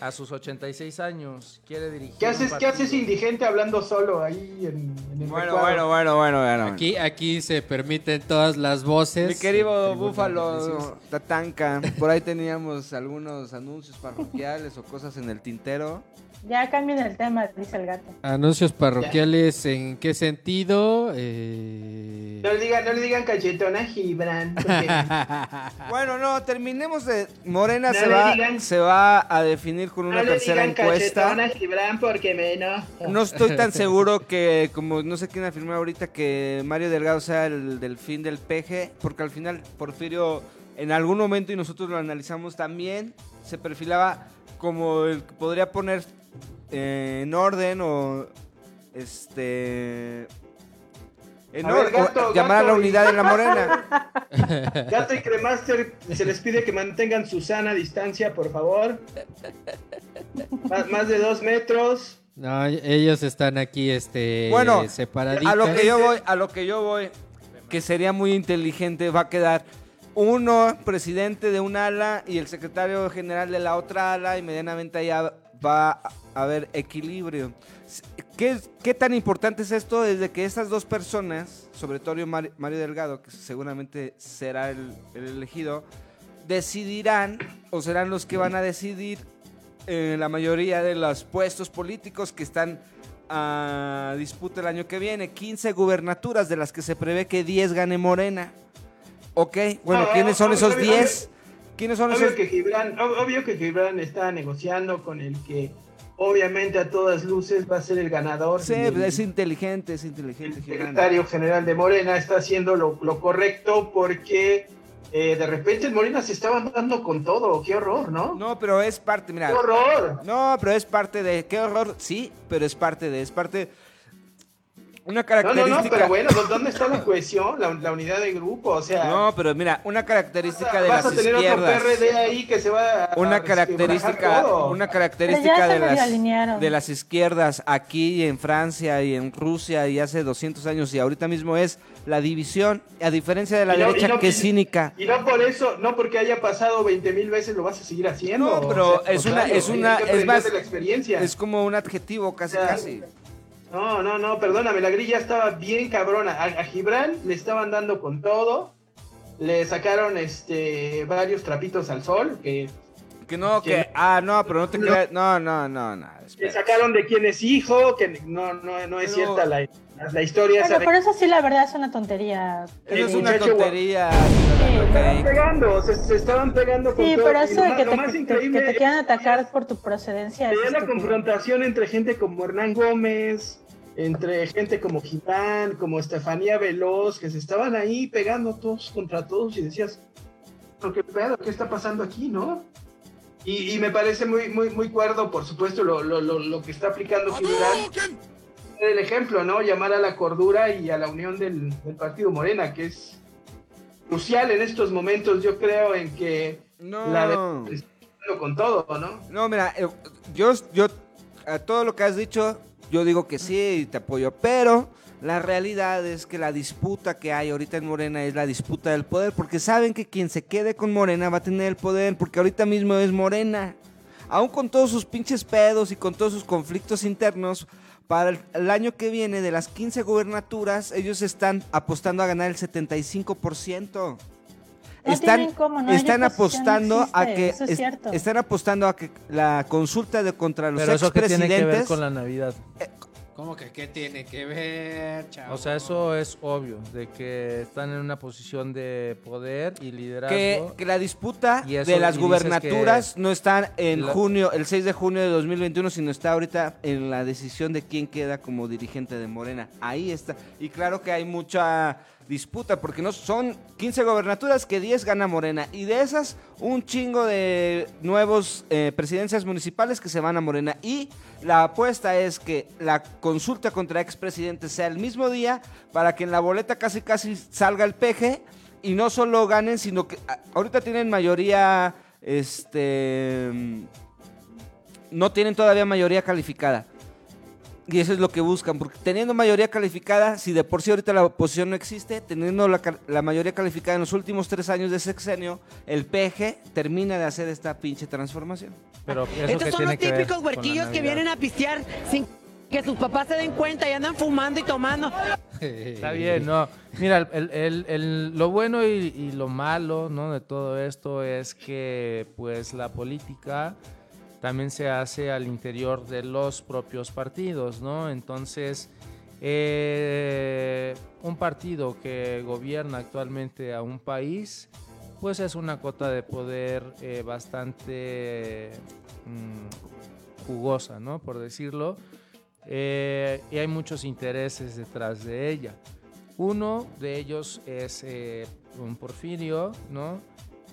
a sus 86 años, quiere dirigir ¿Qué haces, ¿Qué haces indigente hablando solo ahí en, en el Bueno, bueno, bueno, bueno, bueno. Aquí, aquí se permiten todas las voces. Mi querido Búfalo. Tatanka, por ahí teníamos algunos anuncios parroquiales o cosas en el tintero. Ya cambien el tema, dice el gato. Anuncios parroquiales, ¿en qué sentido? Eh... No le digan, no le digan cachetón a Gibran. porque- Bueno, no, terminemos de... Morena No se, le va, digan- se va a definir con no una le tercera digan encuesta. cachetón a Gibran porque me enojo. No estoy tan seguro que, como no sé quién afirmó ahorita, que Mario Delgado sea el del fin del peje, porque al final Porfirio, en algún momento, y nosotros lo analizamos también, se perfilaba como el que podría poner eh, en orden o este. En A ver, gato, llamar a la gato, y- unidad en la morena. Gato y Cremaster, se les pide que mantengan su sana distancia, por favor. Más, más de dos metros. No, ellos están aquí este, Bueno, separaditos. a lo que yo voy, a lo que yo voy, que sería muy inteligente, va a quedar uno presidente de un ala y el secretario general de la otra ala y medianamente allá va a haber equilibrio. ¿Qué, qué tan importante es esto? Desde que estas dos personas, sobre todo Mario, Mario Delgado, que seguramente será el, el elegido, decidirán o serán los que van a decidir eh, la mayoría de los puestos políticos que están a disputa el año que viene. 15 gubernaturas de las que se prevé que 10 gane Morena. Ok, bueno, ¿quiénes son esos obvio, 10? ¿Quiénes son Obvio esos? que, Gibran, ob- obvio que Gibran está negociando con el que obviamente a todas luces va a ser el ganador. Sí, el es inteligente, es inteligente. Gibran. secretario general de Morena está haciendo lo, lo correcto porque eh, de repente en Morena se estaban dando con todo. ¡Qué horror, ¿no? No, pero es parte, mira. ¡Qué horror! No, pero es parte de. ¿Qué horror? Sí, pero es parte de. Es parte. Una No, no, característica. no, pero bueno, ¿dó- ¿dónde está la cohesión, la, la unidad de grupo? O sea, No, pero mira, una característica de vas las a tener otro izquierdas. PRD ahí que se va a Una característica, una característica de las, de las izquierdas aquí en Francia y en Rusia y hace 200 años y ahorita mismo es la división, a diferencia de la Y no- derecha y no- que es cínica. Y no por eso, no porque haya pasado 20 mil veces lo vas a seguir haciendo. No, pero O sea, es una, es una, es más, de la experiencia. es como un adjetivo casi, O sea, casi. No, no, no, perdóname, la grilla estaba bien cabrona. A, a Gibran le estaban dando con todo. Le sacaron este varios trapitos al sol, que Que no, que- que, ah, no, pero no te No. creas, no, no, no, no. le sacaron de quién es hijo, que no, no, no es Pero- cierta la, la historia. Bueno, por eso sí, la verdad es una tontería. Eso es una tontería. Se estaban pegando, se, se estaban pegando con Sí, todo. pero eso lo de más- que te, quieran atacar por tu procedencia. es Veía la estúpido. confrontación entre gente como Hernán Gómez, entre gente como Gibran, como Estefanía Veloz, que se estaban ahí pegando todos contra todos y decías, ¿pero qué pedo? ¿Qué está pasando aquí, no? Y, y me parece muy, muy, muy cuerdo, por supuesto, lo, lo, lo, lo que está aplicando Gibran. El ejemplo, ¿no? Llamar a la cordura y a la unión del, del Partido Morena, que es crucial en estos momentos, yo creo, en que No. la de- con todo, ¿no? No, mira, eh, yo, yo, a todo lo que has dicho, yo digo que sí y te apoyo, pero la realidad es que la disputa que hay ahorita en Morena es la disputa del poder, porque saben que quien se quede con Morena va a tener el poder, porque ahorita mismo es Morena. Aún con todos sus pinches pedos y con todos sus conflictos internos, para el, el año que viene de las 15 gubernaturas, ellos están apostando a ganar el 75%. No están cómo, no están apostando no a que eso es es- cierto. están apostando a que la consulta de contra los Pero eso que tiene que ver expresidentes con la Navidad. ¿Cómo que qué tiene que ver, chavo? O sea, eso es obvio, de que están en una posición de poder y liderazgo. que, que la disputa Y eso- de las y gubernaturas no está en la- junio, el 6 de junio de 2021, sino está ahorita en la decisión de quién queda como dirigente de Morena. Ahí está. Y claro que hay mucha disputa, porque no son 15 gobernaturas que 10 gana Morena. Y de esas, un chingo de nuevos eh, presidencias municipales que se van a Morena. Y la apuesta es que la consulta contra expresidentes sea el mismo día para que en la boleta casi casi salga el peje y no solo ganen, sino que ah, ahorita tienen mayoría, este, mm, no tienen todavía mayoría calificada. Y eso es lo que buscan, porque teniendo mayoría calificada, si de por sí ahorita la oposición no existe, teniendo la, la mayoría calificada en los últimos tres años de sexenio, el PG termina de hacer esta pinche transformación. Pero eso Estos que son tiene los típicos huerquillos que vienen a pistear sin que sus papás se den cuenta y andan fumando y tomando. Está bien, no. Mira, el- el- el- el- lo bueno y, y lo malo ¿no? de todo esto es que pues la política también se hace al interior de los propios partidos, ¿no? Entonces, eh, un partido que gobierna actualmente a un país, pues es una cota de poder eh, bastante mm, jugosa, ¿no? Por decirlo. Eh, y hay muchos intereses detrás de ella. Uno de ellos es un Porfirio, ¿no?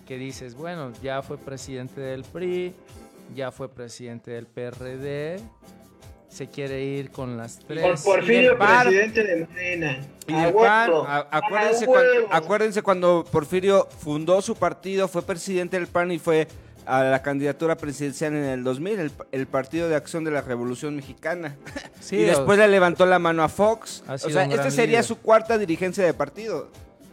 Que dices, bueno, ya fue presidente del PRI, ya fue presidente del PRD, se quiere ir con las tres. Por Porfirio, presidente de Morena. Y del PAN, huevo. a- acuérdense, cuando, acuérdense cuando Porfirio fundó su partido, fue presidente del PAN y fue a la candidatura presidencial en el 2000, el, el Partido de Acción de la Revolución Mexicana. Sí, y después o- le levantó la mano a Fox. Ha O sea, esta sería líder. su cuarta dirigencia de partido.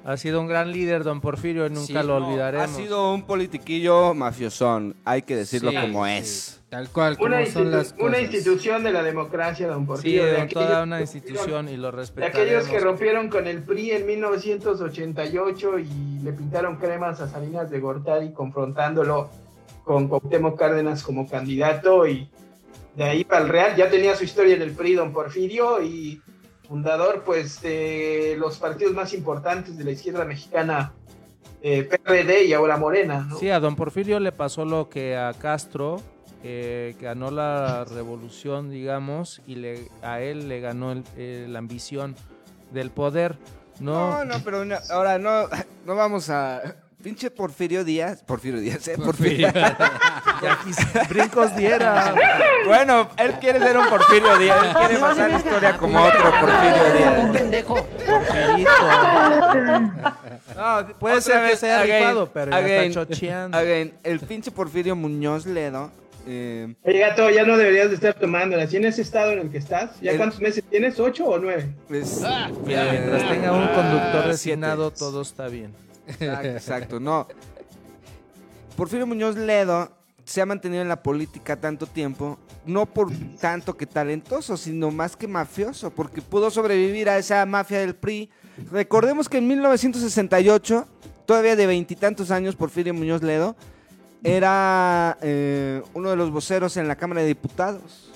Ha sido un gran líder, don Porfirio, y nunca Sí, lo no, olvidaremos. Ha sido un politiquillo mafiosón, hay que decirlo Sí, como sí. es. Tal cual, como Una, son las una institución de la democracia, don Sí, Porfirio. de don, aquellos toda una que institución y lo De respetaremos. aquellos que rompieron con el PRI en 1988 y le pintaron cremas a Salinas de Gortari confrontándolo con Cuauhtémoc Cárdenas como candidato y de ahí para el Real ya tenía su historia en el PRI don Porfirio y fundador pues de los partidos más importantes de la izquierda mexicana eh, PRD y ahora Morena, ¿no? Sí, a don Porfirio le pasó lo que a Castro, eh, ganó la revolución, digamos, y le, a él le ganó el- eh, la ambición del poder. No, No, no, pero no- ahora no, no vamos a... Pinche Porfirio Díaz, Porfirio Díaz, ¿eh? Porfirio. brincos diera. Bueno, él quiere ser un Porfirio Díaz, él quiere pasar la historia como otro Porfirio Díaz. pendejo. No, puede ser que sea again, rifado, pero ya again, está chocheando. again, el pinche Porfirio Muñoz Ledo. eh, Oye, gato, ya no deberías de estar tomándola. ¿Sí en ese estado en el que estás? ¿Ya El- cuántos meses tienes? ¿Ocho o nueve? es- Mira, mientras tenga un conductor Ah, designado, siete. todo está bien. Exacto, no. Porfirio Muñoz Ledo se ha mantenido en la política tanto tiempo, no por tanto que talentoso, sino más que mafioso, porque pudo sobrevivir a esa mafia del PRI. Recordemos que en 1968, todavía de veintitantos años, Porfirio Muñoz Ledo era eh, uno de los voceros en la Cámara de Diputados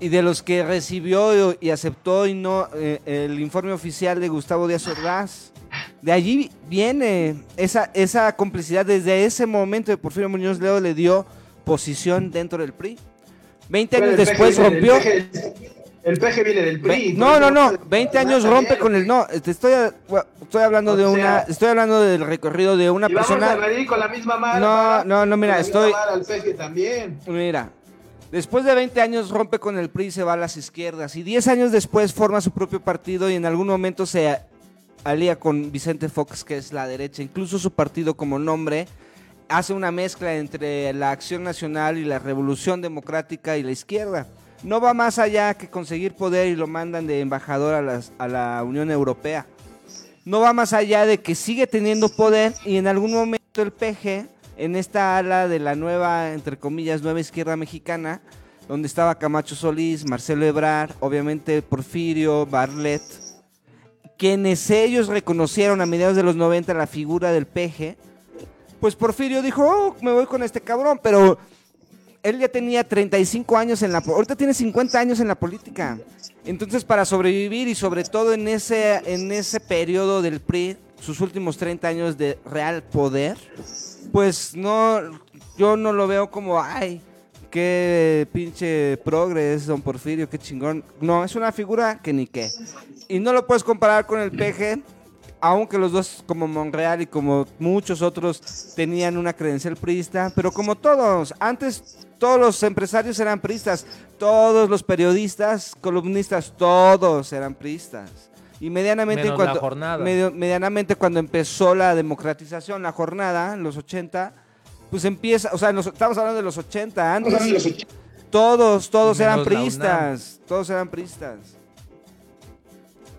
y de los que recibió y, y aceptó y no eh, el informe oficial de Gustavo Díaz Ordaz. De allí viene esa, esa complicidad. Desde ese momento de Porfirio Muñoz Ledo le dio posición dentro del PRI. Veinte años después rompió. El PG viene del PRI. No, no, no. 20 años rompe con el no. Te estoy, estoy hablando de una. Estoy hablando del recorrido de una Y vamos a persona. con la misma. No, no, no, mira, estoy- al PG también. Mira, después de 20 años rompe con el PRI y se va a las izquierdas. Y 10 años después forma su propio partido y en algún momento se alía con Vicente Fox, que es la derecha. Incluso su partido como nombre hace una mezcla entre la Acción Nacional y la Revolución Democrática y la izquierda. No va más allá que conseguir poder y lo mandan de embajador a, la Unión Europea. No va más allá de que sigue teniendo poder y en algún momento el PG, en esta ala de la nueva, entre comillas, nueva izquierda mexicana, donde estaba Camacho Solís, Marcelo Ebrard, obviamente Porfirio, Barlet, quienes ellos reconocieron a mediados de los 90 la figura del PG, pues Porfirio dijo, oh, me voy con este cabrón, pero él ya tenía 35 años en la... Ahorita tiene 50 años en la política. Entonces, para sobrevivir y sobre todo en ese, en ese periodo del PRI, sus últimos 30 años de real poder, pues no, yo no lo veo como, ay, qué pinche progre es Don Porfirio, qué chingón. No, es una figura que ni qué. Y no lo puedes comparar con el PG, aunque los dos, como Monreal y como muchos otros, tenían una credencial priista, pero como todos, antes todos los empresarios eran priistas, todos los periodistas, columnistas, todos eran priistas. Y medianamente, Menos cuando, la jornada. medio- medianamente cuando empezó la democratización, la jornada, en los 80, pues empieza, o sea, nos- estamos hablando de los 80, antes todos, todos Menos eran priistas, todos eran priistas.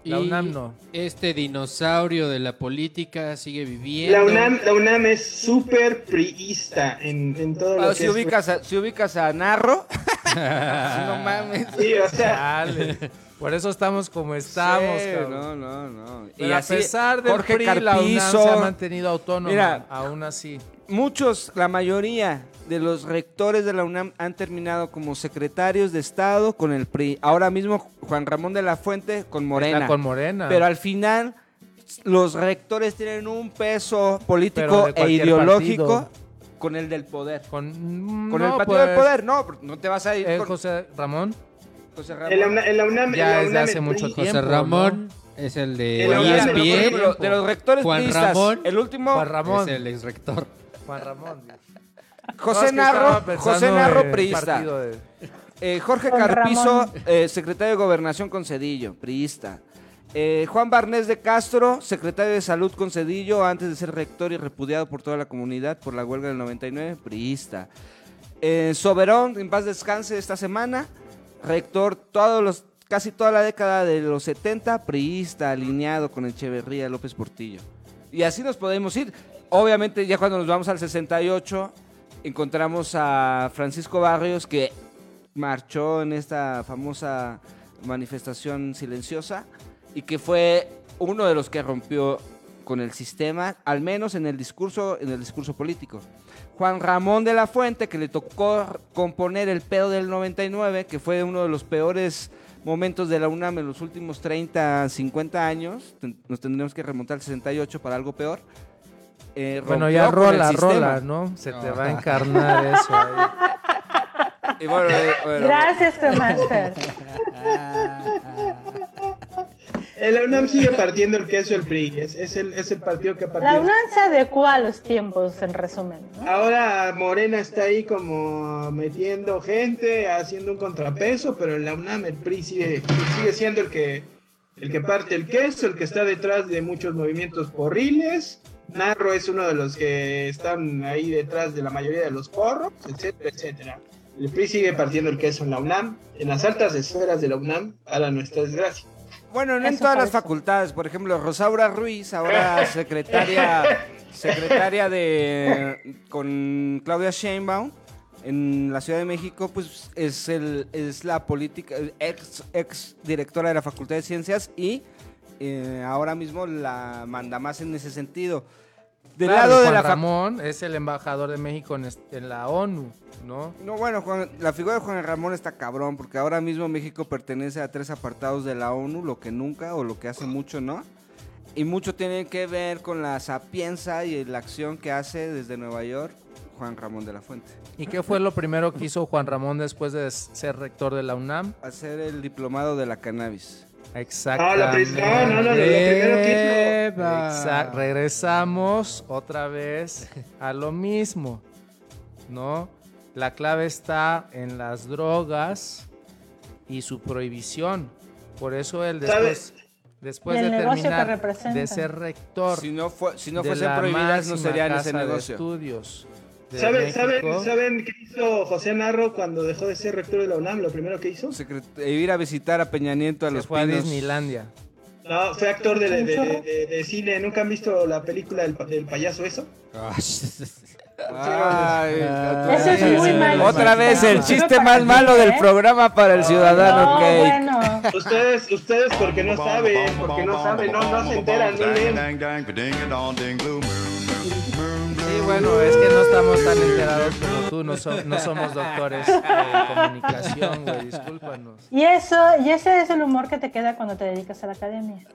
La Y UNAM no. Este dinosaurio de la política sigue viviendo. La UNAM, la UNAM es súper priista en, en todo lo que si, es- ubicas a, si ubicas a Narro, no mames. Sí, o sea, Dale. Por eso estamos como estamos, Sí, cabrón. no, no, no. Pero a pesar del Jorge PRI, la UNAM se ha mantenido autónoma, Mira, aún así. muchos, la mayoría de los rectores de la UNAM han terminado como secretarios de Estado con el PRI. Ahora mismo Juan Ramón de la Fuente con Morena. Está con Morena. Pero al final los rectores tienen un peso político de e ideológico partido. con el del poder. Con, Con no, el partido del pues, poder, no, no te vas a ir eh, con José Ramón. José Ramón. en la UNAM, Ya desde hace el mucho tiempo. José Ramón es el de ESPN. ejemplo, de los rectores Juan Ramón. el último Juan Ramón. Es el ex rector. Juan Ramón. José Narro, José Narro priista. de- Eh, Jorge Carpizo, eh, secretario de Gobernación con Cedillo, priista. Eh, Juan Barnés de Castro, secretario de Salud con Cedillo, antes de ser rector y repudiado por toda la comunidad por la huelga del 99, priista. Eh, Soberón, en paz descanse esta semana, rector todos los, casi toda la década de los 70, priista, alineado con Echeverría López Portillo. Y así nos podemos ir. Obviamente ya cuando nos vamos al 68 encontramos a Francisco Barrios que marchó en esta famosa manifestación silenciosa y que fue uno de los que rompió con el sistema, al menos en el discurso, en el discurso político. Juan Ramón de la Fuente, que le tocó componer el pedo del 99, que fue uno de los peores momentos de la UNAM en los últimos 30, 50 años, nos tendremos que remontar al 68 para algo peor. Eh, Bueno, ya rola, rola, ¿no? Se te va a encarnar eso ahí. Y bueno, eh, bueno, Gracias. En la UNAM sigue partiendo el queso el PRI. Es, es el, es el partido que ha La. UNAM se adecuó a los tiempos, en resumen. ¿no? Ahora Morena está ahí como metiendo gente, haciendo un contrapeso, pero en la UNAM el PRI sigue, sigue siendo el que, el que parte el queso, el que está detrás de muchos movimientos porriles. Narro es uno de los que están ahí detrás de la mayoría de los porros, etcétera, etcétera. El PRI sigue partiendo el queso en la UNAM, en las altas esferas de la UNAM, a la nuestra desgracia. Bueno, no en todas las facultades. Por ejemplo, Rosaura Ruiz, ahora secretaria, secretaria de con Claudia Sheinbaum en la Ciudad de México, pues es el es la política ex ex directora de la Facultad de Ciencias y eh, ahora mismo la manda más en ese sentido. Del Claro, lado de Juan la Ramón es el embajador de México en, en la ONU, ¿no? No, bueno, Juan- la figura de Juan Ramón está cabrón, porque ahora mismo México pertenece a tres apartados de la ONU, lo que nunca o lo que hace mucho, ¿no? Y mucho tiene que ver con la sapienza y la acción que hace desde Nueva York Juan Ramón de la Fuente. ¿Y qué fue lo primero que hizo Juan Ramón después de ser rector de la UNAM? Hacer el diplomado de la cannabis. Exactamente. Ah, la prim- no, no, no, lo primero que hizo. Exa- regresamos otra vez a lo mismo, ¿no? La clave está en las drogas y su prohibición. Por eso él después, después de terminar de ser rector, Si no, fue, si no la prohibidas, no serían ese de negocio. estudios ¿Saben, México, ¿saben, ¿Saben qué hizo José Narro cuando dejó de ser rector de la UNAM? Lo primero que hizo. Secret- e ir a visitar a Peña Nieto a se los fue a Pinos. Disneylandia. No, fue actor de, de- de- de- de cine. ¿Nunca han visto la película del, del payaso eso? Ay, otra Eso es vez. muy malo. Otra vez el No, chiste más para malo del ¿eh? programa para el ciudadano No, Cake. bueno. Ustedes, ustedes porque no saben, porque no saben, no, no se enteran, no leen. Sí, bueno, es que no estamos tan enterados como tú, no, so- no somos doctores de comunicación, güey, discúlpanos. Y eso, y ese es el humor que te queda cuando te dedicas a la academia.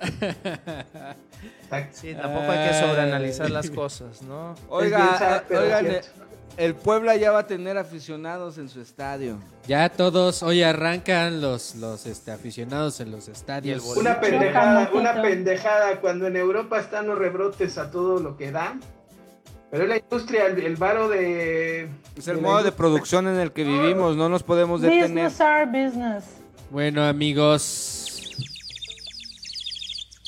Sí, tampoco hay que sobreanalizar las cosas, ¿no? Oiga, pero oigan, cierto. el Puebla ya va a tener aficionados en su estadio. Ya todos, hoy arrancan los, los este, aficionados en los estadios. Una pendejada, una pendejada cuando en Europa están los rebrotes a todo lo que dan. Pero es la industria, el, el varo de. Es el modo de producción en el que vivimos, no nos podemos detener. Business are business. Bueno, amigos.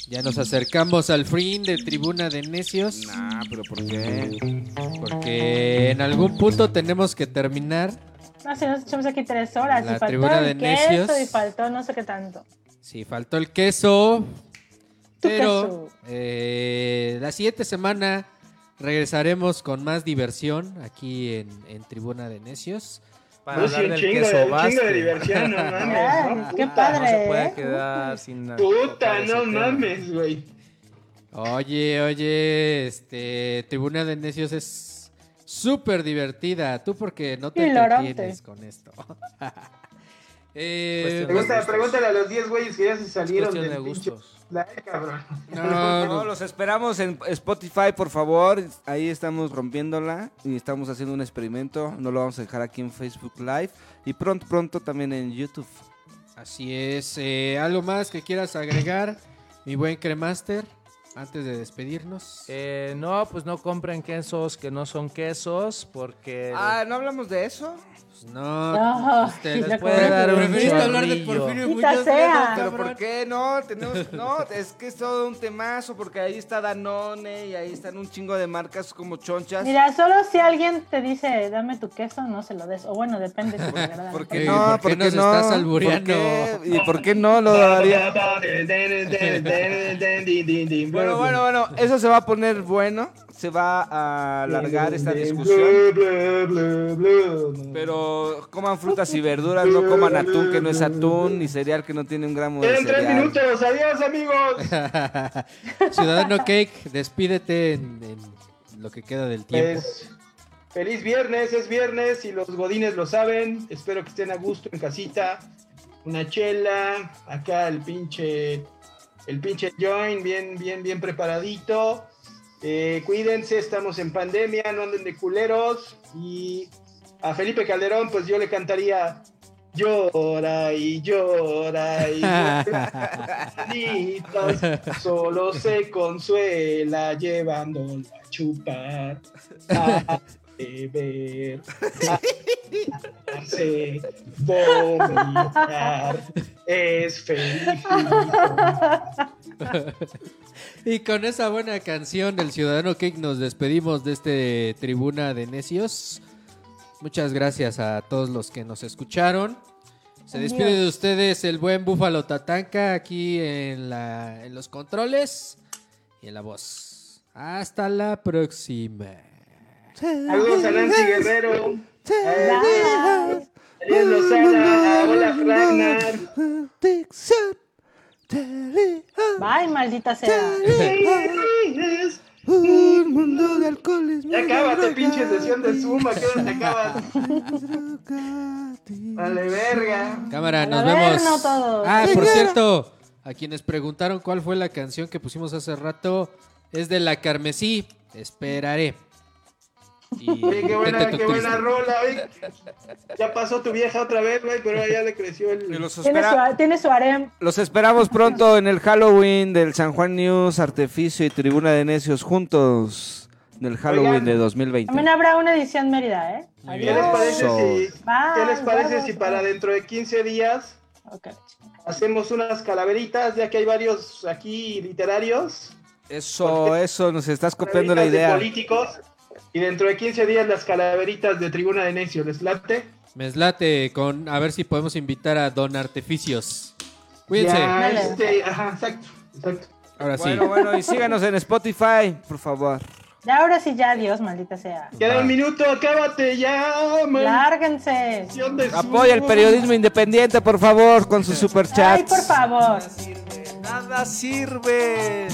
Ya nos acercamos al fin de Tribuna de Necios. Nah, pero ¿por qué? Porque en algún punto tenemos que terminar. No, si nos echamos aquí tres horas. La y faltó tribuna el de queso necios. y faltó no sé qué tanto. Sí, faltó el queso. Tu Pero queso. eh, la siguiente semana regresaremos con más diversión aquí en, en Tribuna de Necios. Para No, sí, hablar un del chingo, queso chingo de diversión, no mames. Ay, ¿no? qué Puta, padre, No se puede quedar sin Puta, tocar ese no tema. mames, güey. Oye, oye, este Tribuna de Necios es súper divertida. Tú porque no te entretienes con esto. Eh, Pregunta- pregúntale a los 10 güeyes que ya se salieron del de pinche. gustos. La cabrón. no, No, no, los esperamos en Spotify, por favor. Ahí estamos rompiéndola y estamos haciendo un experimento. No lo vamos a dejar aquí en Facebook Live y pronto, pronto también en YouTube. Así es. eh, ¿Algo más que quieras agregar, mi buen Cremaster, antes de despedirnos? Eh, no, pues no compren quesos que no son quesos porque Ah, ¿no hablamos de eso? Pues no, No, usted- les puede dar un Preferiste hablar de. Porfirio Muñoz sea. Ledo, Pero. ¿por qué no? Tenemos, no, es que es todo un temazo porque ahí está Danone y ahí están un chingo de marcas como chonchas. Mira, solo si alguien te dice, dame tu queso, no se lo des. O bueno, depende si de verdad. ¿Por Ey, qué no? ¿por qué nos no? estás albureando? ¿Por qué? ¿Y por qué no lo daría? Bueno, bueno, bueno, eso se va a poner bueno. Se va a alargar esta discusión. Pero coman frutas y verduras, no coman atún que no es atún, ni cereal que no tiene un gramo de Quedan tres cereal. minutos, adiós amigos. Ciudadano Cake, despídete en, en lo que queda del tiempo. Pues, feliz viernes, es viernes y los godines lo saben. Espero que estén a gusto en casita. Una chela, acá el pinche, el pinche joint bien, bien, bien preparadito. Eh, cuídense, estamos en pandemia, no anden de culeros. Y a Felipe Calderón, pues yo le cantaría llora y llora y llora. Solo se consuela llevándola a chupar, a beber, a vomitar. Es feliz. Y con esa buena canción del Ciudadano Cake nos despedimos de este Tribuna de Necios. Muchas gracias a todos los que nos escucharon. Se despide de ustedes el buen Búfalo Tatanka aquí en, la, en los controles y en la voz. Hasta la próxima. Saludos a Nancy Guerrero. Lozada, Hola Ragnar. Bye, maldita sea. Un mundo de alcoholismo. Ya cábate, pinche sesión de Zoom, ¿a qué hora te acabas? Vale, verga. Cámara, A nos ver, vemos. no todos. Ah, por cierto, a quienes preguntaron cuál fue la canción que pusimos hace rato, es de la Carmesí. Esperaré. Y Oye, qué buena, qué buena rola, oye. Ya pasó tu vieja otra vez, güey, pero ya le creció el... Tiene espera- su, tiene su harem. los esperamos pronto en el Halloween del San Juan News, Arteficio y Tribuna de Necios juntos en el Halloween Oigan. de 2020. También habrá una edición Mérida, ¿eh? Muy ¿Qué les parece So- si, Bye, ¿qué les parece si para dentro de 15 días hacemos unas calaveritas, ya que hay varios aquí literarios? Eso, eso, nos estás copiando la idea. políticos. Y dentro de 15 días las calaveritas de Tribuna de Necio, ¿les late? Me eslate con a ver si podemos invitar a Don Arteficios. Cuídense. Ya, este, ajá, exacto, exacto. Ahora sí. Bueno, bueno, y síganos en Spotify, por favor. Ya ahora sí, ya, Dios, maldita sea. Queda un minuto, acábate ya, man. Lárguense. Apoya el periodismo independiente, por favor, con sus Ay, superchats. por favor. Nada sirve.